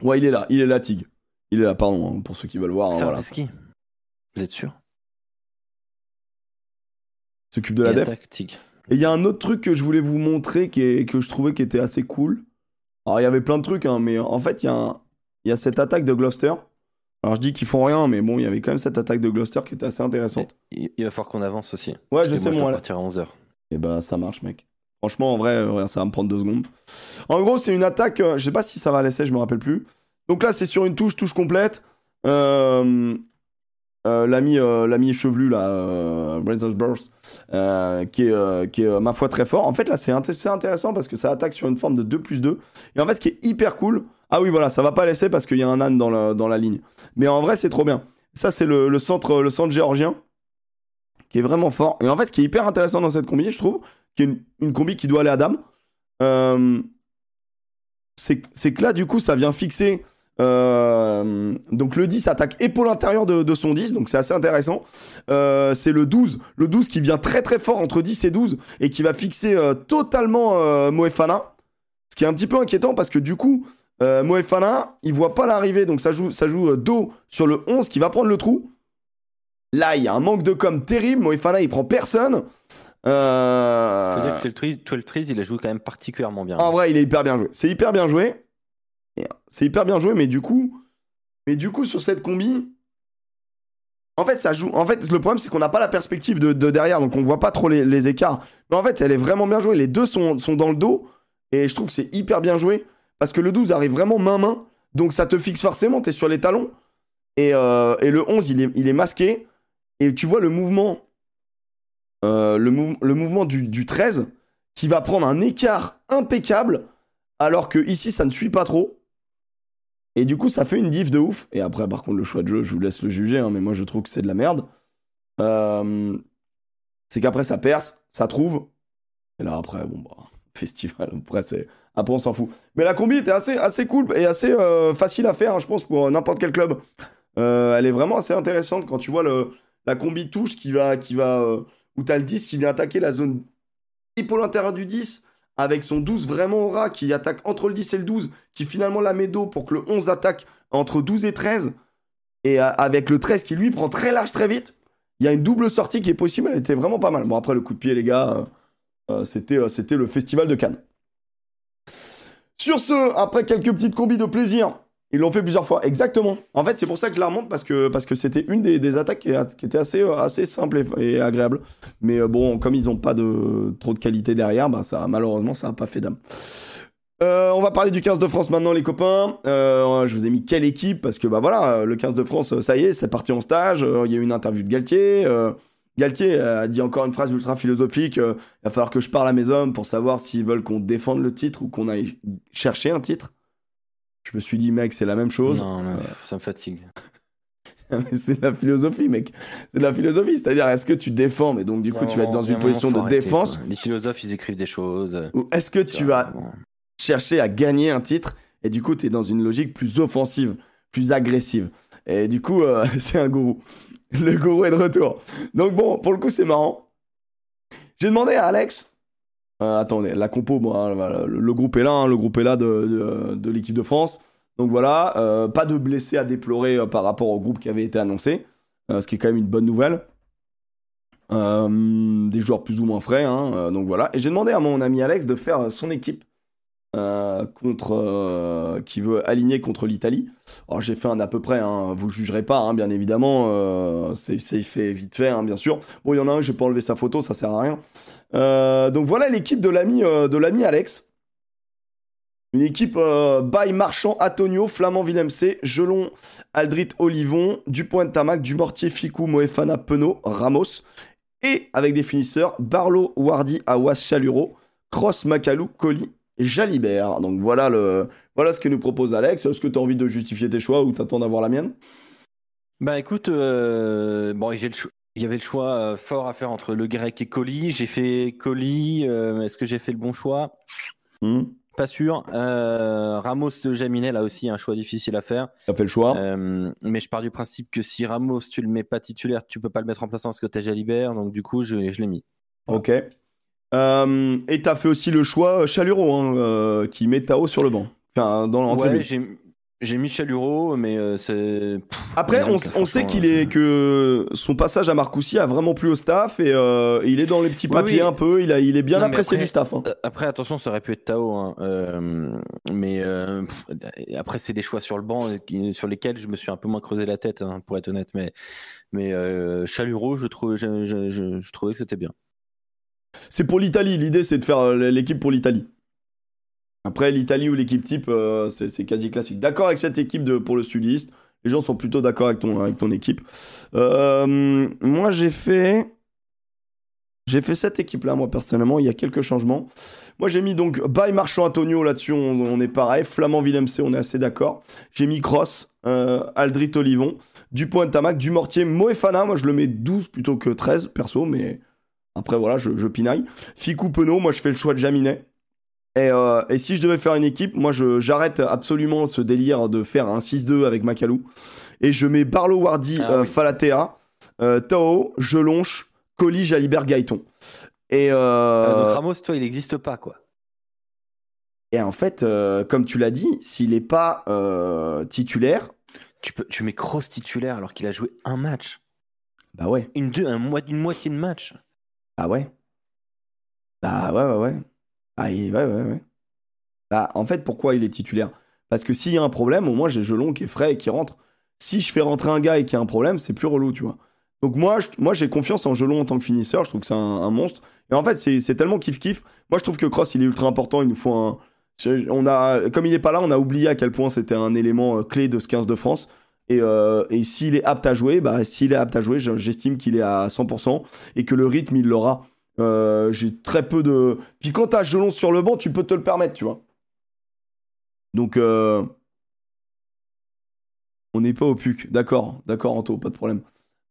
Ouais, il est là, il est là, Tig. Il est là, pardon, hein, pour ceux qui veulent voir. hein, voilà. ski. Vous êtes sûr? S'occupe de la Et def. attaque, Tig. Et il y a un autre truc que je voulais vous montrer qui est- que je trouvais qui était assez cool. Alors, il y avait plein de trucs, hein, mais en fait, il y, a un- il y a cette attaque de Gloucester. Alors, je dis qu'ils font rien, mais bon, il y avait quand même cette attaque de Gloucester qui était assez intéressante. Il il va falloir qu'on avance aussi. Ouais, je sais, moi, je dois partir à 11h. Et bah, ça marche, mec. Franchement, en vrai, ça va me prendre deux secondes. En gros, c'est une attaque. euh, je sais pas si ça va laisser, je me rappelle plus. Donc là, c'est sur une touche, touche complète. Euh, euh, l'ami, euh, l'ami chevelu, là, euh, Burst, euh, qui est, qui est ma foi très fort. En fait, là, c'est int- c'est intéressant parce que ça attaque sur une forme de 2 plus 2. Et en fait, ce qui est hyper cool. Ah oui, voilà, ça va pas laisser parce qu'il y a un âne dans, la- dans la ligne. Mais en vrai, c'est trop bien. Ça, c'est le, centre, le centre géorgien qui est vraiment fort. Et en fait, ce qui est hyper intéressant dans cette combi, je trouve, qui est une, une combi qui doit aller à dame, c'est que là, du coup, ça vient fixer. Euh, donc le 10 attaque épaule intérieure de, de son 10, donc c'est assez intéressant. Euh, c'est le 12, le 12 qui vient très très fort entre 10 et 12 et qui va fixer euh, totalement Moefana. Ce qui est un petit peu inquiétant parce que du coup, Moefana, il voit pas l'arrivée, donc ça joue, ça joue dos sur le 11 qui va prendre le trou. Là, il y a un manque de com terrible. Moefana, il prend personne. Euh, Faut dire que 12 Trees, 12 Trees, il a joué quand même particulièrement bien. en vrai, il est hyper bien joué. C'est hyper bien joué. C'est hyper bien joué, mais du coup, mais du coup, sur cette combi, en fait, ça joue. En fait, le problème, c'est qu'on n'a pas la perspective de, de derrière, donc on voit pas trop les, écarts. Mais en fait, elle est vraiment bien jouée. Les deux sont, dans le dos, et je trouve que c'est hyper bien joué parce que le 12 arrive vraiment main-main, donc ça te fixe forcément. T'es sur les talons, et, euh, le 11, il est, masqué, et tu vois le mouvement, euh, le mouvement du, du 13 qui va prendre un écart impeccable, alors que ici ça ne suit pas trop. Et du coup, ça fait une diff de ouf. Et après, par contre, le choix de jeu, je vous laisse le juger, hein, mais moi je trouve que c'est de la merde. Euh, c'est qu'après ça perce, ça trouve. Et là, après, bon, bah, festival. Après, c'est... après on s'en fout. Mais la combi était assez, assez cool et assez euh, facile à faire, hein, je pense, pour n'importe quel club. Euh, elle est vraiment assez intéressante quand tu vois la combi touche qui va. Qui va euh, où t'as le 10 qui vient attaquer la zone épaule intérieure du 10 avec son 12 vraiment au ras qui attaque entre le 10 et le 12 qui finalement la met dos pour que le 11 attaque entre 12 et 13 et euh, avec le 13 qui lui prend très large très vite il y a une double sortie qui est possible elle était vraiment pas mal. Bon après le coup de pied les gars euh, euh, c'était c'était le festival de Cannes. Sur ce après quelques petites combis de plaisir ils l'ont fait plusieurs fois, exactement. En fait, c'est pour ça que je la remonte parce que parce que c'était une des, attaques qui, était assez euh, assez simple et, agréable. Mais euh, bon, comme ils n'ont pas de trop de qualité derrière, bah ça malheureusement ça n'a pas fait d'âme. Euh, on va parler du 15 de France maintenant, les copains. Je vous ai mis quelle équipe parce que bah voilà, le 15 de France, ça y est, c'est parti en stage. Il y a eu une interview de Galtier. Galtier a dit encore une phrase ultra philosophique. il va falloir que je parle à mes hommes pour savoir s'ils veulent qu'on défende le titre ou qu'on aille chercher un titre. Je me suis dit, mec, c'est la même chose. Non, non, ça me fatigue. C'est de la philosophie, mec. C'est de la philosophie. C'est-à-dire, est-ce que tu défends, mais donc du coup, tu vas être dans une position de arrêter, défense, quoi. Les philosophes, ils écrivent des choses. ou est-ce que tu vas bon. chercher à gagner un titre et du coup, tu es dans une logique plus offensive, plus agressive. Et du coup, euh, c'est un gourou. Le gourou est de retour. Donc bon, pour le coup, c'est marrant. J'ai demandé à Alex. Euh, attendez, la compo, hein, le, groupe est là, hein, le groupe est là de, l'équipe de France. Donc voilà, euh, pas de blessés à déplorer euh, par rapport au groupe qui avait été annoncé, ce qui est quand même une bonne nouvelle. Des joueurs plus ou moins frais, hein, donc voilà. Et j'ai demandé à mon ami Alex de faire son équipe qui veut aligner contre l'Italie. Alors j'ai fait un à peu près, vous jugerez pas, bien évidemment, c'est fait vite fait, bien sûr. Bon, il y en a un, j'ai pas enlevé sa photo, ça sert à rien. Euh, donc voilà l'équipe de l'ami euh, de l'ami Alex. Une équipe euh, Marchand, Antonio, Flamand, Villemc, Gelon, Aldrit, Olivon, Dupont, Tamac, Dumortier, Ficou, Moefana, Penaud, Ramos. Et avec des finisseurs, Barlow, Wardy, Awas, Chaluro, Cross, Macalou, Colli, Jalibert. Donc voilà, le, voilà ce que nous propose Alex. Est-ce que tu as envie de justifier tes choix ou t'attends d'avoir la mienne? Bah écoute, euh, bon, j'ai le choix. Il y avait le choix euh, fort à faire entre Le Grec et Colis. J'ai fait Colis. euh, Est-ce que j'ai fait le bon choix? Hmm Pas sûr. Euh, Ramos Jaminet, là aussi, un choix difficile à faire. Tu as fait le choix? Euh, mais je pars du principe que si Ramos, tu le mets pas titulaire, tu peux pas le mettre en place parce que tu as Jalibert. Donc, du coup, je, je l'ai mis. Ok. Et tu as fait aussi le choix Chaluro, hein, qui met Tao sur le banc. Enfin, dans, ouais, j'ai mis Chaluro, mais euh, c'est. Après, on, on sait qu'il est que son passage à Marcoussis a vraiment plu au staff et euh, il est dans les petits papiers un peu. Il a, il est bien apprécié du staff. Hein. Euh, après, attention, ça aurait pu être Tao, hein, mais après, c'est des choix sur le banc sur lesquels je me suis un peu moins creusé la tête, hein, pour être honnête. Mais, mais Chaluro, je, trouve, je, je, je trouvais que c'était bien. C'est pour l'Italie. L'idée, c'est de faire l'équipe pour l'Italie. Après, l'Italie ou l'équipe type, euh, c'est quasi classique. D'accord avec cette équipe pour le sudiste. Les gens sont plutôt d'accord avec ton, équipe. Euh, moi, j'ai fait. J'ai fait cette équipe-là, moi, personnellement. Il y a quelques changements. Moi, j'ai mis donc By Marchand Antonio là-dessus, on, est pareil. Flamand Willem on est assez d'accord. J'ai mis Cross, euh, Aldrit Olivon, Dupont Tamac, Dumortier, Moefana. Moi, je le mets 12 plutôt que 13, perso, mais après, voilà, je, je pinaille. Ficou Penaud, moi, je fais le choix de Jaminet. Euh, et, si je devais faire une équipe, moi j'arrête absolument ce délire de faire un 6-2 avec Macalou. Et je mets Barlow Wardy, ah euh, Falatea, euh, Tao, Jelonche, Colli, Jalibert, Gaëton. Et ah, donc Ramos, toi, il n'existe pas, quoi. Et en fait, comme tu l'as dit, s'il n'est pas titulaire. Tu, peux, tu mets Cross titulaire alors qu'il a joué un match. Bah ouais. Une, deux, un, une moitié de match. Ah ouais. Bah ouais, ouais, ouais. Ah. Bah, en fait, pourquoi il est titulaire? Parce que s'il y a un problème, au moins j'ai Gelon qui est frais et qui rentre. Si je fais rentrer un gars et qu'il y a un problème, c'est plus relou, tu vois. Donc moi, moi j'ai confiance en Gelon en tant que finisseur. Je trouve que c'est un, monstre. Et en fait, c'est tellement kiff-kiff. Moi, je trouve que Cross, il est ultra important. Il nous faut un. On a, comme il n'est pas là, on a oublié à quel point c'était un élément euh, clé de ce 15 de France. Et, euh, et s'il est apte à jouer, bah, s'il est apte à jouer, j'estime qu'il est à 100% et que le rythme, il l'aura. Euh, j'ai très peu de. Puis quand t'as Gelon sur le banc, tu peux te le permettre, tu vois. Donc, euh, on n'est pas au PUC. D'accord, d'accord, Anto, pas de problème.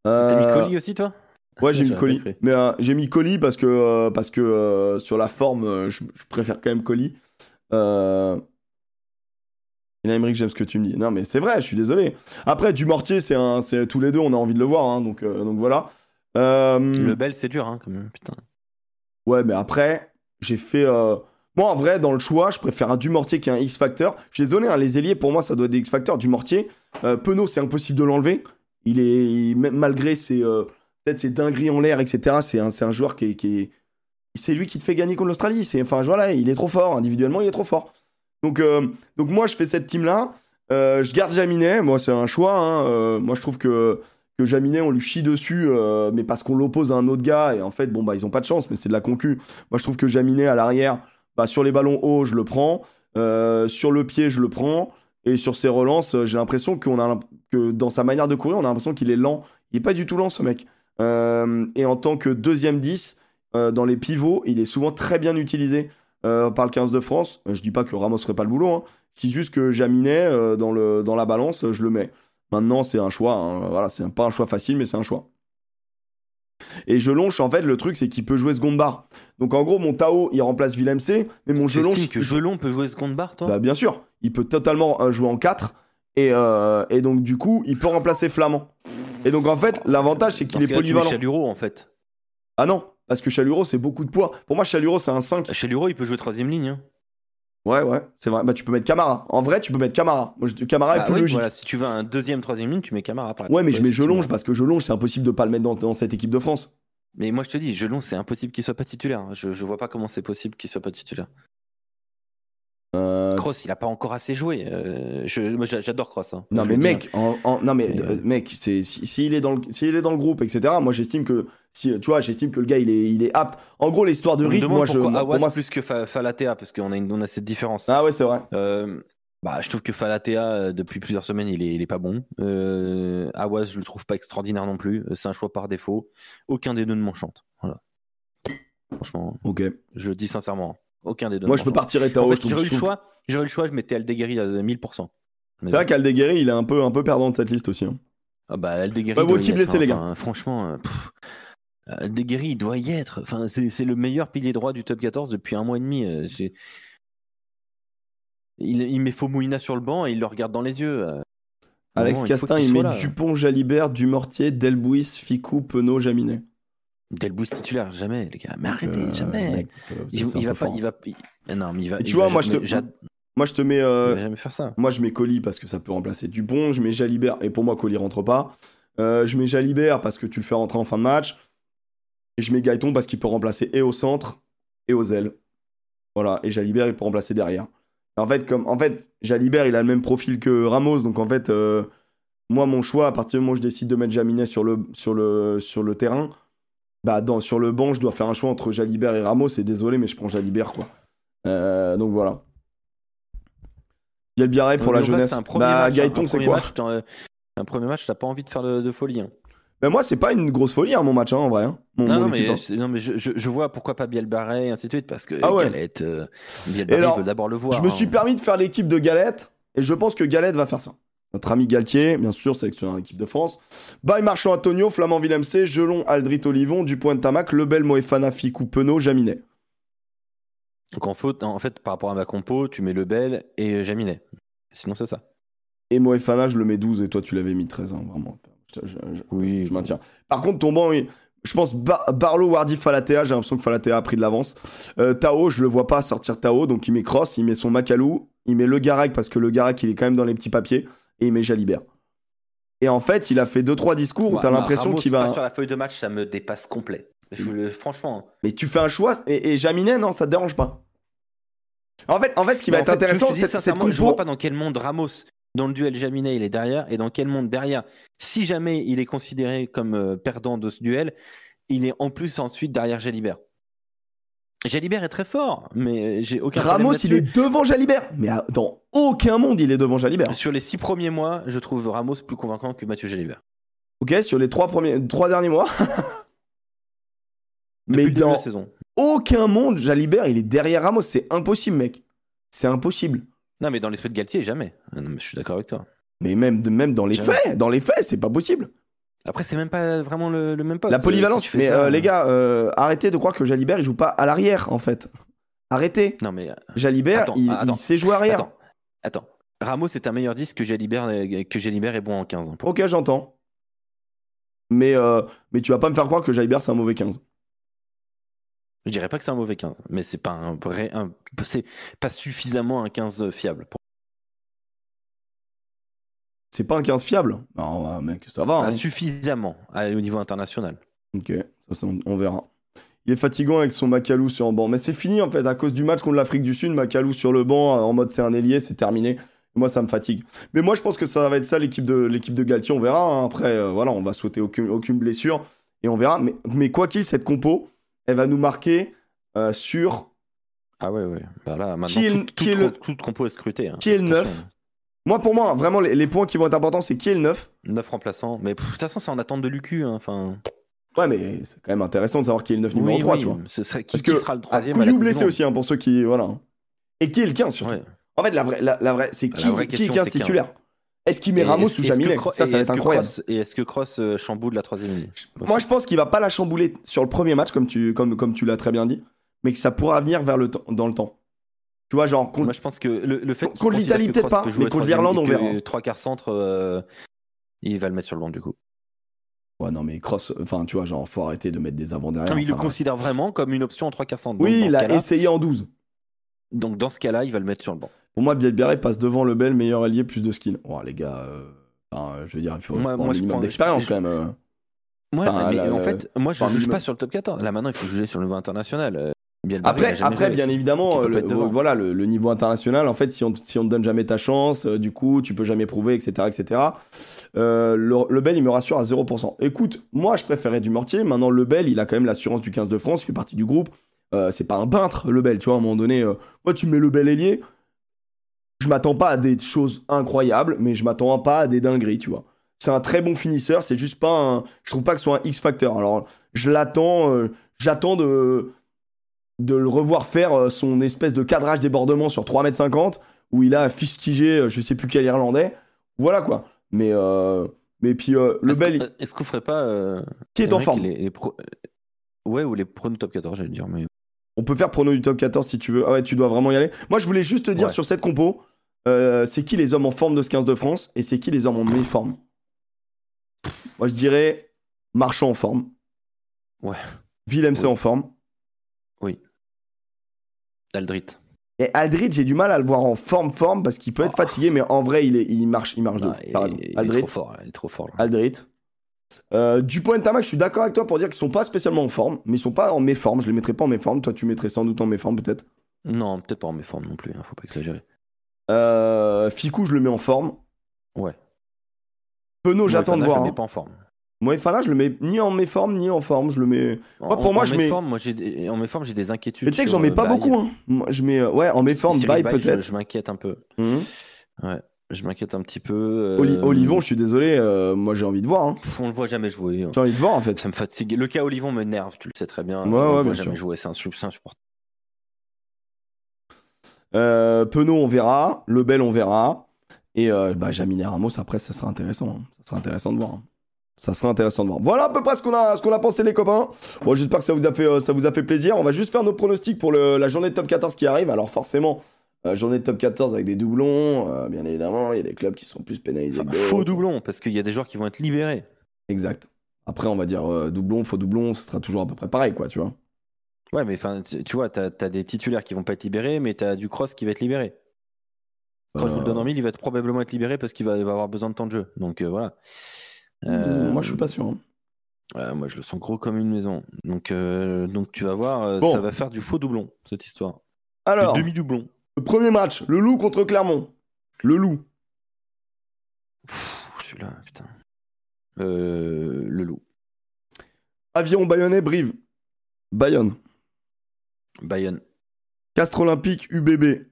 T'as mis euh, colis aussi, toi? Ouais, j'ai mis colis. Mais j'ai mis colis parce que, parce que sur la forme, je, préfère quand même colis. Euh... que j'aime ce que tu me dis. Non, mais c'est vrai, je suis désolé. Après, du mortier, c'est un, tous les deux, on a envie de le voir, hein, donc, donc voilà. Le bel, c'est dur, hein, quand même, putain. Ouais, mais après, j'ai fait. Euh, moi, en vrai, dans le choix, je préfère un Dumortier qui a un X-Factor. Je suis désolé, hein, les ailiers, pour moi, ça doit être des X-Factor. Dumortier, euh, Penaud, c'est impossible de l'enlever. Il est. malgré ses. Euh, peut-être ses dingueries en l'air, etc., c'est un, un joueur qui est. Qui C'est lui qui te fait gagner contre l'Australie. Enfin, voilà, il est trop fort. Individuellement, il est trop fort. Donc, euh, donc moi, je fais cette team-là. je garde Jaminet. Moi, c'est un choix. Hein. moi, je trouve que Jaminet, on lui chie dessus, euh, mais parce qu'on l'oppose à un autre gars, et en fait, bon, bah, ils ont pas de chance, mais c'est de la concu. Moi, je trouve que Jaminet, à l'arrière, bah, sur les ballons hauts, je le prends, euh, sur le pied, je le prends, et sur ses relances, j'ai l'impression qu'on a, que dans sa manière de courir, on a l'impression qu'il est lent. Il est pas du tout lent, ce mec. Euh, et en tant que deuxième 10, dans les pivots, il est souvent très bien utilisé par le 15 de France. je dis pas que Ramos ferait pas le boulot, hein. je dis juste que Jaminet, dans, le, dans la balance, je le mets. Maintenant, c'est un choix. Hein. Voilà, c'est pas un choix facile, mais c'est un choix. Et Jelonche, en fait, le truc, c'est qu'il peut jouer seconde barre. Donc, en gros, mon Tao, il remplace Willem C, mais mon Jelonche. que Jelon peut jouer seconde barre, toi? Bah, bien sûr. Il peut totalement euh, jouer en 4. Et, euh, et, donc, du coup, il peut remplacer Flamand. Et donc, en fait, l'avantage, c'est qu'il est polyvalent. Chaluro, en fait. Ah non, parce que Chaluro, c'est beaucoup de poids. Pour moi, Chaluro, c'est un 5. Chaluro, il peut jouer troisième ligne. Hein. Ouais, ouais, c'est vrai. Bah, tu peux mettre Camara. En vrai, tu peux mettre Camara. Camara est bah plus logique. Voilà, si tu veux un deuxième, troisième ligne, tu mets Camara. ouais, mais je mets Jelonge parce que Jelonge, c'est impossible de pas le mettre dans, cette équipe de France. Mais moi, je te dis, Jelonge, c'est impossible qu'il soit pas titulaire. Je, je vois pas comment c'est possible qu'il soit pas titulaire. Euh... Cross, il a pas encore assez joué. Euh, j'adore Cross. Hein. Non, mais mec, non mais euh, mec, s'il si, est dans le, s'il est dans le groupe, etc. Moi, j'estime que si, tu vois, j'estime que le gars, il est, il est apte. En gros, l'histoire de rythme, moi, je, pour moi, plus que Falatea, parce qu'on a, une, on a cette différence. Ah ouais, c'est vrai. Euh, bah, je trouve que Falatea, depuis plusieurs semaines, il est, il est pas bon. Euh, Awas, je le trouve pas extraordinaire non plus. C'est un choix par défaut. Aucun des deux ne m'enchante. Voilà. Franchement. Ok. Je le dis sincèrement. Aucun des deux. Moi, je peux partir Tao. En fait, j'aurais eu le choix. J'aurais le choix. Je mettais Aldeguerri à 1000%. C'est vrai qu'Aldeguerri, il est un peu, un peu perdant de cette liste aussi. Hein. Ah bah Aldeguerri. Pas qui blessé les gars. franchement, euh, Aldeguerri, il doit y être. Enfin, c'est le meilleur pilier droit du top 14 depuis un mois et demi. Euh, il, il met Fomouina sur le banc et il le regarde dans les yeux. euh. Alex il Castin, qu'il il met. Dupont, Jalibert, Dumortier, Delbouis, Ficou, Penaud, Jaminet. Delbous titulaire, jamais, les gars. Mais arrêtez, Euh, jamais. mec, euh, il, il va pas, fort. il va. il- Ah Non, mais il va. Et tu il vois, va moi, je jamais- te- Moi, je te mets. il euh, va jamais faire ça. Moi, je mets Colis parce que ça peut remplacer Dupont. Je mets Jalibert. Et pour moi, Colis rentre pas. Euh, je mets Jalibert parce que tu le fais rentrer en fin de match. Et je mets Gaëton parce qu'il peut remplacer et au centre et aux ailes. Voilà. Et Jalibert, il peut remplacer derrière. En fait, comme, en fait, Jalibert, il a le même profil que Ramos. Donc, en fait, moi, mon choix, à partir du moment où je décide de mettre Jaminet sur le, sur le, sur le terrain, bah, dans, sur le banc, je dois faire un choix entre Jalibert et Ramos. Et désolé, mais je prends Jalibert, quoi. Euh, donc, voilà. Bielbiaré pour la jeunesse. c'est un premier Bah, match, hein. Gaëton, Un c'est quoi match, Un premier match, t'as pas envie de faire de, de folie. hein. Ben moi, c'est pas une grosse folie, hein, mon match, hein, en vrai. hein. Mon, Non, mon non, équipe, mais, hein. c'est- non, mais je, je- je vois pourquoi pas Bielbarré et ainsi de suite, parce que Ah ouais. Galette, euh, veut d'abord le voir. Je me suis permis de faire l'équipe de Galette, et je pense que Galette va faire ça. Notre ami Galtier, bien sûr, sélectionneur équipe de France. By Marchand Antonio, Flamand Villemc, Gelon, Aldrit Olivon, Dupont de Tamac, Lebel, Moefana, Ficou, Penaud, Jaminet. Donc en, faute, en fait, par rapport à ma compo, tu mets Lebel et Jaminet. Sinon, c'est ça. Et Moefana, je le mets 12, et toi, tu l'avais mis 13, hein, vraiment. Je, je- je- Oui. je maintiens. Par contre, ton banc, je pense Bar- Barlow, Wardy, Falatea, j'ai l'impression que Falatea a pris de l'avance. Euh, Tao, je le vois pas sortir Tao, donc il met Cross, il met son Macalou, il met Le Garec, parce que Le Garec, il est quand même dans les petits papiers, et il met Jalibert. Et en fait, il a fait 2-3 discours où Moi, t'as moi, l'impression qu'il pas va. sur la feuille de match, ça me dépasse complet. Je, le- franchement. Mais tu fais un choix, et, et Jaminet, non, ça te dérange pas. En fait, en fait ce qui va Mais en être fait, intéressant, c'est cette sincèrement, Je compo. vois pas dans quel monde Ramos, dans le duel Jaminet, il est derrière, et dans quel monde derrière, si jamais il est considéré comme euh, perdant de ce duel, il est en plus ensuite derrière Jalibert. Jalibert est très fort, mais j'ai aucun Ramos, il est devant Jalibert. Mais à- dans aucun monde, il est devant Jalibert. Sur les six premiers mois, je trouve Ramos plus convaincant que Mathieu Jalibert. Ok, sur les trois, premiers, trois derniers mois. Mais de dans la saison. aucun monde, Jalibert, il est derrière Ramos. C'est impossible, mec. C'est impossible. Non, mais dans l'esprit de Galtier, jamais. Ah non, mais je suis d'accord avec toi. Mais même, même dans les Jamais. faits, dans les faits, c'est pas possible. Après, c'est même pas vraiment le, le même poste. La polyvalence. Si tu fais mais ça, euh, les gars, euh, arrêtez de croire que Jalibert, il joue pas à l'arrière, en fait. Arrêtez. Non, mais Jalibert, Attends, il, attends, il sait jouer arrière. attends. Attends. Ramos est un meilleur 10 que Jalibert, euh, que Jalibert est bon en 15. hein. Ok, j'entends. Mais, euh, mais tu vas pas me faire croire que Jalibert, c'est un mauvais 15. Je dirais pas que c'est un mauvais 15, mais c'est pas un vrai. c'est pas suffisamment un 15 fiable. pour- C'est pas un 15 fiable. Non, mec, ça va. Hein. suffisamment à- au niveau international. Ok, ça, on, on verra. Il est fatigant avec son Macalou sur le banc. Mais c'est fini en fait, à cause du match contre l'Afrique du Sud, Macalou sur le banc, en mode c'est un ailier, c'est terminé. Moi, ça me fatigue. Mais moi, je pense que ça va être ça l'équipe de, l'équipe de Galtier, on verra. hein. Après, euh, voilà, on va souhaiter aucune, aucune blessure et on verra. Mais, mais quoi qu'il, cette compo, elle va nous marquer euh, sur Ah ouais, ouais. Bah là, maintenant, Qui est le- toute, qui est toute le- toute compo est scrutée. hein. qui est le Attention. 9. Moi, pour moi, vraiment, les, les points qui vont être importants, c'est qui est le 9. 9 remplaçants. Mais pff, de toute façon, c'est en attente de l'UQ. hein. Enfin, Ouais, mais c'est quand même intéressant de savoir qui est le 9 numéro oui, 3, oui, tu vois. Ce serait, qui, Parce qui que- sera le troisième Couillou blessé aussi, hein, pour ceux qui. Voilà. Et qui est le 15 surtout? Ouais. En fait, la vraie, la, la vraie c'est qui, vraie qui est question, 15 c'est 15. titulaire? Est-ce qu'il met Et Ramos ou Jaminet Ça, ça va être incroyable. Kroos- Et est-ce que Cross euh, chamboule la troisième ligne? Moi, je pense qu'il va pas la chambouler sur le premier match, comme tu, comme, comme tu l'as très bien dit, mais que ça pourra venir vers le temps, dans le temps. Tu vois, genre, contre- Moi, je pense que le, le fait Contre l'Italie, peut-être pas, peut mais contre l'Irlande, on verra. Trois quarts centre, euh, il va le mettre sur le banc du coup. Ouais, non, mais Cross, enfin, tu vois, genre, faut arrêter de mettre des avant derrière. Non, mais il le considère vraiment comme une option en trois quarts centre. Donc, Oui, dans il ce a cas-là- essayé en 12. Donc dans ce cas-là, il va le mettre sur le banc. Pour moi, Bielbiaré passe devant le bel meilleur allié, plus de skill. Oh, les gars, euh, enfin, je veux dire, il faut, Moi- un je minimum prends- d'expérience je- quand même. euh. Ouais, Enfin, mais la- en la- fait, moi je enfin, juge pas sur le top 14. Là maintenant, il faut juger sur le niveau international. Après, après bien évidemment, le, voilà, le, le niveau international, en fait, si on, si on te donne jamais ta chance, euh, du coup, tu peux jamais prouver, etc. etc. Euh, le, le Bel, il me rassure à 0%. Écoute, moi, je préférais du Mortier. Maintenant, le Bel, il a quand même l'assurance du 15 de France, il fait partie du groupe. Euh, c'est pas un peintre, le Bel, tu vois, à un moment donné. euh, moi, tu mets le Bel ailier, je m'attends pas à des choses incroyables, mais je m'attends pas à des dingueries, tu vois. C'est un très bon finisseur, c'est juste pas un. Je trouve pas que ce soit un X-Factor. Alors, je l'attends, j'attends de de le revoir faire euh, son espèce de cadrage débordement sur 3m50 où il a fustigé euh, je sais plus quel Irlandais. Voilà quoi. Mais, euh, mais puis euh, le bel, Est-ce qu'on ferait pas. euh, qui est en forme. les- les pro- Ouais, ou les pronos top 14, j'allais dire. Mais... On peut faire prono du top 14 si tu veux. Ah ouais, tu dois vraiment y aller. Moi, je voulais juste te dire Ouais. sur cette compo, c'est qui les hommes en forme de ce 15 de France et c'est qui les hommes en méforme? Moi, je dirais Marchand en forme. Ouais. Willem, c'est Oui. en forme. Aldrit. Et Aldrit, j'ai du mal à le voir en forme, forme, parce qu'il peut être Oh. fatigué, mais en vrai, il, est, il marche, il marche il, T'as raison. il est trop fort. Il est trop fort. là. Aldrit. Euh, Dupont et Tamac, je suis d'accord avec toi pour dire qu'ils sont pas spécialement en forme, mais ils sont pas en méforme. Je les mettrais pas en méforme. Toi, tu mettrais sans doute en méforme, peut-être. Non, peut-être pas en méforme non plus. hein, faut pas exagérer. Euh, Ficou, je le mets en forme. Ouais. Penaud, j'attends de voir. Je le hein. mets pas en forme. Moefana, je le mets ni en méforme ni en forme. Je le mets. En, pour moi, en je mets- méforme, moi, j'ai en méforme, j'ai des inquiétudes. Mais tu sais que j'en mets euh, pas Baye. beaucoup. Hein. Moi, je mets euh, ouais en méforme, je- peut-être. Je, m'inquiète un peu. Mhm. Je m'inquiète un petit peu. euh, Oli- Olivon, je suis désolé. euh, moi, j'ai envie de voir. hein. pff, On le voit jamais jouer. hein. J'ai envie de voir en fait. Ça me fatigue. Le cas Olivon me nerve, tu le sais très bien. Ouais, on ouais, le voit sûr. jamais jouer, c'est insu- c'est insupportable. Euh, Penaud, on verra. Lebel, on verra. Et euh, bah, Ramos, après, ça sera intéressant. hein. Ça sera intéressant de voir. hein. Ça sera intéressant de voir. Voilà à peu près ce qu'on a, ce qu'on a pensé, les copains. Bon, j'espère que ça vous, a fait, euh, ça vous a fait plaisir. On va juste faire nos pronostics pour le- la journée de top 14 qui arrive. Alors, forcément, euh, journée de top 14 avec des doublons. euh, bien évidemment, il y a des clubs qui sont plus pénalisés que d'autres. Faux doublon, parce qu'il y a des joueurs qui vont être libérés. Exact. Après, on va dire doublon, faux doublon, ce sera toujours à peu près pareil, quoi, tu vois. Ouais, mais enfin, tu vois, t'as as des titulaires qui vont pas être libérés, mais t'as du cross qui va être libéré. Quand je vous le donne en mille, il va être probablement être libéré parce qu'il va, va avoir besoin de temps de jeu. Donc voilà. Euh, Moi, je suis pas sûr. hein. ouais, moi, je le sens gros comme une maison. Donc, euh, donc tu vas voir, euh, Bon. ça va faire du faux doublon, cette histoire. Alors, demi-doublon. le premier match, le Loup contre Clermont. Le Loup. Celui-là, putain. Euh, le loup. Aviron Bayonnais, Brive. Bayonne. Bayonne. Castres Olympique, UBB.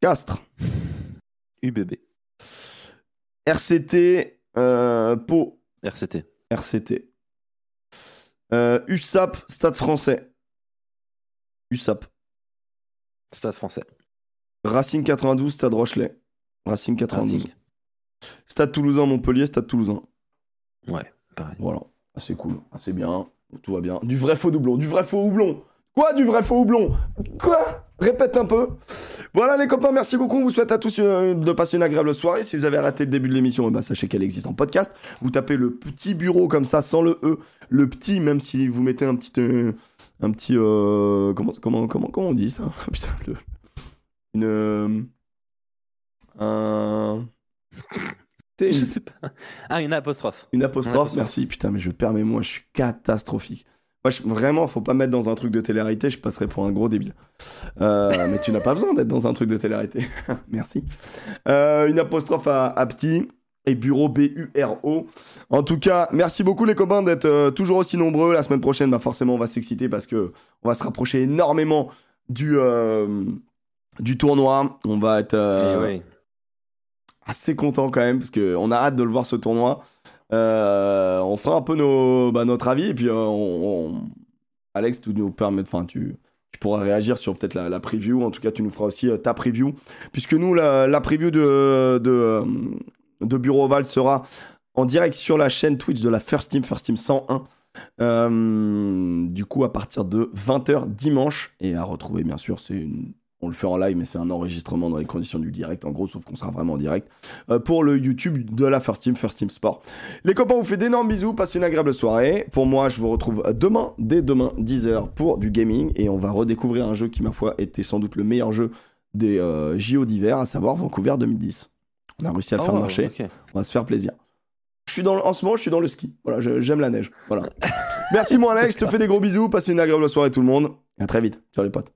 Castres. UBB. RCT, Pau. RCT. RCT. Euh, USAP, Stade français. USAP. Stade français. Racing 92, Stade Rochelet. Racing 92. Racing. Stade Toulousain, Montpellier, Stade Toulousain. Ouais, pareil. Voilà. C'est cool. C'est bien. Tout va bien. Du vrai faux doublon. Du vrai faux houblon. Quoi du vrai faux houblon? Quoi? Répète un peu. Voilà les copains, merci beaucoup. On vous souhaite à tous euh, de passer une agréable soirée. Si vous avez raté le début de l'émission, eh ben, sachez qu'elle existe en podcast. Vous tapez le petit bureau comme ça, sans le E. Le petit, même si vous mettez un petit... euh, un petit... euh, comment, comment, comment, comment on dit ça? Putain, le... Une... euh, un... Je sais pas. Ah, une apostrophe. une apostrophe, Une apostrophe. merci. Putain, mais je perds mes mots, je suis catastrophique. Moi, je- vraiment, faut pas me mettre dans un truc de télé-réalité, je passerai pour un gros débile. Euh, mais tu n'as pas besoin d'être dans un truc de télé-réalité. merci. Euh, une apostrophe à, à petit et bureau B-U-R-O. En tout cas, merci beaucoup les copains d'être euh, toujours aussi nombreux. La semaine prochaine, bah, forcément, on va s'exciter parce que on va se rapprocher énormément du, euh, du tournoi. On va être. euh, Eh assez content quand même parce que on a hâte de le voir ce tournoi. Euh, on fera un peu nos, bah, notre avis et puis euh, on, Alex, tu nous enfin tu, tu pourras réagir sur peut-être la, la preview. En tout cas, tu nous feras aussi euh, ta preview puisque nous la, preview de de, Bureau Oval sera en direct sur la chaîne Twitch de la First Team, First Team 101. Euh, du coup, à partir de 20h dimanche et à retrouver bien sûr, c'est une on le fait en live, mais c'est un enregistrement dans les conditions du direct, en gros, sauf qu'on sera vraiment en direct, euh, pour le YouTube de la First Team, First Team Sport. Les copains, on vous fait d'énormes bisous, passez une agréable soirée. Pour moi, je vous retrouve demain, dès demain, 10h, pour du gaming, et on va redécouvrir un jeu qui, ma foi, était sans doute le meilleur jeu des euh, JO d'hiver, à savoir Vancouver 2010. On a réussi à le faire Oh, marcher, on va se faire plaisir. Je suis dans, le- en ce moment, je suis dans le ski. Voilà, j'aime la neige. Voilà. Merci, mon Alex, je te fais des gros bisous, passez une agréable soirée, tout le monde. À très vite. Ciao, les potes.